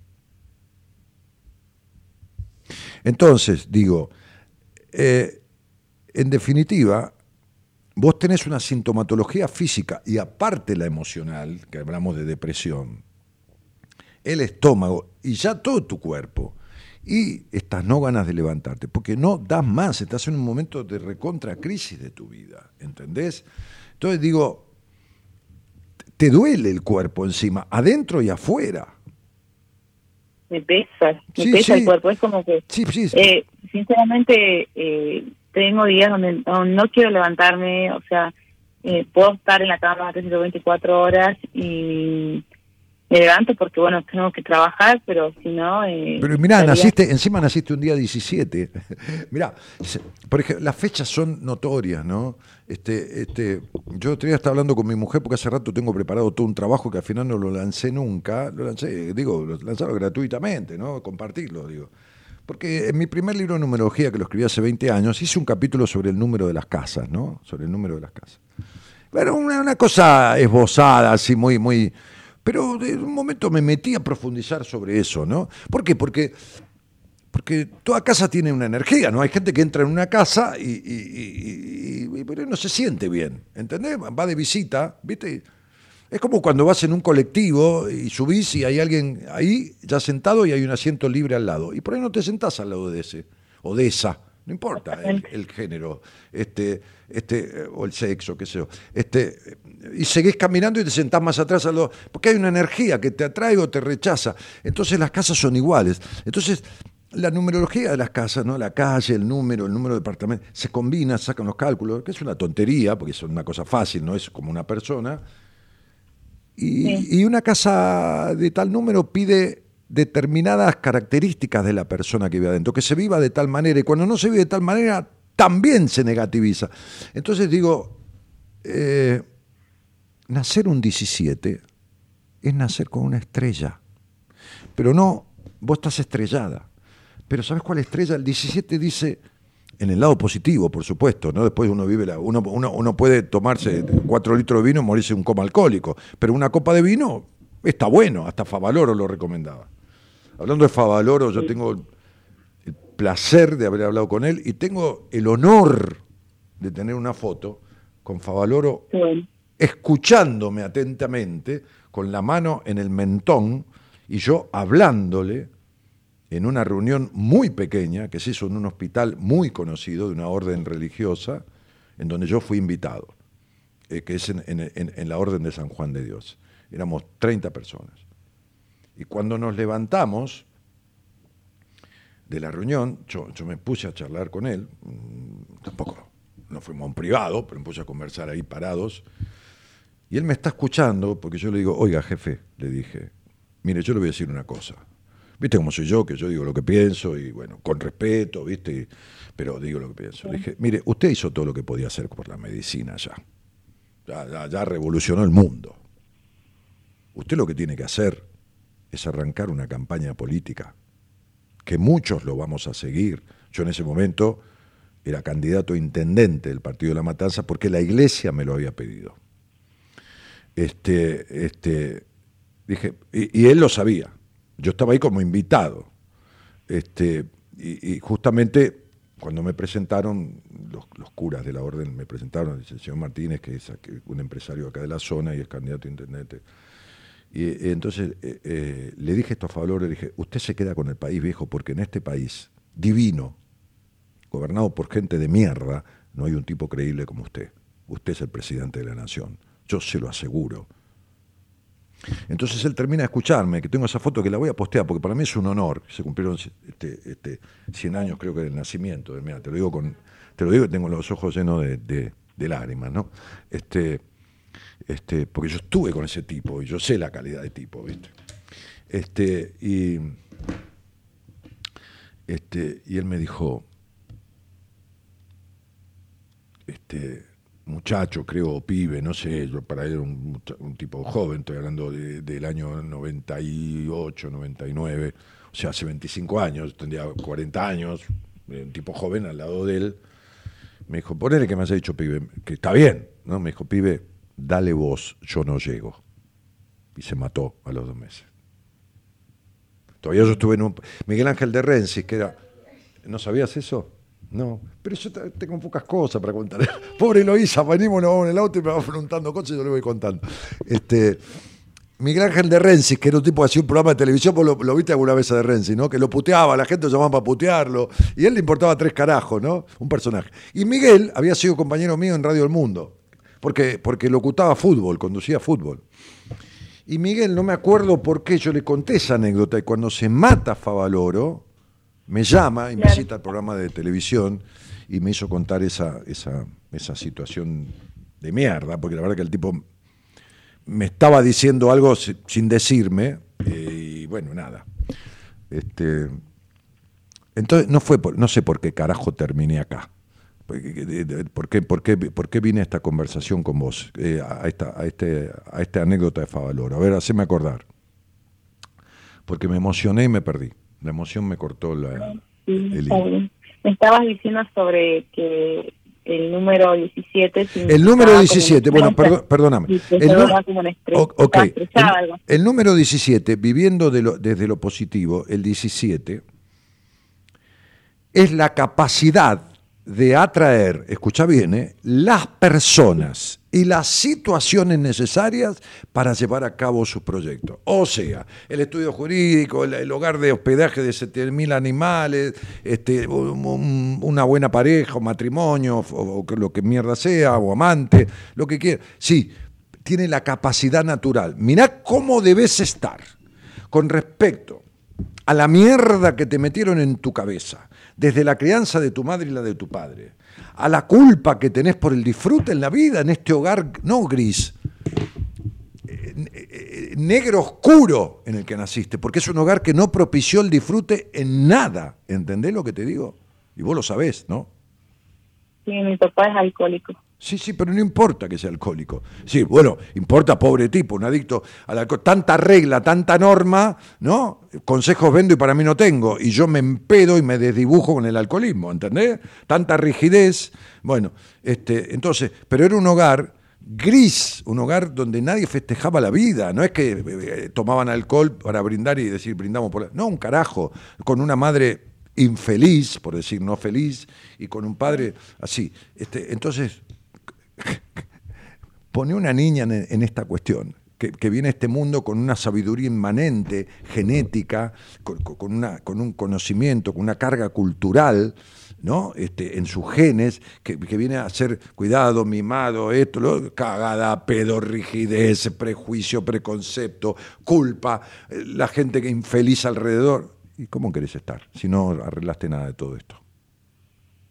Entonces, digo, eh, en definitiva, vos tenés una sintomatología física y aparte la emocional, que hablamos de depresión, el estómago y ya todo tu cuerpo. Y estas no ganas de levantarte, porque no das más, estás en un momento de recontra crisis de tu vida, ¿entendés? Entonces digo, te duele el cuerpo encima, adentro y afuera. me pesa, me Sí, pesa sí. el cuerpo. Es como que, Sí, sí, sí. eh, sinceramente, eh, tengo días donde no, no quiero levantarme, o sea, eh, puedo estar en la cama 24 horas y me levanto porque, bueno, tengo que trabajar, pero si no... Eh, Pero mirá, estaría- naciste, encima naciste un día 17. mirá, por ejemplo, las fechas son notorias, ¿no? Este, este, yo otro día estaba hablando con mi mujer porque hace rato tengo preparado todo un trabajo que al final no lo lancé nunca. Lo lancé, digo, lo lanzaba gratuitamente, ¿no? Compartirlo, digo. Porque en mi primer libro de numerología, que lo escribí hace 20 años, hice un capítulo sobre el número de las casas, ¿no? Sobre el número de las casas. Era una, una cosa esbozada, así muy, muy. Pero de un momento me metí a profundizar sobre eso, ¿no? ¿Por qué? Porque, porque toda casa tiene una energía, ¿no? Hay gente que entra en una casa y, y- y- y- pero no se siente bien, ¿entendés? Va de visita, ¿viste? Es como cuando vas en un colectivo y subís y hay alguien ahí ya sentado y hay un asiento libre al lado. Y por ahí no te sentás al lado de ese o de esa. No importa el, el género, este, este, o el sexo, qué sé yo. Este, y seguís caminando y te sentás más atrás al lado, porque hay una energía que te atrae o te rechaza. Entonces las casas son iguales. Entonces, la numerología de las casas, ¿no? La calle, el número, el número de departamento, se combina, sacan los cálculos, que es una tontería, porque es una cosa fácil, no es como una persona. Y, y una casa de tal número pide determinadas características de la persona que vive adentro, que se viva de tal manera, y cuando no se vive de tal manera, también se negativiza. Entonces digo, eh, nacer un 17 es nacer con una estrella, pero no, vos estás estrellada. Pero ¿sabes cuál estrella? El 17 dice, en el lado positivo, por supuesto, ¿no? Después uno vive la, uno, uno, uno puede tomarse cuatro litros de vino y morirse un coma alcohólico, pero una copa de vino está bueno, hasta Favaloro lo recomendaba. Hablando de Favaloro, yo tengo placer de haber hablado con él y tengo el honor de tener una foto con Favaloro escuchándome atentamente, con la mano en el mentón, y yo hablándole en una reunión muy pequeña que se hizo en un hospital muy conocido de una orden religiosa, en donde yo fui invitado, eh, que es en, en- en- en la Orden de San Juan de Dios. Éramos 30 personas. Y cuando nos levantamos de la reunión, yo, me puse a charlar con él, mm, tampoco, no fuimos a un privado, pero me puse a conversar ahí parados, y él me está escuchando porque yo le digo, oiga jefe, le dije, mire, yo le voy a decir una cosa. ¿Viste cómo soy yo? Que yo digo lo que pienso y bueno, con respeto, ¿viste? Pero digo lo que pienso. Le dije, mire, usted hizo todo lo que podía hacer por la medicina. Ya, ya, ya revolucionó el mundo. Usted lo que tiene que hacer es arrancar una campaña política, que muchos lo vamos a seguir. Yo en ese momento era candidato a intendente del Partido de la Matanza porque la iglesia me lo había pedido. Este, este, dije, y, él lo sabía. Yo estaba ahí como invitado. Este, y, justamente cuando me presentaron, los, curas de la orden me presentaron, dice el señor Martínez, que es un empresario acá de la zona y es candidato a intendente. Y eh, entonces eh, eh, le dije esto a favor, le dije, usted se queda con el país viejo porque en este país divino, gobernado por gente de mierda, no hay un tipo creíble como usted. Usted es el presidente de la nación. Yo se lo aseguro. Entonces él termina de escucharme, que tengo esa foto que la voy a postear, porque para mí es un honor. Se cumplieron este, este, 100 años, creo que, del nacimiento. Mira, te lo digo con, te lo digo, que tengo los ojos llenos de, de- de lágrimas, ¿no? Este, este, porque yo estuve con ese tipo y yo sé la calidad de tipo, ¿viste? Este, y, este, y él me dijo, este, muchacho, creo, pibe, no sé, yo para él un, un tipo joven, estoy hablando de- del año 98, 99, o sea, hace 25 años, tendría 40 años, eh, un tipo joven al lado de él. Me dijo, ponele que me has dicho, pibe, que está bien, ¿no? Me dijo, pibe, dale vos, yo no llego. Y se mató a los dos meses. Todavía yo estuve en un... Miguel Ángel de Rensis, que era... ¿No sabías eso? No. Pero yo te- tengo pocas cosas para contar. Pobre Eloísa, venimos, en el auto y me va preguntando cosas y yo le voy contando. Este, Miguel Ángel de Rensis, que era un tipo que hacía un programa de televisión, vos lo, viste alguna vez a de Rensis, ¿no? Que lo puteaba, la gente lo llamaba para putearlo, y él le importaba tres carajos, ¿no? Un personaje. Y Miguel había sido compañero mío en Radio El Mundo, porque, porque locutaba fútbol, conducía fútbol. Y Miguel, no me acuerdo por qué, yo le conté esa anécdota, y cuando se mata Favaloro, me llama y me cita al programa de televisión y me hizo contar esa, esa, esa situación de mierda, porque la verdad que el tipo me estaba diciendo algo si- sin decirme, eh, y bueno, nada. Este, entonces, no fue por- no sé por qué carajo terminé acá. ¿Por qué, por qué, por qué- vine a esta conversación con vos? eh, a, esta, a, este, a esta anécdota de Favaloro. A ver, haceme acordar. Porque me emocioné y me perdí. La emoción me cortó la, Sí, el hilo. Me estabas diciendo sobre que el número 17. El número 17, bueno, perdón, perdóname. El, El, nu- como un estrés, o- ok, estaba estresada, algo el, el número 17, viviendo de lo- desde lo positivo, el 17, es la capacidad de atraer, escucha bien, ¿eh? las personas y las situaciones necesarias para llevar a cabo sus proyectos. O sea, el estudio jurídico, el, hogar de hospedaje de 7.000 animales, este, un- un- una buena pareja, o matrimonio, o, lo que mierda sea, o amante, lo que quiera. Sí, tiene la capacidad natural. Mirá cómo debes estar con respecto a la mierda que te metieron en tu cabeza, desde la crianza de tu madre y la de tu padre, a la culpa que tenés por el disfrute en la vida, en este hogar no gris, eh, eh, negro oscuro en el que naciste, porque es un hogar que no propició el disfrute en nada. ¿Entendés lo que te digo? Y vos lo sabés, ¿no? Sí, mi papá es alcohólico. Sí, sí, pero no importa que sea alcohólico. Sí, bueno, importa pobre tipo, un adicto al alcohol. Tanta regla, tanta norma, ¿no? Consejos vendo y para mí no tengo. Y yo me empedo y me desdibujo con el alcoholismo, ¿entendés? Tanta rigidez. Bueno, este, entonces, pero era un hogar gris, un hogar donde nadie festejaba la vida. No es que eh, eh, tomaban alcohol para brindar y decir brindamos por la... No, un carajo. Con una madre infeliz, por decir no feliz, y con un padre así. Este, entonces, pone una niña en, esta cuestión, que, viene a este mundo con una sabiduría inmanente, genética, con, una, con un conocimiento, con una carga cultural, ¿no? Este, en sus genes, que, que viene a ser cuidado, mimado, esto, lo, cagada, pedo, rigidez, prejuicio, preconcepto, culpa, eh, la gente que infeliz alrededor. ¿Y cómo querés estar si no arreglaste nada de todo esto?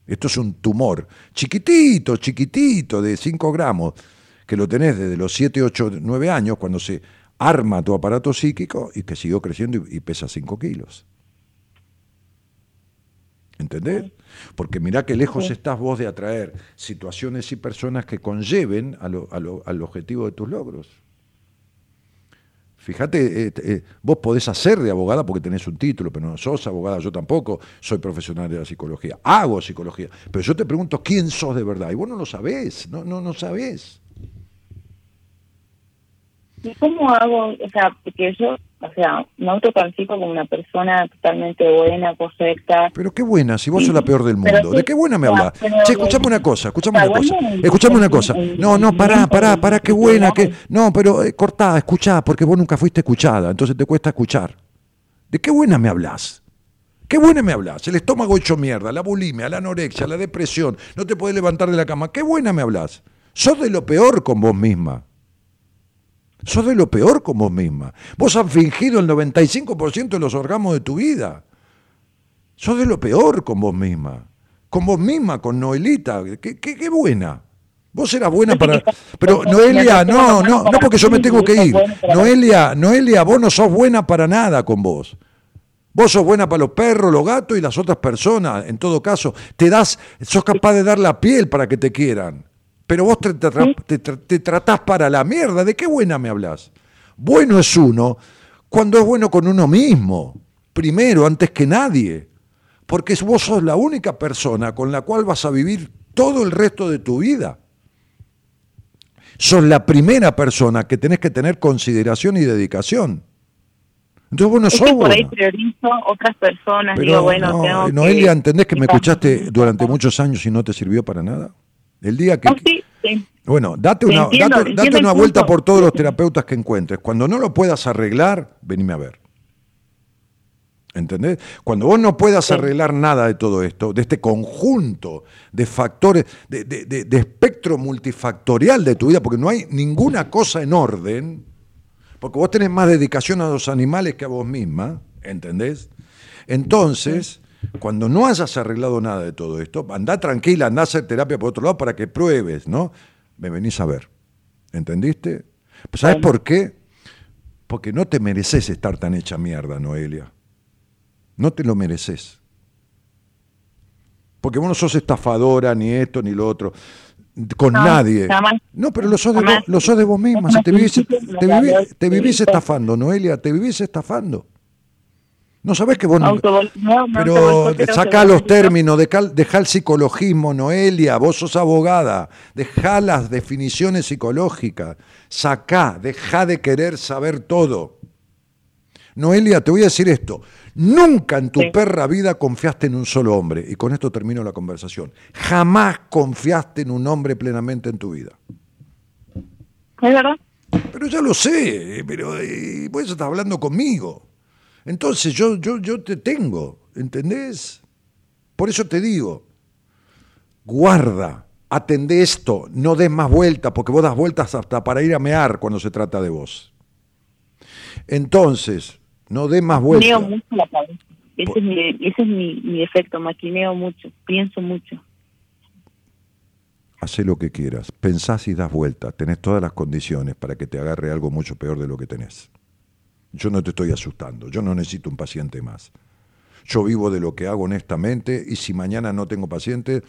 Esto es un tumor chiquitito, chiquitito, de 5 gramos, que lo tenés desde los 7, 8, 9 años, cuando se arma tu aparato psíquico y que siguió creciendo y, y pesa 5 kilos. ¿Entendés? Porque mirá que lejos estás vos de atraer situaciones y personas que conlleven a lo- a lo- al objetivo de tus logros. Fíjate, eh, eh, vos podés hacer de abogada porque tenés un título, pero no sos abogada, yo tampoco soy profesional de la psicología, hago psicología, pero yo te pregunto quién sos de verdad, y vos no lo sabés, no, no, no sabés. ¿Y cómo hago? O sea, porque yo, o sea, me autocalifico como una persona totalmente buena, correcta. Pero qué buena, si vos sos la peor del mundo, sí, ¿de qué buena me hablas? Che, escuchame una cosa, escuchame una cosa, escuchame una cosa. No, no, pará, pará, pará, qué buena, que... en- No, pero eh, cortá, escuchá, porque vos nunca fuiste escuchada, entonces te cuesta escuchar. ¿De qué buena me hablas? ¿Qué buena me hablas? El estómago hecho mierda, la bulimia, la anorexia, la depresión, no te podés levantar de la cama. ¿Qué buena me hablas? Sos de lo peor con vos misma. Sos de lo peor con vos misma. Vos has fingido el 95% de los orgasmos de tu vida. Sos de lo peor con vos misma. Con vos misma, con Noelita. ¿Qué, qué, qué buena? Vos eras buena para... Pero Noelia, no, no, no porque yo me tengo que ir. Noelia, Noelia, vos no sos buena para nada con vos. Vos sos buena para los perros, los gatos y las otras personas. En todo caso, te das, sos capaz de dar la piel para que te quieran. Pero vos te, te, tra- te tra- te tratás para la mierda. ¿De qué buena me hablas? Bueno es uno cuando es bueno con uno mismo. Primero, antes que nadie. Porque vos sos la única persona con la cual vas a vivir todo el resto de tu vida. Sos la primera persona que tenés que tener consideración y dedicación. Entonces vos no Es sos que por ahí priorizo otras personas. Pero, digo, bueno, no, tengo que- Noelia, ¿entendés que me que- escuchaste durante muchos años y no te sirvió para nada? El día que... Sí, sí. Bueno, date Te una, entiendo, date, una vuelta por todos los terapeutas que encuentres. Cuando no lo puedas arreglar, venime a ver. ¿Entendés? Cuando vos no puedas arreglar nada de todo esto, de este conjunto de factores, de, de- de- de espectro multifactorial de tu vida, porque no hay ninguna cosa en orden, porque vos tenés más dedicación a los animales que a vos misma, ¿entendés? Entonces, cuando no hayas arreglado nada de todo esto, andá tranquila, andá a hacer terapia por otro lado para que pruebes, ¿no? Me venís a ver. ¿Entendiste? Pues, ¿Sabes por qué? Porque no te mereces estar tan hecha mierda, Noelia. No te lo mereces. Porque vos no sos estafadora, ni esto, ni lo otro, con No, nadie. jamás. No, pero lo sos de, Jamás. vos, lo sos de vos misma. Si te, vivís, te, viví- valoro, te vivís estafando, Noelia, te vivís estafando. No sabés que vos... Autobol- no, no, pero sacá los lo- términos, dejá, dejá el psicologismo, Noelia, vos sos abogada, dejá las definiciones psicológicas, sacá, dejá de querer saber todo. Noelia, te voy a decir esto, nunca en tu Sí. perra vida confiaste en un solo hombre, y con esto termino la conversación, jamás confiaste en un hombre plenamente en tu vida. ¿Es verdad? Pero ya lo sé, pero eh, vos estás hablando conmigo. Entonces yo, yo, yo te tengo, ¿entendés? Por eso te digo, guarda, atendé esto, no des más vueltas, porque vos das vueltas hasta para ir a mear cuando se trata de vos. Entonces, no des más Maquineo vueltas. mucho la cabeza. Ese es, mi, ese es mi, mi defecto, maquineo mucho, pienso mucho. Hacé lo que quieras, pensás y das vueltas, tenés todas las condiciones para que te agarre algo mucho peor de lo que tenés. Yo no te estoy asustando, yo no necesito un paciente más. Yo vivo de lo que hago honestamente y si mañana no tengo paciente,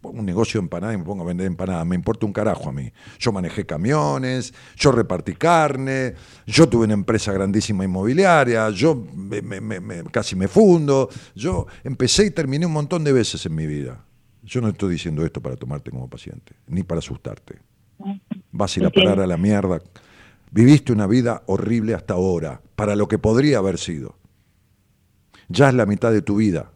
pongo un negocio de empanadas y me pongo a vender empanadas. Me importa un carajo a mí. Yo manejé camiones, yo repartí carne, yo tuve una empresa grandísima inmobiliaria, yo me- me- me- me- casi me fundo, yo empecé y terminé un montón de veces en mi vida. Yo no estoy diciendo esto para tomarte como paciente, ni para asustarte. Vas a ir a parar a la mierda. Viviste una vida horrible hasta ahora, para lo que podría haber sido. Ya es la mitad de tu vida,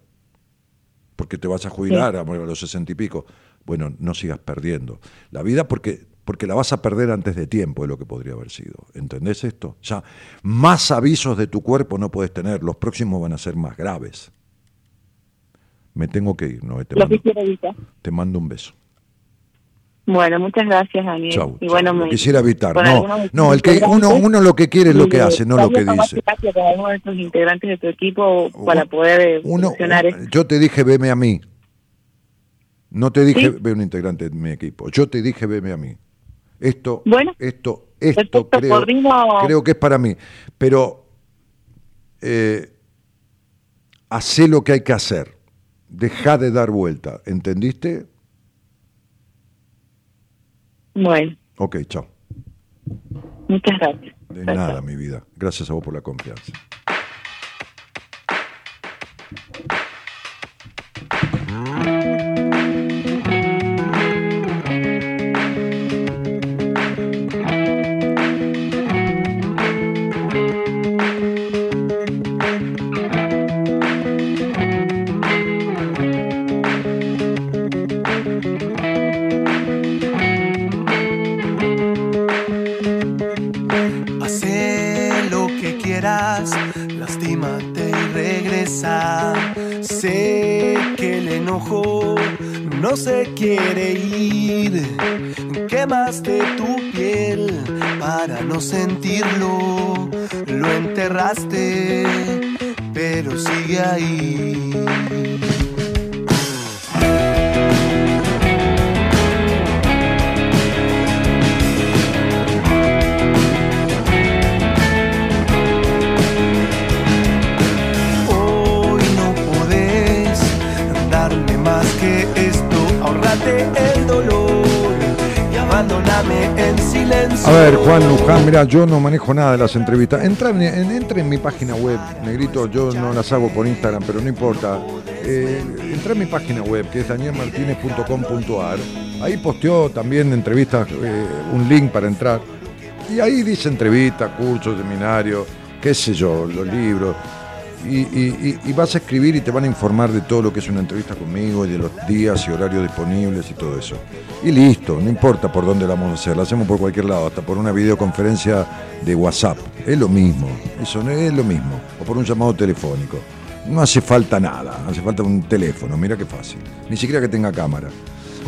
porque te vas a jubilar a los sesenta y pico. Bueno, no sigas perdiendo la vida porque, porque la vas a perder antes de tiempo de lo que podría haber sido. ¿Entendés esto? Ya más avisos de tu cuerpo no puedes tener, los próximos van a ser más graves. Me tengo que ir, ¿no? Te mando, te mando un beso. Bueno, muchas gracias, Daniel. Chau, y chau. bueno, Lo me- quisiera evitar. No, algunos no, el que uno, uno lo que quiere es lo que hace, no lo que dice. con alguno de estos integrantes de tu equipo para poder eh, Uno, un- esto. yo te dije veme a mí. No te dije ¿Sí? ve un integrante de mi equipo. Yo te dije veme a mí. Esto, Bueno, esto, esto creo, creo que es para mí. Pero eh, hacé lo que hay que hacer. Deja de dar vuelta. ¿Entendiste? Bueno, Ok, chao. muchas gracias. De Chao, nada, mi vida. Gracias a vos por la confianza. Hace se quiere ir. Quemaste tu piel para no sentirlo. Lo enterraste, pero sigue ahí. El dolor y abandoname en silencio. A ver, Juan Luján, mira, yo no manejo nada de las entrevistas. Entra en, en- entra en mi página web, Negrito, yo no las hago por Instagram, pero no importa. Eh, entra en mi página web, que es danielmartinez.com.ar. Ahí posteó también entrevistas, eh, un link para entrar. Y ahí dice entrevistas, cursos, seminarios, qué sé yo, los libros. Y, vas a escribir y te van a informar de todo lo que es una entrevista conmigo y de los días y horarios disponibles y todo eso. Y listo, no importa por dónde la vamos a hacer, la hacemos por cualquier lado, hasta por una videoconferencia de WhatsApp. Es lo mismo, eso es lo mismo. O por un llamado telefónico. No hace falta nada, hace falta un teléfono, mira qué fácil. Ni siquiera que tenga cámara.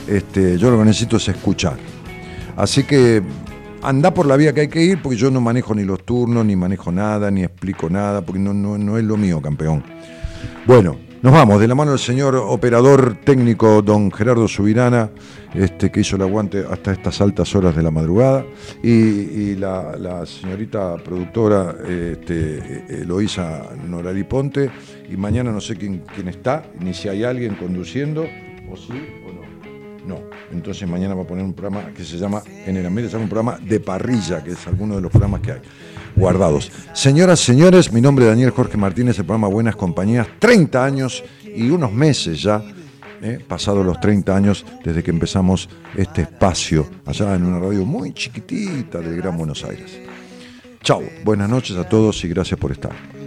Este, yo lo que necesito es escuchar. Así que anda por la vía que hay que ir, porque yo no manejo ni los turnos, ni manejo nada, ni explico nada, porque no, no, no es lo mío, campeón. Bueno, nos vamos, de la mano del señor operador técnico don Gerardo Subirana, este, que hizo el aguante hasta estas altas horas de la madrugada, y, la, señorita productora este, Eloísa Norari Ponte, y mañana no sé quién, quién está, ni si hay alguien conduciendo, o sí no. Entonces mañana va a poner un programa que se llama, en el ambiente se llama un programa de parrilla, que es alguno de los programas que hay. guardados. Señoras, señores, mi nombre es Daniel Jorge Martínez, el programa Buenas Compañías, 30 años y unos meses ya, eh, pasados los 30 años desde que empezamos este espacio allá en una radio muy chiquitita del Gran Buenos Aires. Chao, buenas noches a todos y gracias por estar.